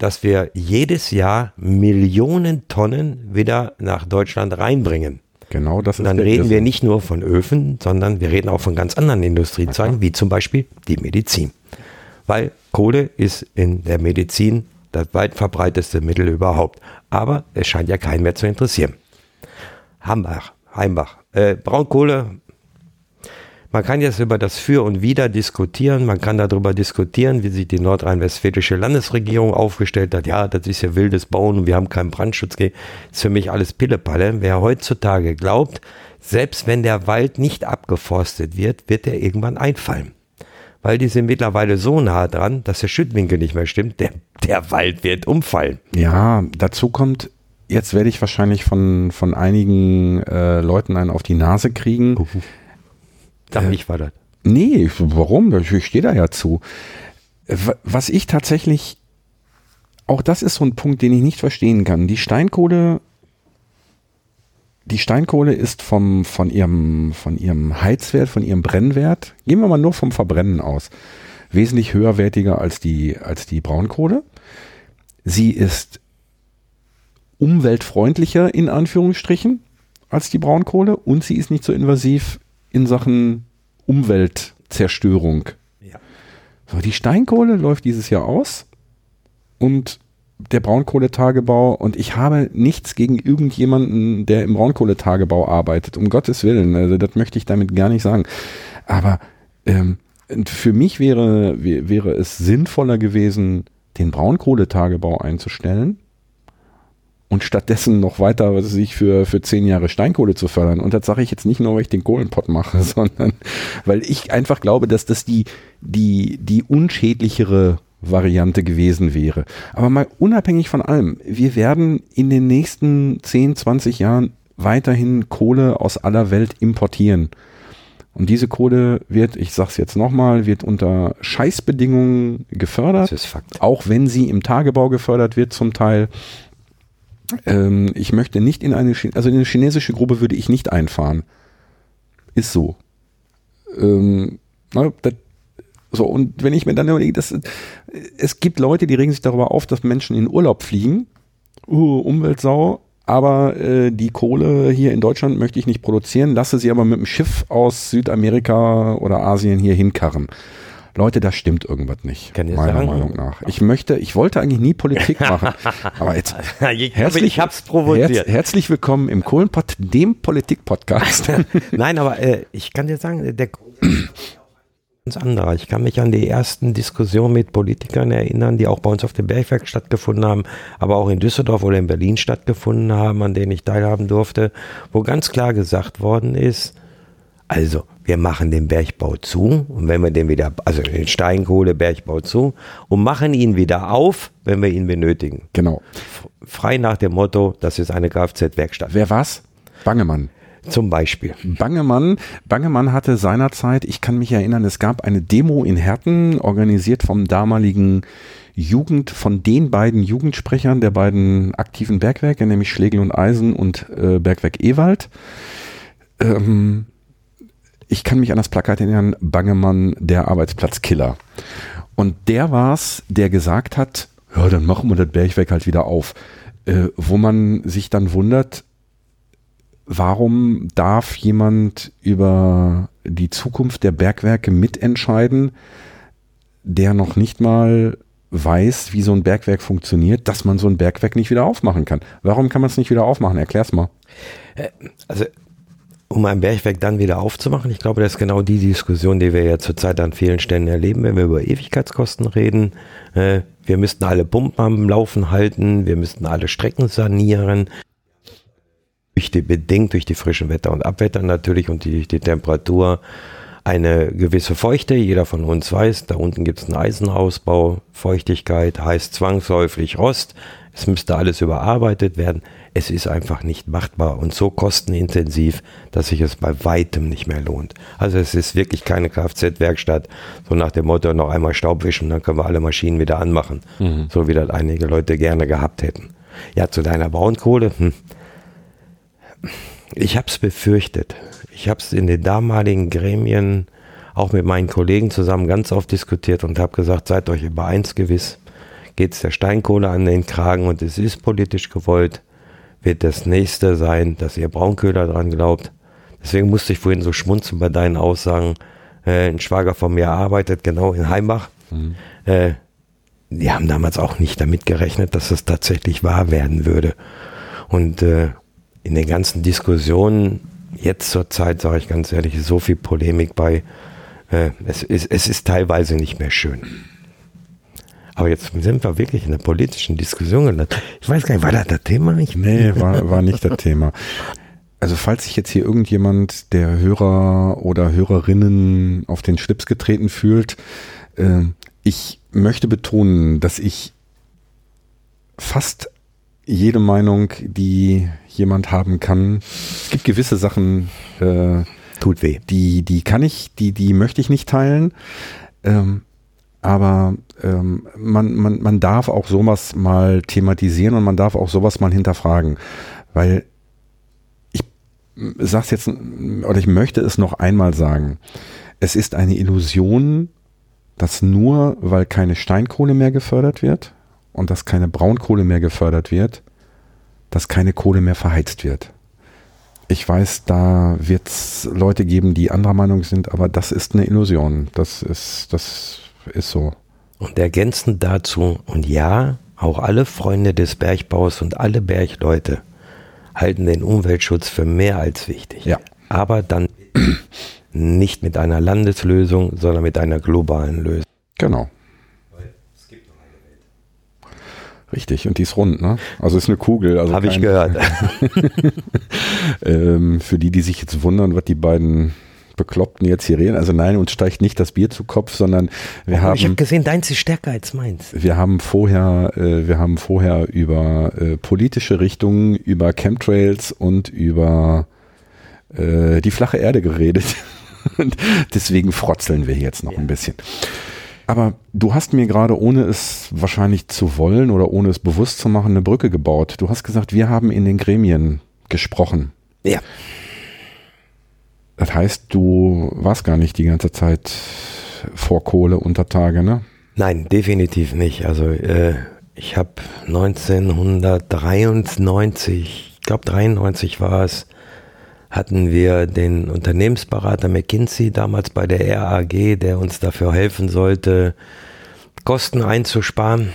dass wir jedes Jahr Millionen Tonnen wieder nach Deutschland reinbringen. Genau das ist Und dann reden wir nicht nur von Öfen, sondern wir reden auch von ganz anderen Industriezweigen, wie zum Beispiel die Medizin weil Kohle ist in der Medizin das weit verbreiteste Mittel überhaupt. Aber es scheint ja keinen mehr zu interessieren. Hambach, Heimbach, äh, Braunkohle. Man kann jetzt über das Für und Wider diskutieren. Man kann darüber diskutieren, wie sich die nordrhein-westfälische Landesregierung aufgestellt hat. Ja, das ist ja wildes Bauen und wir haben keinen Brandschutz. Das ist für mich alles Pillepalle. Wer heutzutage glaubt, selbst wenn der Wald nicht abgeforstet wird, wird er irgendwann einfallen weil die sind mittlerweile so nah dran, dass der Schüttwinkel nicht mehr stimmt. Der, der Wald wird umfallen. Ja, dazu kommt, jetzt werde ich wahrscheinlich von, von einigen äh, Leuten einen auf die Nase kriegen. Sag äh, ich war das. Nee, warum? Ich stehe da ja zu. Was ich tatsächlich, auch das ist so ein Punkt, den ich nicht verstehen kann. Die Steinkohle die Steinkohle ist vom, von, ihrem, von ihrem Heizwert, von ihrem Brennwert, gehen wir mal nur vom Verbrennen aus, wesentlich höherwertiger als die, als die Braunkohle. Sie ist umweltfreundlicher in Anführungsstrichen als die Braunkohle und sie ist nicht so invasiv in Sachen Umweltzerstörung. Ja. So, die Steinkohle läuft dieses Jahr aus und der Braunkohletagebau und ich habe nichts gegen irgendjemanden, der im Braunkohletagebau arbeitet, um Gottes Willen. Also das möchte ich damit gar nicht sagen. Aber ähm, für mich wäre, wäre es sinnvoller gewesen, den Braunkohletagebau einzustellen und stattdessen noch weiter, was weiß ich, für, für zehn Jahre Steinkohle zu fördern. Und das sage ich jetzt nicht nur, weil ich den Kohlenpott mache, sondern weil ich einfach glaube, dass das die, die, die unschädlichere Variante gewesen wäre. Aber mal unabhängig von allem, wir werden in den nächsten 10, 20 Jahren weiterhin Kohle aus aller Welt importieren. Und diese Kohle wird, ich sag's jetzt nochmal, wird unter Scheißbedingungen gefördert. Das ist Fakt. Auch wenn sie im Tagebau gefördert wird zum Teil. Ähm, ich möchte nicht in eine, also in eine chinesische Grube würde ich nicht einfahren. Ist so. Ähm, na, das, so, und wenn ich mir dann überlege, dass es gibt Leute, die regen sich darüber auf, dass Menschen in Urlaub fliegen. Uh, Umweltsau, aber äh, die Kohle hier in Deutschland möchte ich nicht produzieren, lasse sie aber mit dem Schiff aus Südamerika oder Asien hier hinkarren. Leute, da stimmt irgendwas nicht, Kann meiner sagen? Meinung nach. Ich möchte, ich wollte eigentlich nie Politik machen, aber jetzt herzlich, ich hab's provoziert. Herz, herzlich willkommen im Kohlenpott, dem Politik-Podcast. Nein, aber äh, ich kann dir sagen, der ganz anderer. Ich kann mich an die ersten Diskussionen mit Politikern erinnern, die auch bei uns auf dem Bergwerk stattgefunden haben, aber auch in Düsseldorf oder in Berlin stattgefunden haben, an denen ich teilhaben durfte, wo ganz klar gesagt worden ist, also wir machen den Bergbau zu und wenn wir den wieder, also den Steinkohlebergbau zu und machen ihn wieder auf, wenn wir ihn benötigen. Genau. Frei nach dem Motto, das ist eine Kfz-Werkstatt. Wer was? Bangemann. Zum Beispiel. Bangemann, Bangemann hatte seinerzeit, ich kann mich erinnern, es gab eine Demo in Herten, organisiert vom damaligen Jugend, von den beiden Jugendsprechern der beiden aktiven Bergwerke, nämlich Schlegel und Eisen und äh, Bergwerk Ewald. Ähm, ich kann mich an das Plakat erinnern, Bangemann, der Arbeitsplatzkiller. Und der war's, der gesagt hat, ja, dann machen wir das Bergwerk halt wieder auf. Äh, wo man sich dann wundert, warum darf jemand über die Zukunft der Bergwerke mitentscheiden, der noch nicht mal weiß, wie so ein Bergwerk funktioniert, dass man so ein Bergwerk nicht wieder aufmachen kann. Warum kann man es nicht wieder aufmachen? Erklär's mal. Äh, also um ein Bergwerk dann wieder aufzumachen, ich glaube, das ist genau die Diskussion, die wir ja zurzeit an vielen Stellen erleben, wenn wir über Ewigkeitskosten reden. Äh, wir müssten alle Pumpen am Laufen halten, wir müssten alle Strecken sanieren, durch die, bedingt durch die frischen Wetter und Abwetter natürlich und die, die Temperatur eine gewisse Feuchte. Jeder von uns weiß, da unten gibt es einen Eisenausbau. Feuchtigkeit heißt zwangsläufig Rost. Es müsste alles überarbeitet werden. Es ist einfach nicht machbar und so kostenintensiv, dass sich es bei weitem nicht mehr lohnt. Also es ist wirklich keine Kfz-Werkstatt, so nach dem Motto noch einmal Staub wischen, dann können wir alle Maschinen wieder anmachen, mhm. so wie das einige Leute gerne gehabt hätten. Ja, zu deiner Braunkohle. Hm ich habe es befürchtet. Ich habe es in den damaligen Gremien auch mit meinen Kollegen zusammen ganz oft diskutiert und habe gesagt, seid euch über eins gewiss, geht es der Steinkohle an den Kragen und es ist politisch gewollt, wird das nächste sein, dass ihr Braunköhler dran glaubt. Deswegen musste ich vorhin so schmunzeln bei deinen Aussagen. Äh, ein Schwager von mir arbeitet genau in Heimbach. Mhm. Äh, die haben damals auch nicht damit gerechnet, dass es tatsächlich wahr werden würde. Und äh, in den ganzen Diskussionen, jetzt zur Zeit, sage ich ganz ehrlich, ist so viel Polemik bei. Äh, es, ist, es ist teilweise nicht mehr schön. Aber jetzt sind wir wirklich in der politischen Diskussion gelandet. Ich weiß gar nicht, war das das Thema? Ich nee, war, war nicht das Thema. Also falls sich jetzt hier irgendjemand der Hörer oder Hörerinnen auf den Schlips getreten fühlt, äh, ich möchte betonen, dass ich fast jede Meinung, die jemand haben kann. Es gibt gewisse Sachen, äh, tut weh. Die, die kann ich, die, die möchte ich nicht teilen. Ähm, aber ähm, man, man, man darf auch sowas mal thematisieren und man darf auch sowas mal hinterfragen. Weil ich sag's jetzt, oder ich möchte es noch einmal sagen. Es ist eine Illusion, dass nur weil keine Steinkohle mehr gefördert wird und dass keine Braunkohle mehr gefördert wird, dass keine Kohle mehr verheizt wird. Ich weiß, da wird es Leute geben, die anderer Meinung sind, aber das ist eine Illusion. Das ist, das ist so. Und ergänzend dazu, und ja, auch alle Freunde des Bergbaus und alle Bergleute halten den Umweltschutz für mehr als wichtig. Ja. Aber dann nicht mit einer Landeslösung, sondern mit einer globalen Lösung. Genau. Richtig, und die ist rund, ne? Also ist eine Kugel. Also Habe ich gehört. Ähm, für die, die sich jetzt wundern, was die beiden Bekloppten jetzt hier reden. Also nein, uns steigt nicht das Bier zu Kopf, sondern wir Aber ich habe haben, gesehen, deins ist stärker als meins. wir haben vorher, äh, wir haben vorher über äh, politische Richtungen, über Chemtrails und über äh, die flache Erde geredet. Und deswegen frotzeln wir jetzt noch ein bisschen. Aber du hast mir gerade, ohne es wahrscheinlich zu wollen oder ohne es bewusst zu machen, eine Brücke gebaut. Du hast gesagt, wir haben in den Gremien gesprochen. Ja. Das heißt, du warst gar nicht die ganze Zeit vor Kohle unter Tage, ne? Nein, definitiv nicht. Also äh, ich habe 1993, ich glaube 93 war es, hatten wir den Unternehmensberater McKinsey damals bei der RAG, der uns dafür helfen sollte, Kosten einzusparen.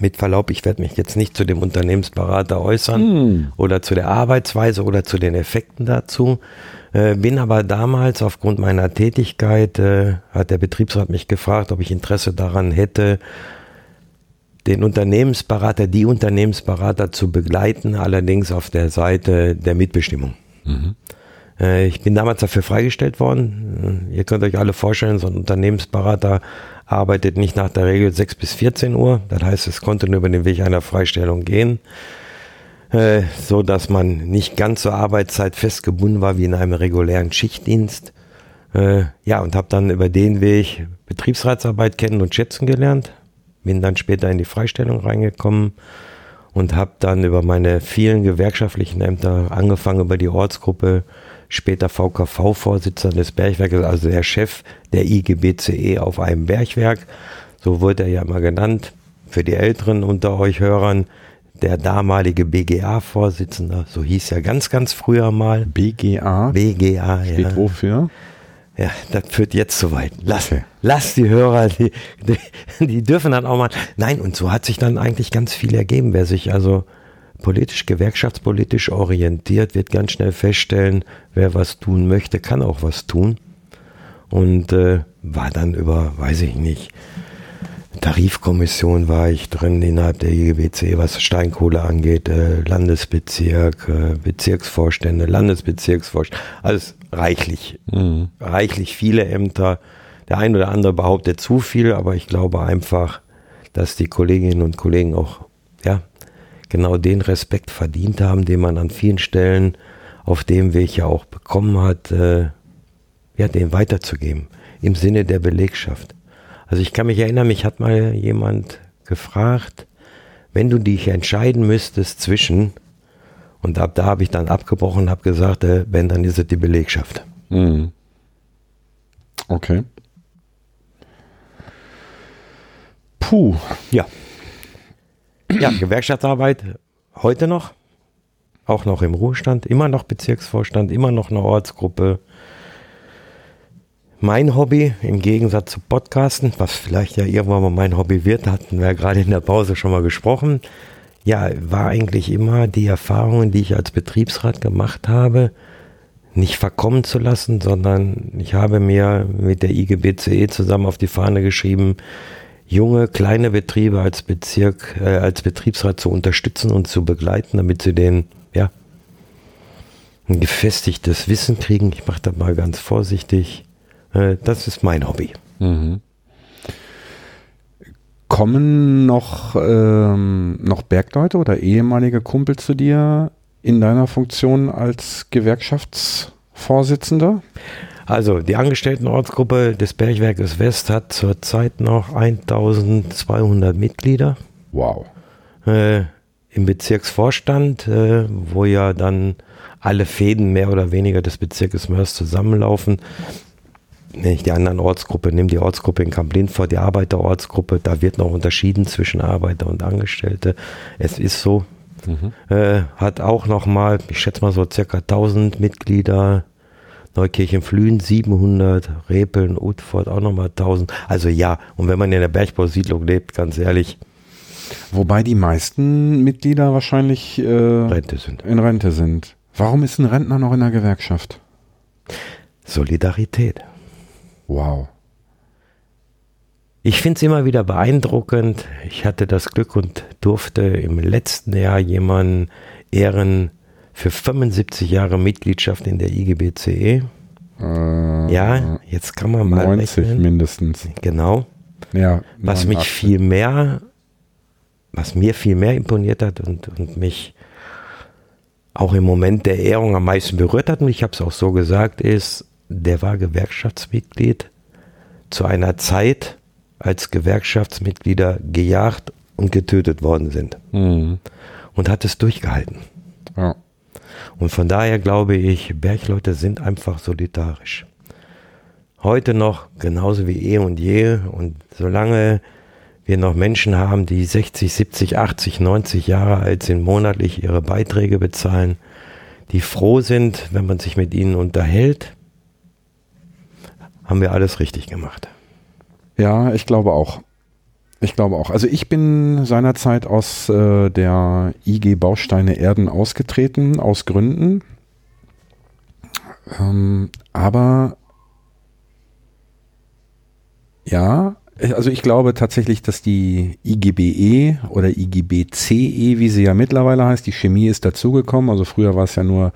Mit Verlaub, ich werde mich jetzt nicht zu dem Unternehmensberater äußern oder zu der Arbeitsweise oder zu den Effekten dazu. Äh, bin aber damals aufgrund meiner Tätigkeit, äh, hat der Betriebsrat mich gefragt, ob ich Interesse daran hätte, den Unternehmensberater, die Unternehmensberater zu begleiten, allerdings auf der Seite der Mitbestimmung. Äh, Ich bin damals dafür freigestellt worden. Äh, Ihr könnt euch alle vorstellen, so ein Unternehmensberater arbeitet nicht nach der Regel 6 bis 14 Uhr. Das heißt, es konnte nur über den Weg einer Freistellung gehen, äh, so dass man nicht ganz zur Arbeitszeit festgebunden war wie in einem regulären Schichtdienst. Äh, Ja, und habe dann über den Weg Betriebsratsarbeit kennen und schätzen gelernt. Bin dann später in die Freistellung reingekommen und habe dann über meine vielen gewerkschaftlichen Ämter angefangen über die Ortsgruppe, später VKV-Vorsitzender des Bergwerkes, also der Chef der IGBCE auf einem Bergwerk. So wurde er ja immer genannt. Für die Älteren unter euch Hörern, der damalige BGA-Vorsitzender, so hieß er ganz, ganz früher mal. BGA BGA, steht ja. wofür? Ja, das führt jetzt zu weit. Lass, Okay. lass die Hörer, die, die, die dürfen dann auch mal. Nein, und so hat sich dann eigentlich ganz viel ergeben. Wer sich also politisch, gewerkschaftspolitisch orientiert, wird ganz schnell feststellen, wer was tun möchte, kann auch was tun. Und äh, war dann über, weiß ich nicht, Tarifkommission war ich drin innerhalb der IGBC, was Steinkohle angeht, äh, Landesbezirk, äh, Bezirksvorstände, Landesbezirksvorstände, alles reichlich, reichlich viele Ämter. Der ein oder andere behauptet zu viel, aber ich glaube einfach, dass die Kolleginnen und Kollegen auch, ja, genau den Respekt verdient haben, den man an vielen Stellen auf dem Weg ja auch bekommen hat, äh, ja, den weiterzugeben, im Sinne der Belegschaft. Also ich kann mich erinnern, mich hat mal jemand gefragt, wenn du dich entscheiden müsstest zwischen, und ab da habe ich dann abgebrochen, habe gesagt, äh, wenn, dann ist es die Belegschaft. Mhm. Okay. Puh. Ja. Ja, Gewerkschaftsarbeit heute noch, auch noch im Ruhestand, immer noch Bezirksvorstand, immer noch eine Ortsgruppe. Mein Hobby, im Gegensatz zu Podcasten, was vielleicht ja irgendwann mal mein Hobby wird, hatten wir ja gerade in der Pause schon mal gesprochen, ja, war eigentlich immer die Erfahrungen, die ich als Betriebsrat gemacht habe, nicht verkommen zu lassen, sondern ich habe mir mit der IGBCE zusammen auf die Fahne geschrieben, junge, kleine Betriebe als Bezirk, äh, als Betriebsrat zu unterstützen und zu begleiten, damit sie den, ja, ein gefestigtes Wissen kriegen. Ich mache das mal ganz vorsichtig. Äh, das ist mein Hobby. Kommen noch, ähm, noch Bergleute oder ehemalige Kumpel zu dir in deiner Funktion als Gewerkschaftsvorsitzender? Also, die Angestelltenortsgruppe des Bergwerkes West hat zurzeit noch 1200 Mitglieder. Wow. äh, im Bezirksvorstand, äh, wo ja dann alle Fäden mehr oder weniger des Bezirkes Mörs zusammenlaufen. Nehme ich die anderen Ortsgruppe, nehme die Ortsgruppe in Kamplin vor, die Arbeiterortsgruppe, da wird noch unterschieden zwischen Arbeiter und Angestellte. Es ist so. Äh, hat auch nochmal, ich schätze mal so circa 1000 Mitglieder. Neukirchen-Flühen 700, Repeln, Utford auch nochmal 1000. Also ja, und wenn man in der Bergbausiedlung lebt, ganz ehrlich, Wobei die meisten Mitglieder wahrscheinlich äh, Rente sind. in Rente sind. Warum ist ein Rentner noch in der Gewerkschaft? Solidarität. Wow. Ich finde es immer wieder beeindruckend. Ich hatte das Glück und durfte im letzten Jahr jemanden ehren für 75 Jahre Mitgliedschaft in der IGBCE. Äh, Ja, jetzt kann man mal 90 rechnen. mindestens. Genau. Ja, Was mich 89. viel mehr, was mir viel mehr imponiert hat und, und mich auch im Moment der Ehrung am meisten berührt hat, und ich habe es auch so gesagt, ist, der war Gewerkschaftsmitglied zu einer Zeit, als Gewerkschaftsmitglieder gejagt und getötet worden sind Mhm. und hat es durchgehalten. Ja. Und von daher glaube ich, Bergleute sind einfach solidarisch. Heute noch genauso wie eh und je. Und solange wir noch Menschen haben, die 60, 70, 80, 90 Jahre alt sind, monatlich ihre Beiträge bezahlen, die froh sind, wenn man sich mit ihnen unterhält, haben wir alles richtig gemacht. Ja, ich glaube auch. Ich glaube auch. Also ich bin seinerzeit aus äh, der IG Bausteine Erden ausgetreten, aus Gründen. Ähm, aber ja, also ich glaube tatsächlich, dass die IGBE oder IGBCE, wie sie ja mittlerweile heißt, die Chemie ist dazugekommen. Also früher war es ja nur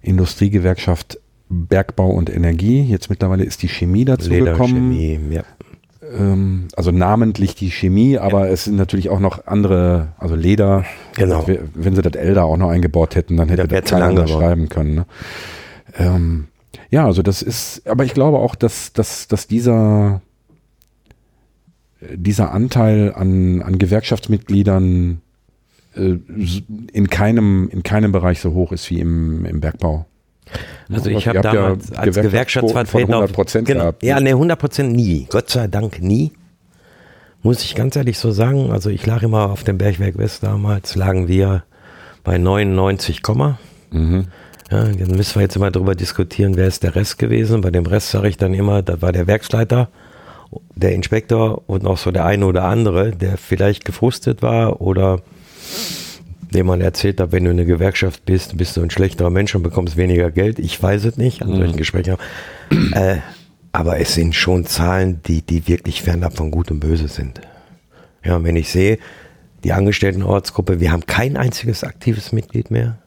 Industriegewerkschaft Bergbau und Energie. Jetzt mittlerweile ist die Chemie dazugekommen ja. Ähm, also namentlich die Chemie, aber es sind natürlich auch noch andere, also Leder. Genau. Wenn sie das da auch noch eingebaut hätten, dann hätte Da das keiner unterschreiben können. Ne? Ähm, ja, also das ist, aber ich glaube auch, dass, dass, dass dieser, dieser Anteil an, an Gewerkschaftsmitgliedern äh, in keinem, in keinem Bereich so hoch ist wie im, im Bergbau. Also ich habe habt ja damals als Gewerkschaftsvertreter 100% genau, gehabt. Ja, ne, 100 Prozent nie. Gott sei Dank nie. Muss ich ganz ehrlich so sagen. Also ich lag immer auf dem Bergwerk West damals, lagen wir bei 99, Komma. Mhm. Ja, dann müssen wir jetzt immer darüber diskutieren, wer ist der Rest gewesen. Bei dem Rest sage ich dann immer, da war der Werksleiter, der Inspektor und noch so der eine oder andere, der vielleicht gefrustet war oder dem man erzählt hat, wenn du in eine Gewerkschaft bist, bist du ein schlechterer Mensch und bekommst weniger Geld. Ich weiß es nicht, an solchen Gesprächen. äh, aber es sind schon Zahlen, die, die wirklich fernab von Gut und Böse sind. Ja, und wenn ich sehe, die Angestelltenortsgruppe, wir haben kein einziges aktives Mitglied mehr,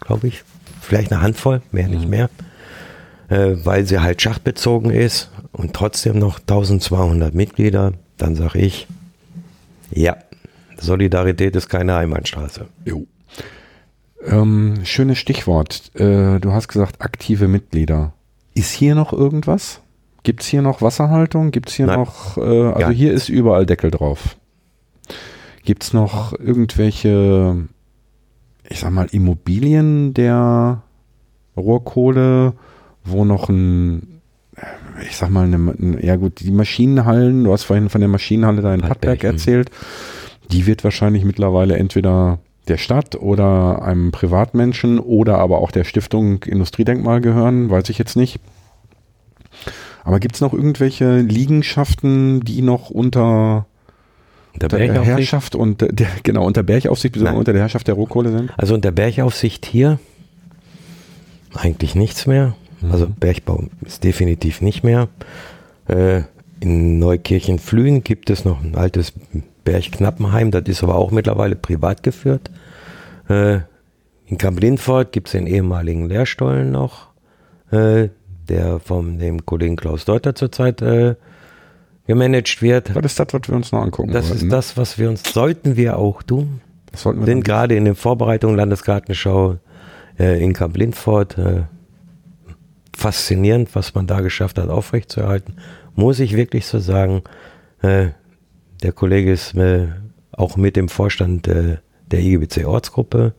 glaube ich. Vielleicht eine Handvoll, mehr nicht mehr. Äh, weil sie halt schachtbezogen ist und trotzdem noch 1200 Mitglieder, dann sage ich, ja, Solidarität ist keine Einbahnstraße. Jo. Ähm, schönes Stichwort. Äh, du hast gesagt, aktive Mitglieder. Ist hier noch irgendwas? Gibt es hier noch Wasserhaltung? Gibt es hier Nein. noch, äh, also Ja. hier ist überall Deckel drauf. Gibt es noch irgendwelche, ich sag mal, Immobilien der Rohrkohle, wo noch ein, ich sag mal, eine, ein, ja gut, die Maschinenhallen, du hast vorhin von der Maschinenhalle da in Pattberg, Pattberg hm. Die wird wahrscheinlich mittlerweile entweder der Stadt oder einem Privatmenschen oder aber auch der Stiftung Industriedenkmal gehören, weiß ich jetzt nicht. Aber gibt es noch irgendwelche Liegenschaften, die noch unter Unter der? Herrschaft und der, genau unter Bergaufsicht. Nein. unter der Herrschaft der Rohkohle sind? Also unter Bergaufsicht hier eigentlich nichts mehr. Also Bergbau ist definitiv nicht mehr. Äh, in Neukirchen-Flühen gibt es noch ein altes Bergknappenheim, das ist aber auch mittlerweile privat geführt. Äh, in Kamp-Lindfort gibt es den ehemaligen Lehrstollen noch, äh, der von dem Kollegen Klaus Deuter zurzeit äh, gemanagt wird. Was ist das, was wir uns noch angucken Das wollten, ist ne? das, was wir uns sollten wir auch tun Das sollten wir sind gerade in den Vorbereitungen Landesgartenschau äh, in Kamp Lindfort. Äh, faszinierend, was man da geschafft hat, aufrechtzuerhalten. Muss ich wirklich so sagen. Äh, der Kollege ist äh, auch mit dem Vorstand äh, der IGBC Ortsgruppe.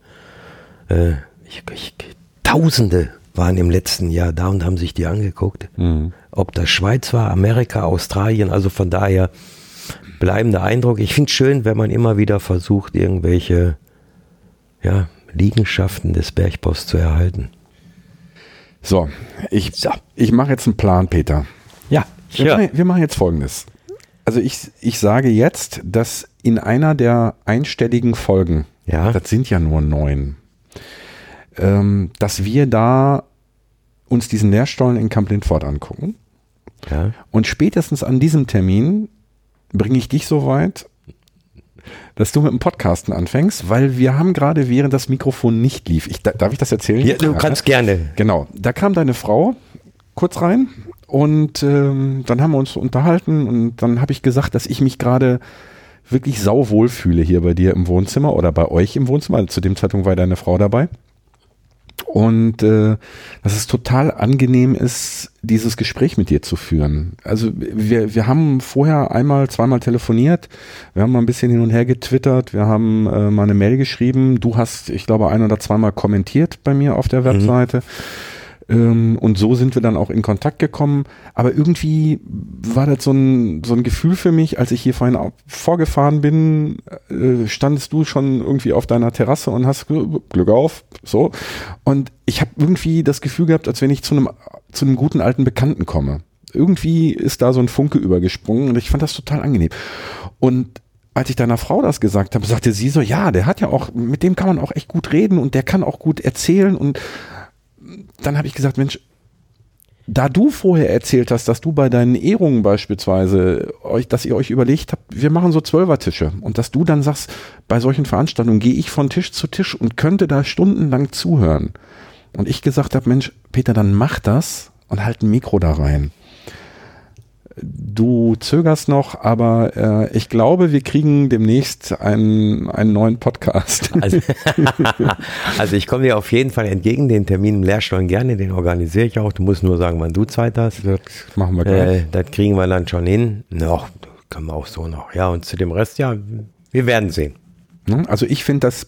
Äh, ich, ich, Tausende waren im letzten Jahr da und haben sich die angeguckt. Mhm. Ob das Schweiz war, Amerika, Australien, also von daher bleibender Eindruck. Ich finde es schön, wenn man immer wieder versucht, irgendwelche ja, Liegenschaften des Bergbaus zu erhalten. So, ich, So. ich mache jetzt einen Plan, Peter. Ja, Wir, machen, wir machen jetzt folgendes. Also ich, ich sage jetzt, dass in einer der einstelligen Folgen, Ja. das sind ja nur neun, ähm, dass wir da uns diesen Lehrstollen in Camp Lindfort angucken. Ja. Und spätestens an diesem Termin bringe ich dich so weit, dass du mit dem Podcasten anfängst, weil wir haben gerade, während das Mikrofon nicht lief, ich, da- darf ich das erzählen? ja du kannst gerne. Genau, da kam deine Frau kurz rein und ähm, dann haben wir uns unterhalten und dann habe ich gesagt, dass ich mich gerade wirklich sauwohl fühle hier bei dir im Wohnzimmer oder bei euch im Wohnzimmer. Zu dem Zeitpunkt war deine Frau dabei. Und äh, dass es total angenehm ist, dieses Gespräch mit dir zu führen. Also wir, wir haben vorher einmal, zweimal telefoniert, wir haben mal ein bisschen hin und her getwittert, wir haben äh, mal eine Mail geschrieben, du hast, ich glaube, ein oder zweimal kommentiert bei mir auf der Webseite. Ähm, und so sind wir dann auch in Kontakt gekommen. Aber irgendwie war das so ein, so ein Gefühl für mich, als ich hier vorhin vorgefahren bin, äh, standest du schon irgendwie auf deiner Terrasse und hast Glück auf, so. Und ich habe irgendwie das Gefühl gehabt, als wenn ich zu einem, zu einem guten alten Bekannten komme. Irgendwie ist da so ein Funke übergesprungen und ich fand das total angenehm. Und als ich deiner Frau das gesagt habe, sagte sie so, ja, der hat ja auch, mit dem kann man auch echt gut reden und der kann auch gut erzählen und dann habe ich gesagt, Mensch, da du vorher erzählt hast, dass du bei deinen Ehrungen beispielsweise euch, dass ihr euch überlegt habt, wir machen so Zwölfertische und dass du dann sagst, bei solchen Veranstaltungen gehe ich von Tisch zu Tisch und könnte da stundenlang zuhören. Und ich gesagt habe, Mensch, Peter, dann mach das und halt ein Mikro da rein. Du zögerst noch, aber äh, ich glaube, wir kriegen demnächst einen, einen neuen Podcast. Also, also ich komme dir auf jeden Fall entgegen, den Termin im Lehrstollen gerne, den organisiere ich auch. Du musst nur sagen, wann du Zeit hast. Das machen wir gleich. Äh, das kriegen wir dann schon hin. Noch, können wir auch so noch. Ja, und zu dem Rest, ja, wir werden sehen. Ne? Also ich finde das,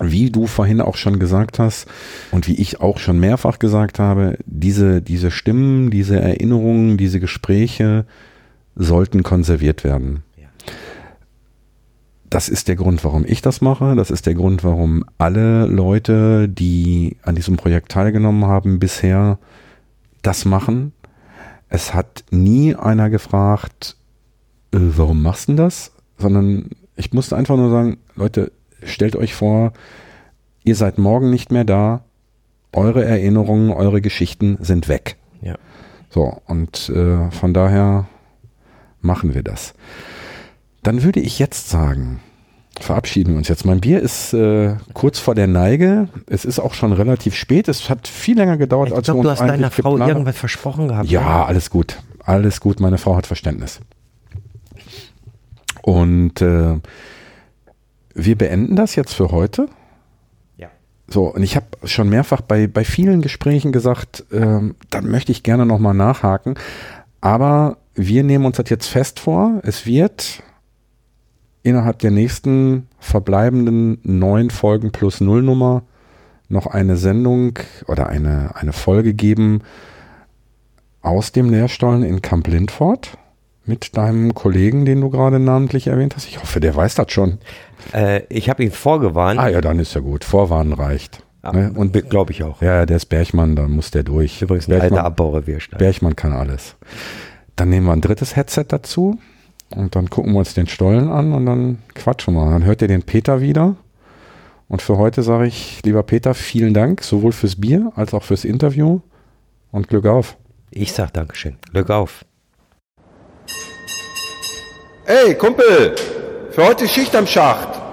wie du vorhin auch schon gesagt hast und wie ich auch schon mehrfach gesagt habe, diese, diese Stimmen, diese Erinnerungen, diese Gespräche sollten konserviert werden. Ja. Das ist der Grund, warum ich das mache. Das ist der Grund, warum alle Leute, die an diesem Projekt teilgenommen haben, bisher das machen. Es hat nie einer gefragt, äh, warum machst du das? Sondern ich musste einfach nur sagen, Leute, stellt euch vor, ihr seid morgen nicht mehr da, eure Erinnerungen, eure Geschichten sind weg. Ja. So, und äh, von daher machen wir das. Dann würde ich jetzt sagen, verabschieden wir uns jetzt. Mein Bier ist äh, kurz vor der Neige. Es ist auch schon relativ spät. Es hat viel länger gedauert, Ich als glaube, wir du uns hast deiner Frau geplant irgendwas versprochen gehabt. Ja, alles gut. Alles gut. Meine Frau hat Verständnis. Und äh, wir beenden das jetzt für heute. Ja. So, und ich habe schon mehrfach bei, bei vielen Gesprächen gesagt, ähm, dann möchte ich gerne nochmal nachhaken. Aber wir nehmen uns das jetzt fest vor. Es wird innerhalb der nächsten verbleibenden neun Folgen plus Nullnummer noch eine Sendung oder eine, eine Folge geben aus dem Lehrstollen in Camp Lindfort mit deinem Kollegen, den du gerade namentlich erwähnt hast. Ich hoffe, der weiß das schon. Äh, ich habe ihn vorgewarnt. Ah ja, dann ist ja gut. Vorwarnen reicht. Ne? Und glaube ich auch. ja, der ist Bergmann, da muss der durch. Übrigens ein alter Bergmann, Abbaurevierstein. Bergmann kann alles. Dann nehmen wir ein drittes Headset dazu und dann gucken wir uns den Stollen an und dann quatschen wir. Dann hört ihr den Peter wieder. Und für heute sage ich, lieber Peter, vielen Dank, sowohl fürs Bier als auch fürs Interview und Glück auf. Ich sag Dankeschön. Glück auf. Ey, Kumpel, für heute Schicht am Schacht.